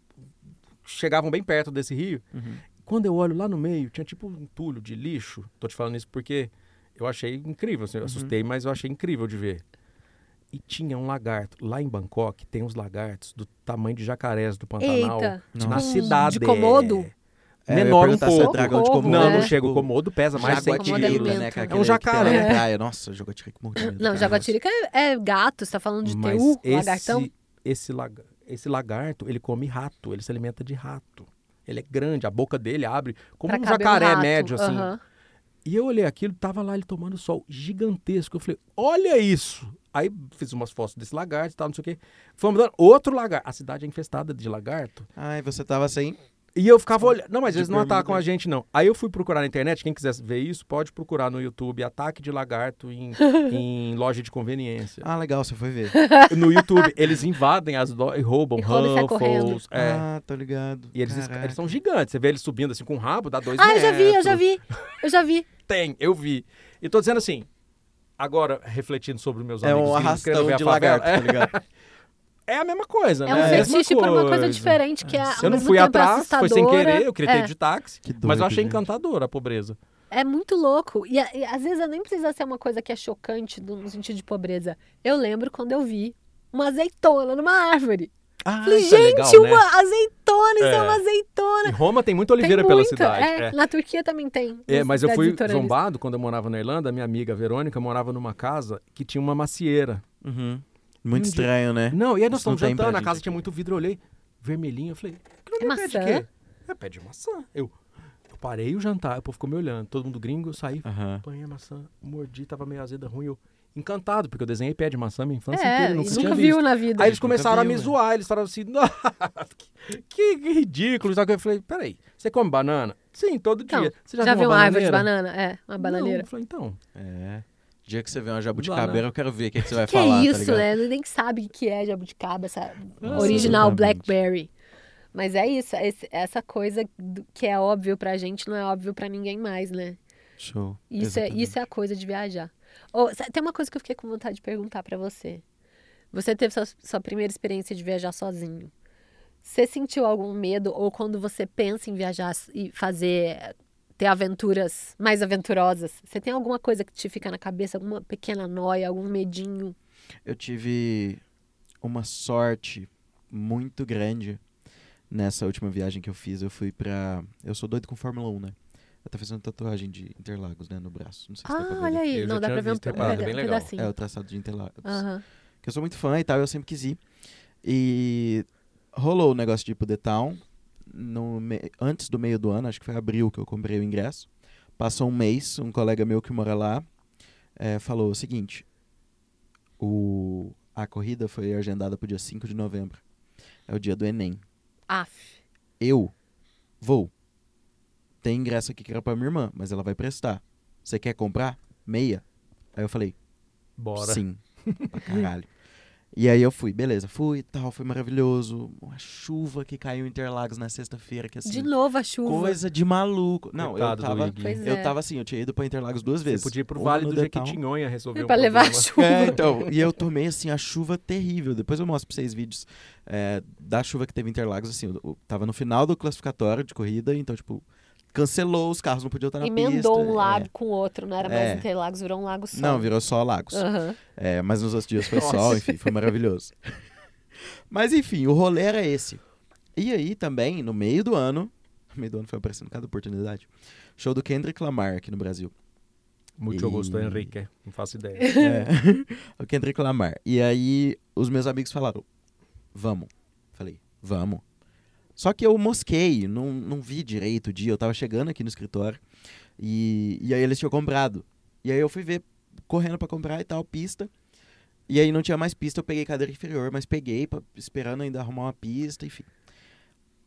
chegavam bem perto desse rio. Uhum. Quando eu olho lá no meio, tinha tipo um entulho de lixo. Tô te falando isso porque eu achei incrível. Assim, eu Uhum. assustei, mas eu achei incrível de ver. E tinha um lagarto. Lá em Bangkok tem uns lagartos do tamanho de jacarés do Pantanal. Eita, Nossa. Na tipo, cidade. de Komodo? É, ia Menor um é pouco. dragão de Komodo. Não, É. não chega. O Komodo pesa mais de 100 Komodo Jaguatirica, quilos. né? que É um jacaré. É. praia. Nossa, jaguatirica morreu de medo Não, jaguatirica é, é gato, você tá falando de Mas TU, esse, lagartão? Esse, laga- esse lagarto, ele come rato. Ele se alimenta de rato. Ele é grande, a boca dele abre como Pra um jacaré rato. médio, assim. Aham. E eu olhei aquilo, tava lá ele tomando sol gigantesco. Eu falei, olha isso! Aí fiz umas fotos desse lagarto e tal, não sei o quê. Fomos dando outro lagarto. A cidade é infestada de lagarto. Ai, você tava sem. E eu ficava olhando. Não, mas De eles não atacam a gente, não. Aí eu fui procurar na internet. Quem quiser ver isso, pode procurar no YouTube Ataque de Lagarto em, em loja de conveniência. Ah, legal, você foi ver. No YouTube, eles invadem as lojas e roubam E. Ruffles. É. Ah, tô ligado. E eles, eles são gigantes. Você vê eles subindo assim com o rabo, dá dois Ah, eu metros. já vi, eu já vi. Eu já vi. Tem, eu vi. E tô dizendo assim, agora refletindo sobre os meus É amigos um gringos querendo arrastão de favela, lagarto, tá ligado? É, é a mesma coisa, É né? um a mesma fetiche pra uma coisa diferente, que é ao Eu não fui tempo atrás, foi sem querer, eu queria ter É. de táxi. Que mas doido, eu achei gente. encantadora a pobreza. É muito louco. E, e às vezes nem precisa ser uma coisa que é chocante no sentido de pobreza. Eu lembro quando eu vi uma azeitona numa árvore. Ah, Falei, isso é gente, legal, né? uma azeitona, isso é É. uma azeitona. Em Roma tem muita oliveira tem pela muito. cidade. É, é. Na Turquia também tem. É, mas eu fui zombado quando eu morava na Irlanda. Minha amiga Verônica morava numa casa que tinha uma macieira. Uhum. Muito Um dia- estranho, né? Não, e aí nós estamos jantando, a gente casa tinha muito vidro, eu olhei, vermelhinho, eu falei, aquilo É é pé de maçã? quê? É pé de maçã. Eu, eu parei o jantar, o povo ficou me olhando, todo mundo gringo, eu saí, Aham. apanhei a maçã, mordi, tava meio azeda, ruim, eu encantado, porque eu desenhei pé de maçã minha infância É, inteira, nunca nunca viu visto. na vida. Aí eles começaram a viu, me né? zoar, eles falaram assim, "Nossa, que, que ridículo, sabe? Eu falei, peraí, você come banana? Sim, todo Então, dia. Você já, Já, viu viu uma uma árvore de banana? É, uma Não. bananeira. Eu falei, então, É. dia que você vê uma jabuticabeira, eu quero ver o que, que você vai Que falar, é tá isso, ligado? né? Ele nem sabe o que é jabuticaba, essa Ah, original exatamente. Blackberry. Mas é isso, esse- essa coisa que é óbvio pra gente não é óbvio pra ninguém mais, né? Show. Isso é, isso é a coisa de viajar. Tem uma coisa que eu fiquei com vontade de perguntar pra você. Você teve sua, sua primeira experiência de viajar sozinho. Você sentiu algum medo ou quando você pensa em viajar e fazer ter aventuras mais aventurosas, você tem alguma coisa que te fica na cabeça, alguma pequena noia, algum medinho? Eu tive uma sorte muito grande nessa última viagem que eu fiz. Eu fui pra. Eu sou doido com Fórmula 1, né? Eu tô fazendo tatuagem de Interlagos, né? No braço. Não sei se dá pra Ah, ver olha aí, Eu não dá pra ver um, visto, pe- reparado, peda- bem legal. pedacinho. É o traçado de Interlagos. Que eu sou muito fã e tal, eu sempre quis ir. E rolou o negócio de ir pro The Town. No me- Antes do meio do ano, acho que foi abril que eu comprei o ingresso. Passou um mês, um colega meu que mora lá eh, falou o seguinte: o... a corrida foi agendada pro dia 5 de novembro. É o dia do Enem. Aff. Eu vou. Tem ingresso aqui que era pra minha irmã, mas ela vai prestar. Você quer comprar? Meia? Aí eu falei, bora. Sim. Pra caralho. E aí eu fui, beleza, fui e tal, foi maravilhoso. Uma chuva que caiu em Interlagos na sexta-feira, que assim, De novo a chuva. coisa de maluco. Não, Coitado eu tava, eu é. tava assim, eu tinha ido pra Interlagos duas vezes. Você podia ir pro Vale do. Jequitinhonha resolver um pra levar a problema. chuva. É, então, e eu tomei assim a chuva terrível. Depois eu mostro pra vocês vídeos é, da chuva que teve em Interlagos, assim, eu, eu tava no final do classificatório de corrida, então, tipo, cancelou, os carros não podiam estar na pista. Emendou um é. lago com o outro, não era mais É. Interlagos, virou um lago só. Não, virou só Lagos. Aham. É, mas nos outros dias foi Nossa. sol, enfim, foi maravilhoso. mas enfim, o rolê era esse. E aí também, no meio do ano, no meio do ano foi aparecendo cada oportunidade, show do Kendrick Lamar aqui no Brasil. Muito E- gosto, Henrique. Não faço ideia. É, o Kendrick Lamar. E aí os meus amigos falaram, vamos. Falei, vamos. Só que eu mosquei, não, não vi direito o dia, eu tava chegando aqui no escritório e, e aí eles tinham comprado. E aí eu fui ver, correndo pra comprar e tal, pista. E aí não tinha mais pista, eu peguei cadeira inferior, mas peguei, pra- esperando ainda arrumar uma pista, enfim.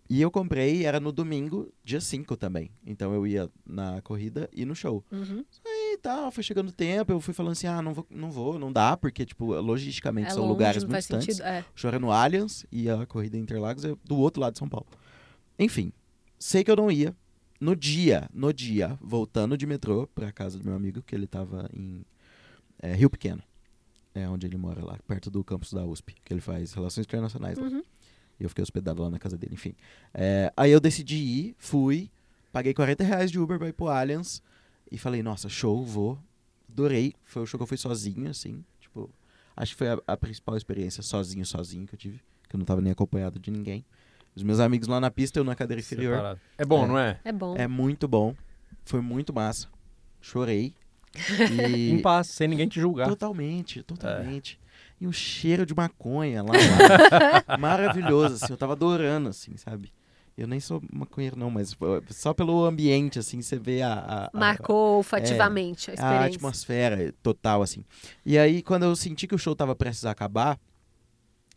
E eu comprei, era no domingo, dia 5 também. Então eu ia na corrida e no show. Uhum. E tal, foi chegando o tempo, eu fui falando assim, ah, não vou, não vou, não dá, porque, tipo, logisticamente É são longe, lugares muito distantes. É. O show era no Allianz e a corrida em Interlagos é do outro lado de São Paulo. Enfim, sei que eu não ia. No dia, no dia, voltando de metrô pra casa do meu amigo, que ele tava em é, Rio Pequeno. É onde ele mora lá, perto do campus da USP, que ele faz relações internacionais lá. E eu fiquei hospedado lá na casa dele, enfim. É, aí eu decidi ir, fui, paguei 40 reais de Uber pra ir pro Allianz e falei, nossa, show, vou. Adorei. Foi o show que eu fui sozinho, assim. Tipo, acho que foi a, a principal experiência sozinho, sozinho que eu tive. Que eu não tava nem acompanhado de ninguém. Os meus amigos lá na pista, eu na cadeira inferior. Separado. É bom, É. não é? É bom. É muito bom. Foi muito massa. Chorei. Em E paz, sem ninguém te julgar. Totalmente, totalmente. E um cheiro de maconha lá, lá. maravilhoso, assim, eu tava adorando, assim, sabe? Eu nem sou maconheiro não, mas só pelo ambiente, assim, você vê a, a, a- Marcou olfativamente a a experiência. atmosfera total, assim. E aí, quando eu senti que o show tava prestes a acabar,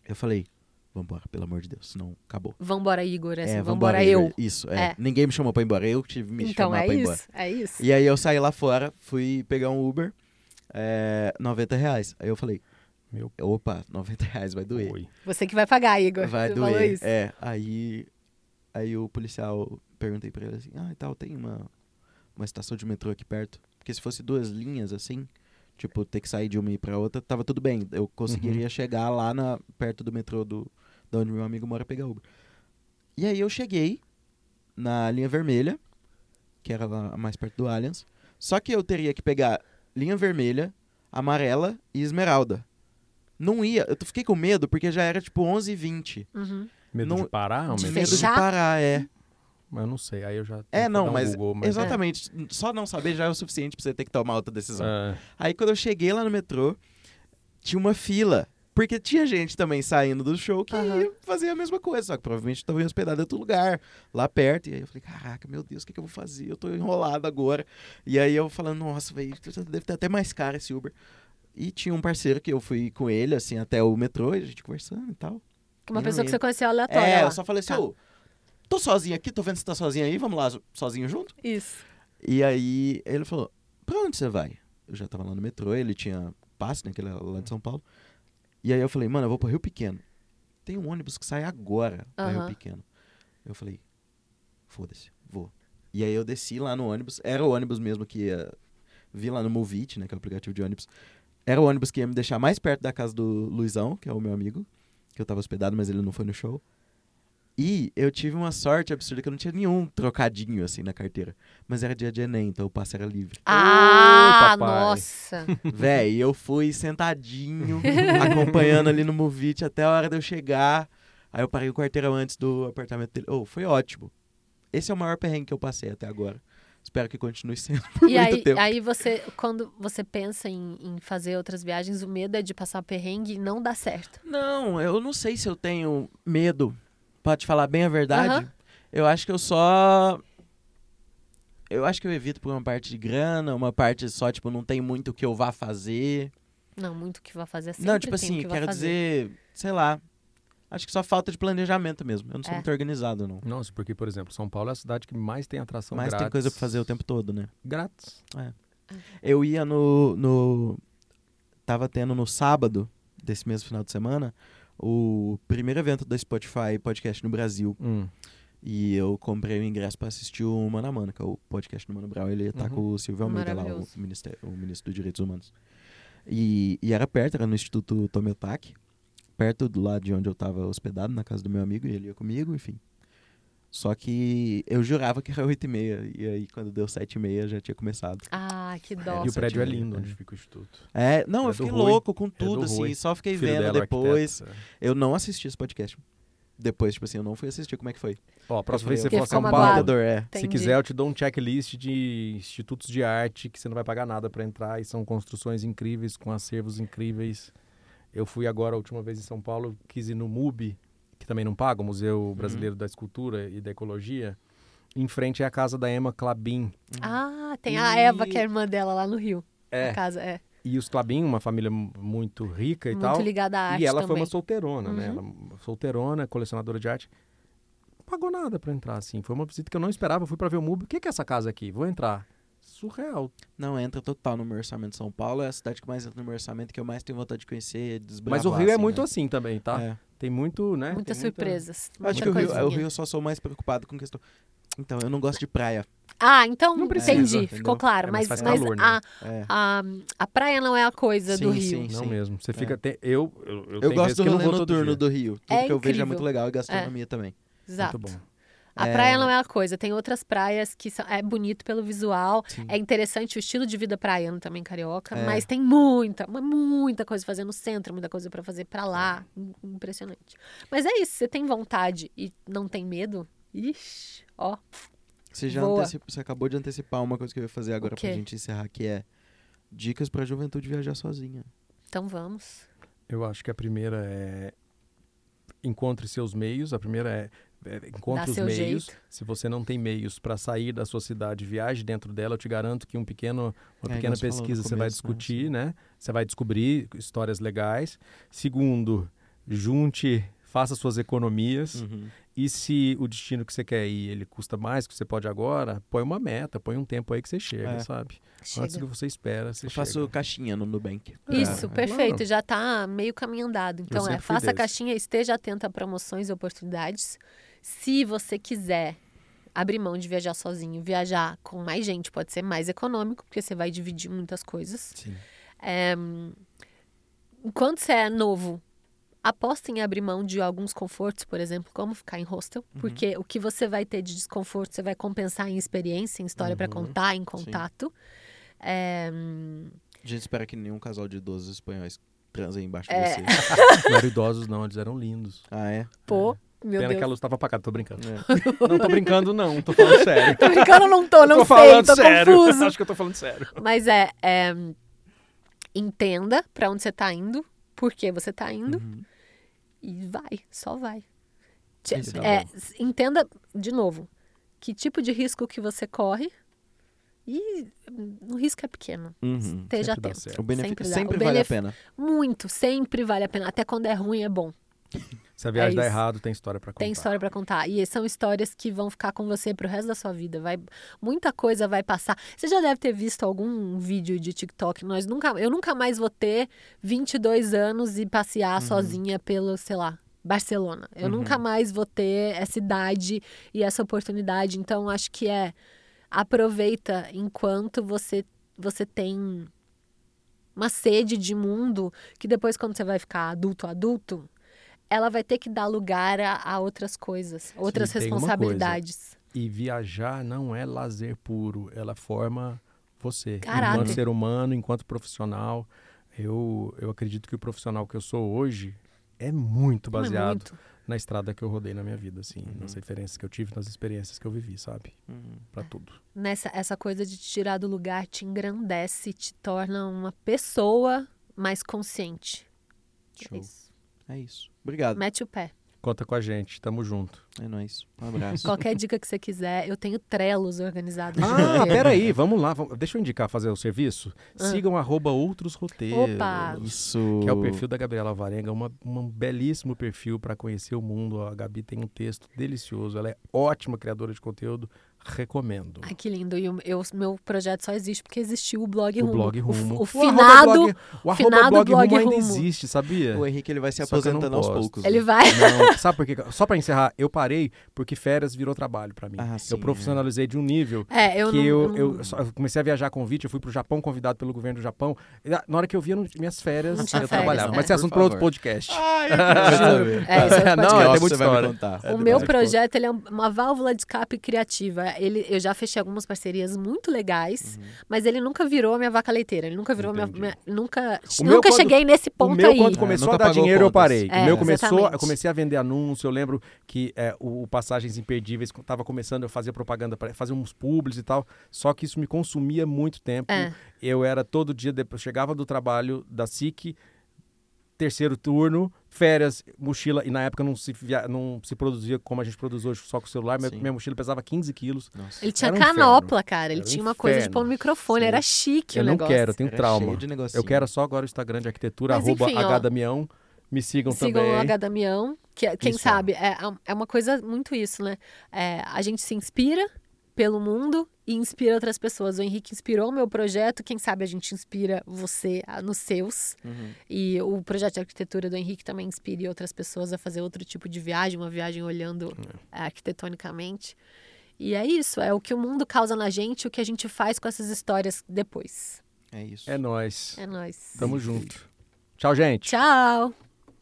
eu falei, vambora, pelo amor de Deus, senão acabou. Vambora, Igor. Assim, é, vambora, Igor. eu. Isso, é. É. Ninguém me chamou pra ir embora, eu tive que me Então chamar é pra ir embora. isso. É isso. E aí eu saí lá fora, fui pegar um Uber, é, 90 reais. Aí eu falei, Meu opa, 90 reais vai doer. oi. Você que vai pagar, Igor. Vai Você falou doer. isso. É, aí, aí o policial, perguntei pra ele assim, ah, e tal, tem uma, uma estação de metrô aqui perto? Porque se fosse duas linhas assim, tipo, ter que sair de uma e ir pra outra, tava tudo bem. Eu conseguiria chegar lá na, perto do metrô do, de onde meu amigo mora pegar Uber. E aí eu cheguei na linha vermelha, que era lá mais perto do Allianz. Só que eu teria que pegar linha vermelha, amarela e esmeralda. Não ia, eu fiquei com medo porque já era tipo 11h20. Uhum. Medo Não- de parar? Ou De medo Medo de fechar? parar, é. Mas eu não sei, aí eu já. É, não, um mas, Google, mas exatamente. Só não saber já é o suficiente pra você ter que tomar outra decisão. É. Aí quando eu cheguei lá no metrô, tinha uma fila. Porque tinha gente também saindo do show que Aham. ia fazer a mesma coisa, só que provavelmente estava hospedado em outro lugar, lá perto. E aí eu falei, caraca, meu Deus, o que, que eu vou fazer? Eu tô enrolado agora. E aí eu falando, nossa, velho, deve ter até mais caro esse Uber. E tinha um parceiro que eu fui com ele, assim, até o metrô, e a gente conversando e tal. Uma Eu pessoa que você conheceu aleatória. É, lá. eu só falei assim, Tá. ô, tô sozinho aqui, tô vendo que você tá sozinho aí, vamos lá sozinho junto? Isso. E aí ele falou, pra onde você vai? Eu já tava lá no metrô, ele tinha passe, né, que ele era lá de São Paulo. E aí eu falei, mano, eu vou pro Rio Pequeno. Tem um ônibus que sai agora pra Rio Aham. Pequeno. Eu falei, foda-se, vou. E aí eu desci lá no ônibus, era o ônibus mesmo que ia... Vi lá no Movit, né, que é o aplicativo de ônibus. Era o ônibus que ia me deixar mais perto da casa do Luizão, que é o meu amigo, que eu tava hospedado, mas ele não foi no show. E eu tive uma sorte absurda que eu não tinha nenhum trocadinho assim na carteira. Mas era dia de Enem, então o passe era livre. Ah, papai. nossa. Véi, eu fui sentadinho, acompanhando ali no Movit até a hora de eu chegar. Aí eu parei o quarteirão antes do apartamento dele. Oh, foi ótimo. Esse é o maior perrengue que eu passei até agora. Espero que continue sendo por E muito aí, tempo. aí você, quando você pensa em, em fazer outras viagens, o medo é de passar perrengue e não dar certo. Não, eu não sei se eu tenho medo. Pra te falar bem a verdade, Aham. eu acho que eu só. Eu acho que eu evito por uma parte de grana, uma parte só, tipo, não tem muito o que eu vá fazer. Não, muito que vai fazer assim. não, tipo assim, quero dizer, sei lá. Acho que só falta de planejamento mesmo. Eu não sou É. muito organizado, não. Nossa, porque, por exemplo, São Paulo é a cidade que mais tem atração Mas grátis. tem coisa pra fazer o tempo todo, né? Grátis. Eu ia no, no. Tava tendo no sábado desse mesmo final de semana o primeiro evento da Spotify Podcast no Brasil. Hum. E eu comprei o ingresso pra assistir o Mano a Mano, que é o podcast do Mano Brown. Ele tá Uhum. com o Silvio Almeida lá, o ministério, o ministro dos Direitos Humanos. E, e era perto, era no Instituto Tomiotaki, perto do lado de onde eu tava hospedado, na casa do meu amigo, e ele ia comigo, enfim. Só que eu jurava que era 8 e meia, e aí quando deu 7 e meia já tinha começado. Ah, que dó. e Nossa, o prédio é lindo é. onde fica o instituto. É, não, É eu fiquei Rui. louco com do tudo, assim, Rui. só fiquei Filho vendo dela, depois. arquiteto. Eu não assisti esse podcast. Depois, tipo assim, eu não fui assistir como é que foi. Ó, a próxima Eu vez que você for a São. Paulo, é. se quiser, eu te dou um checklist de institutos de arte que você não vai pagar nada pra entrar e são construções incríveis, com acervos incríveis. Eu fui agora, a última vez em São Paulo, quis ir no MUBI, que também não paga, o Museu Brasileiro da Escultura e da Ecologia. Em frente é a casa da Emma Clabin. Ah, tem a E- Eva, que é a irmã dela lá no Rio. É. A casa, é. E os Clabin, uma família mu- muito rica e Muito tal. ligada à arte E ela foi também. uma solteirona, né? Uhum. Ela, uma solteirona, colecionadora de arte. pagou nada pra entrar, assim. Foi uma visita que eu não esperava. Eu fui pra ver o MUBI. O que que é essa casa aqui? Vou entrar. Surreal. Não, entra total no meu orçamento. São Paulo é a cidade que mais entra no meu orçamento, que eu mais tenho vontade de conhecer, desbravar. Mas o Rio é assim, muito né? assim também, tá? É. Tem muito, né? Muitas Tem muita- surpresas. Eu Acho muita que o Rio, coisinha. o Rio eu só sou mais preocupado com questão. Então, eu não gosto de praia. Ah, então Não precisa, entendi, entendeu? ficou claro. É, mas mas mas calor, né? a, É. a, a praia não é a coisa do Sim, Rio. sim. Não mesmo. Você fica. tem- eu, eu, eu, Eu tenho gosto do eu rolê noturno do Rio. Tudo É que eu vejo é muito legal e gastronomia também. Exato. Muito bom. A É. praia não é a coisa. Tem outras praias que são, é bonito pelo visual. Sim. É interessante o estilo de vida praiano também, carioca. É. Mas tem muita, muita coisa pra fazer no centro, muita coisa pra fazer pra lá. Im- Impressionante. Mas é isso, você tem vontade e não tem medo? Ixi, ó. Você já antecipa- você acabou de antecipar uma coisa que eu ia fazer agora pra gente encerrar, que é dicas pra juventude viajar sozinha. Então vamos. Eu acho que a primeira é encontre seus meios. A primeira é, é encontre Dá os meios. jeito. Se você não tem meios para sair da sua cidade, viaje dentro dela. Eu te garanto que um pequeno, uma É, pequena pesquisa você vai começo, né? discutir, né? Você vai descobrir histórias legais. Segundo, junte, faça suas economias. Uhum. E se o destino que você quer ir, ele custa mais que você pode agora, põe uma meta, põe um tempo aí que você chega, É. sabe? Antes Chega. do que você espera, você Eu faço caixinha no Nubank. Isso, É, perfeito. claro. Já tá meio caminho andado. Então, é, faça a desse. caixinha, esteja atento a promoções e oportunidades. Se você quiser abrir mão de viajar sozinho, viajar com mais gente pode ser mais econômico, porque você vai dividir muitas coisas. Sim. É, enquanto você é novo, aposta em abrir mão de alguns confortos, por exemplo, como ficar em hostel, Uhum. porque o que você vai ter de desconforto, você vai compensar em experiência, em história pra Uhum. contar, em contato. É, A gente espera que nenhum casal de idosos espanhóis transem embaixo É. de você. Não eram idosos, não, eles eram lindos. Ah, é? pô, meu Pena Deus. que a luz tava apagada, tô brincando. É. Não tô brincando, não, tô falando sério. Tô brincando, não tô, não tô sei, falando tô sério. confuso. Acho que eu tô falando sério. Mas é, é, entenda pra onde você tá indo, por que você tá indo Uhum. e vai, só vai. Isso tá é, entenda, de novo, que tipo de risco que você corre e o risco é pequeno. Uhum. Esteja sempre dá atento. certo. O benefício dá. sempre, O vale a benef- pena. Muito, sempre vale a pena. Até quando é ruim, é bom. Se a viagem É dá errado, tem história pra contar. Tem história pra contar. E são histórias que vão ficar com você pro resto da sua vida. Vai, muita coisa vai passar. Você já deve ter visto algum vídeo de TikTok. Nós nunca, eu nunca mais vou ter 22 anos e passear Uhum. sozinha pelo, sei lá, Barcelona. Eu Uhum. nunca mais vou ter essa idade e essa oportunidade. Então, acho que é aproveita enquanto você você tem uma sede de mundo que depois quando você vai ficar adulto adulto ela vai ter que dar lugar a, a outras coisas, outras coisa. responsabilidades. E viajar não é lazer puro, ela forma você. Caráter. Enquanto ser humano, enquanto profissional. Eu, eu acredito que o profissional que eu sou hoje é muito é baseado muito. na estrada que eu rodei na minha vida, assim, Uhum. nas referências que eu tive, nas experiências que eu vivi, sabe? Uhum. Pra tudo. Nessa essa coisa de te tirar do lugar te engrandece, te torna uma pessoa mais consciente. É Show. isso. É isso. Obrigado. Mete o pé. Conta com a gente, tamo junto. É nóis. Um abraço. Qualquer dica que você quiser, eu tenho trelos organizados. Ah, peraí, vamos lá. vamos- Deixa eu indicar fazer o serviço. Ah. Sigam arroba outros roteiros. Opa! Isso. Que é o perfil da Gabriela Varenga, uma, um belíssimo perfil para conhecer o mundo. A Gabi tem um texto delicioso, ela é ótima criadora de conteúdo, recomendo. Ai, que lindo. E o eu, meu projeto só existe porque existiu o blog o Rumo. blog O- Rumo. O, arroba finado, blog, o arroba finado blog, blog Rumo ainda Rumo. existe, sabia? O Henrique ele vai se eu aposentando aos poucos. ele vai. Não, sabe por quê? Só para encerrar, eu parei porque férias virou trabalho para mim. Ah, sim, eu profissionalizei de um nível É, eu que não, eu, não- eu, só- eu comecei a viajar convite, eu fui pro Japão convidado pelo governo do Japão. Ah, Na hora que eu via minhas férias, Não tinha eu férias, trabalhava. né? Mas esse é assunto para outro podcast. Ai, eu quero saber. É, isso é Não, é, tem muita você vai me história. contar. O É meu projeto ele é um- uma válvula de escape criativa. Ele, eu já fechei algumas parcerias muito legais, mas ele nunca virou a minha vaca leiteira. Ele nunca virou minha, Entendi. minha- nunca O nunca quando- cheguei nesse O ponto meu, aí. quando É, começou nunca a dar dinheiro, eu contas. parei. É, o meu começou, exatamente. eu comecei a vender anúncio. Eu lembro que é, o, o Passagens Imperdíveis estava começando, eu fazia propaganda, para fazer uns publis e tal. Só que isso me consumia muito tempo. É. Eu era todo dia, depois chegava do trabalho da SIC, terceiro turno, férias, mochila. E na época não se, via- não se produzia como a gente produz hoje, só com o celular. Minha, minha mochila pesava 15 quilos. Nossa. Ele tinha um canopla, cara. Ele Era um tinha uma coisa de pôr no inferno. microfone. Sim. Era chique eu o não negócio. quero, eu tenho Era trauma. cheio de negocinho. Eu quero só agora o Instagram de arquitetura, Mas arroba enfim, ó. hdamião. Me sigam, Sigam também. o H Damião, que é- quem Isso. sabe, é, é uma coisa muito isso, né? É, a gente se inspira pelo mundo e inspira outras pessoas. O Henrique inspirou o meu projeto, quem sabe a gente inspira você nos seus. Uhum. E o projeto de arquitetura do Henrique também inspire outras pessoas a fazer outro tipo de viagem, uma viagem olhando eh, arquitetonicamente. E é isso, é o que o mundo causa na gente, o que a gente faz com essas histórias depois. É isso. É nóis. É nóis. Tamo junto. Tchau, gente. Tchau!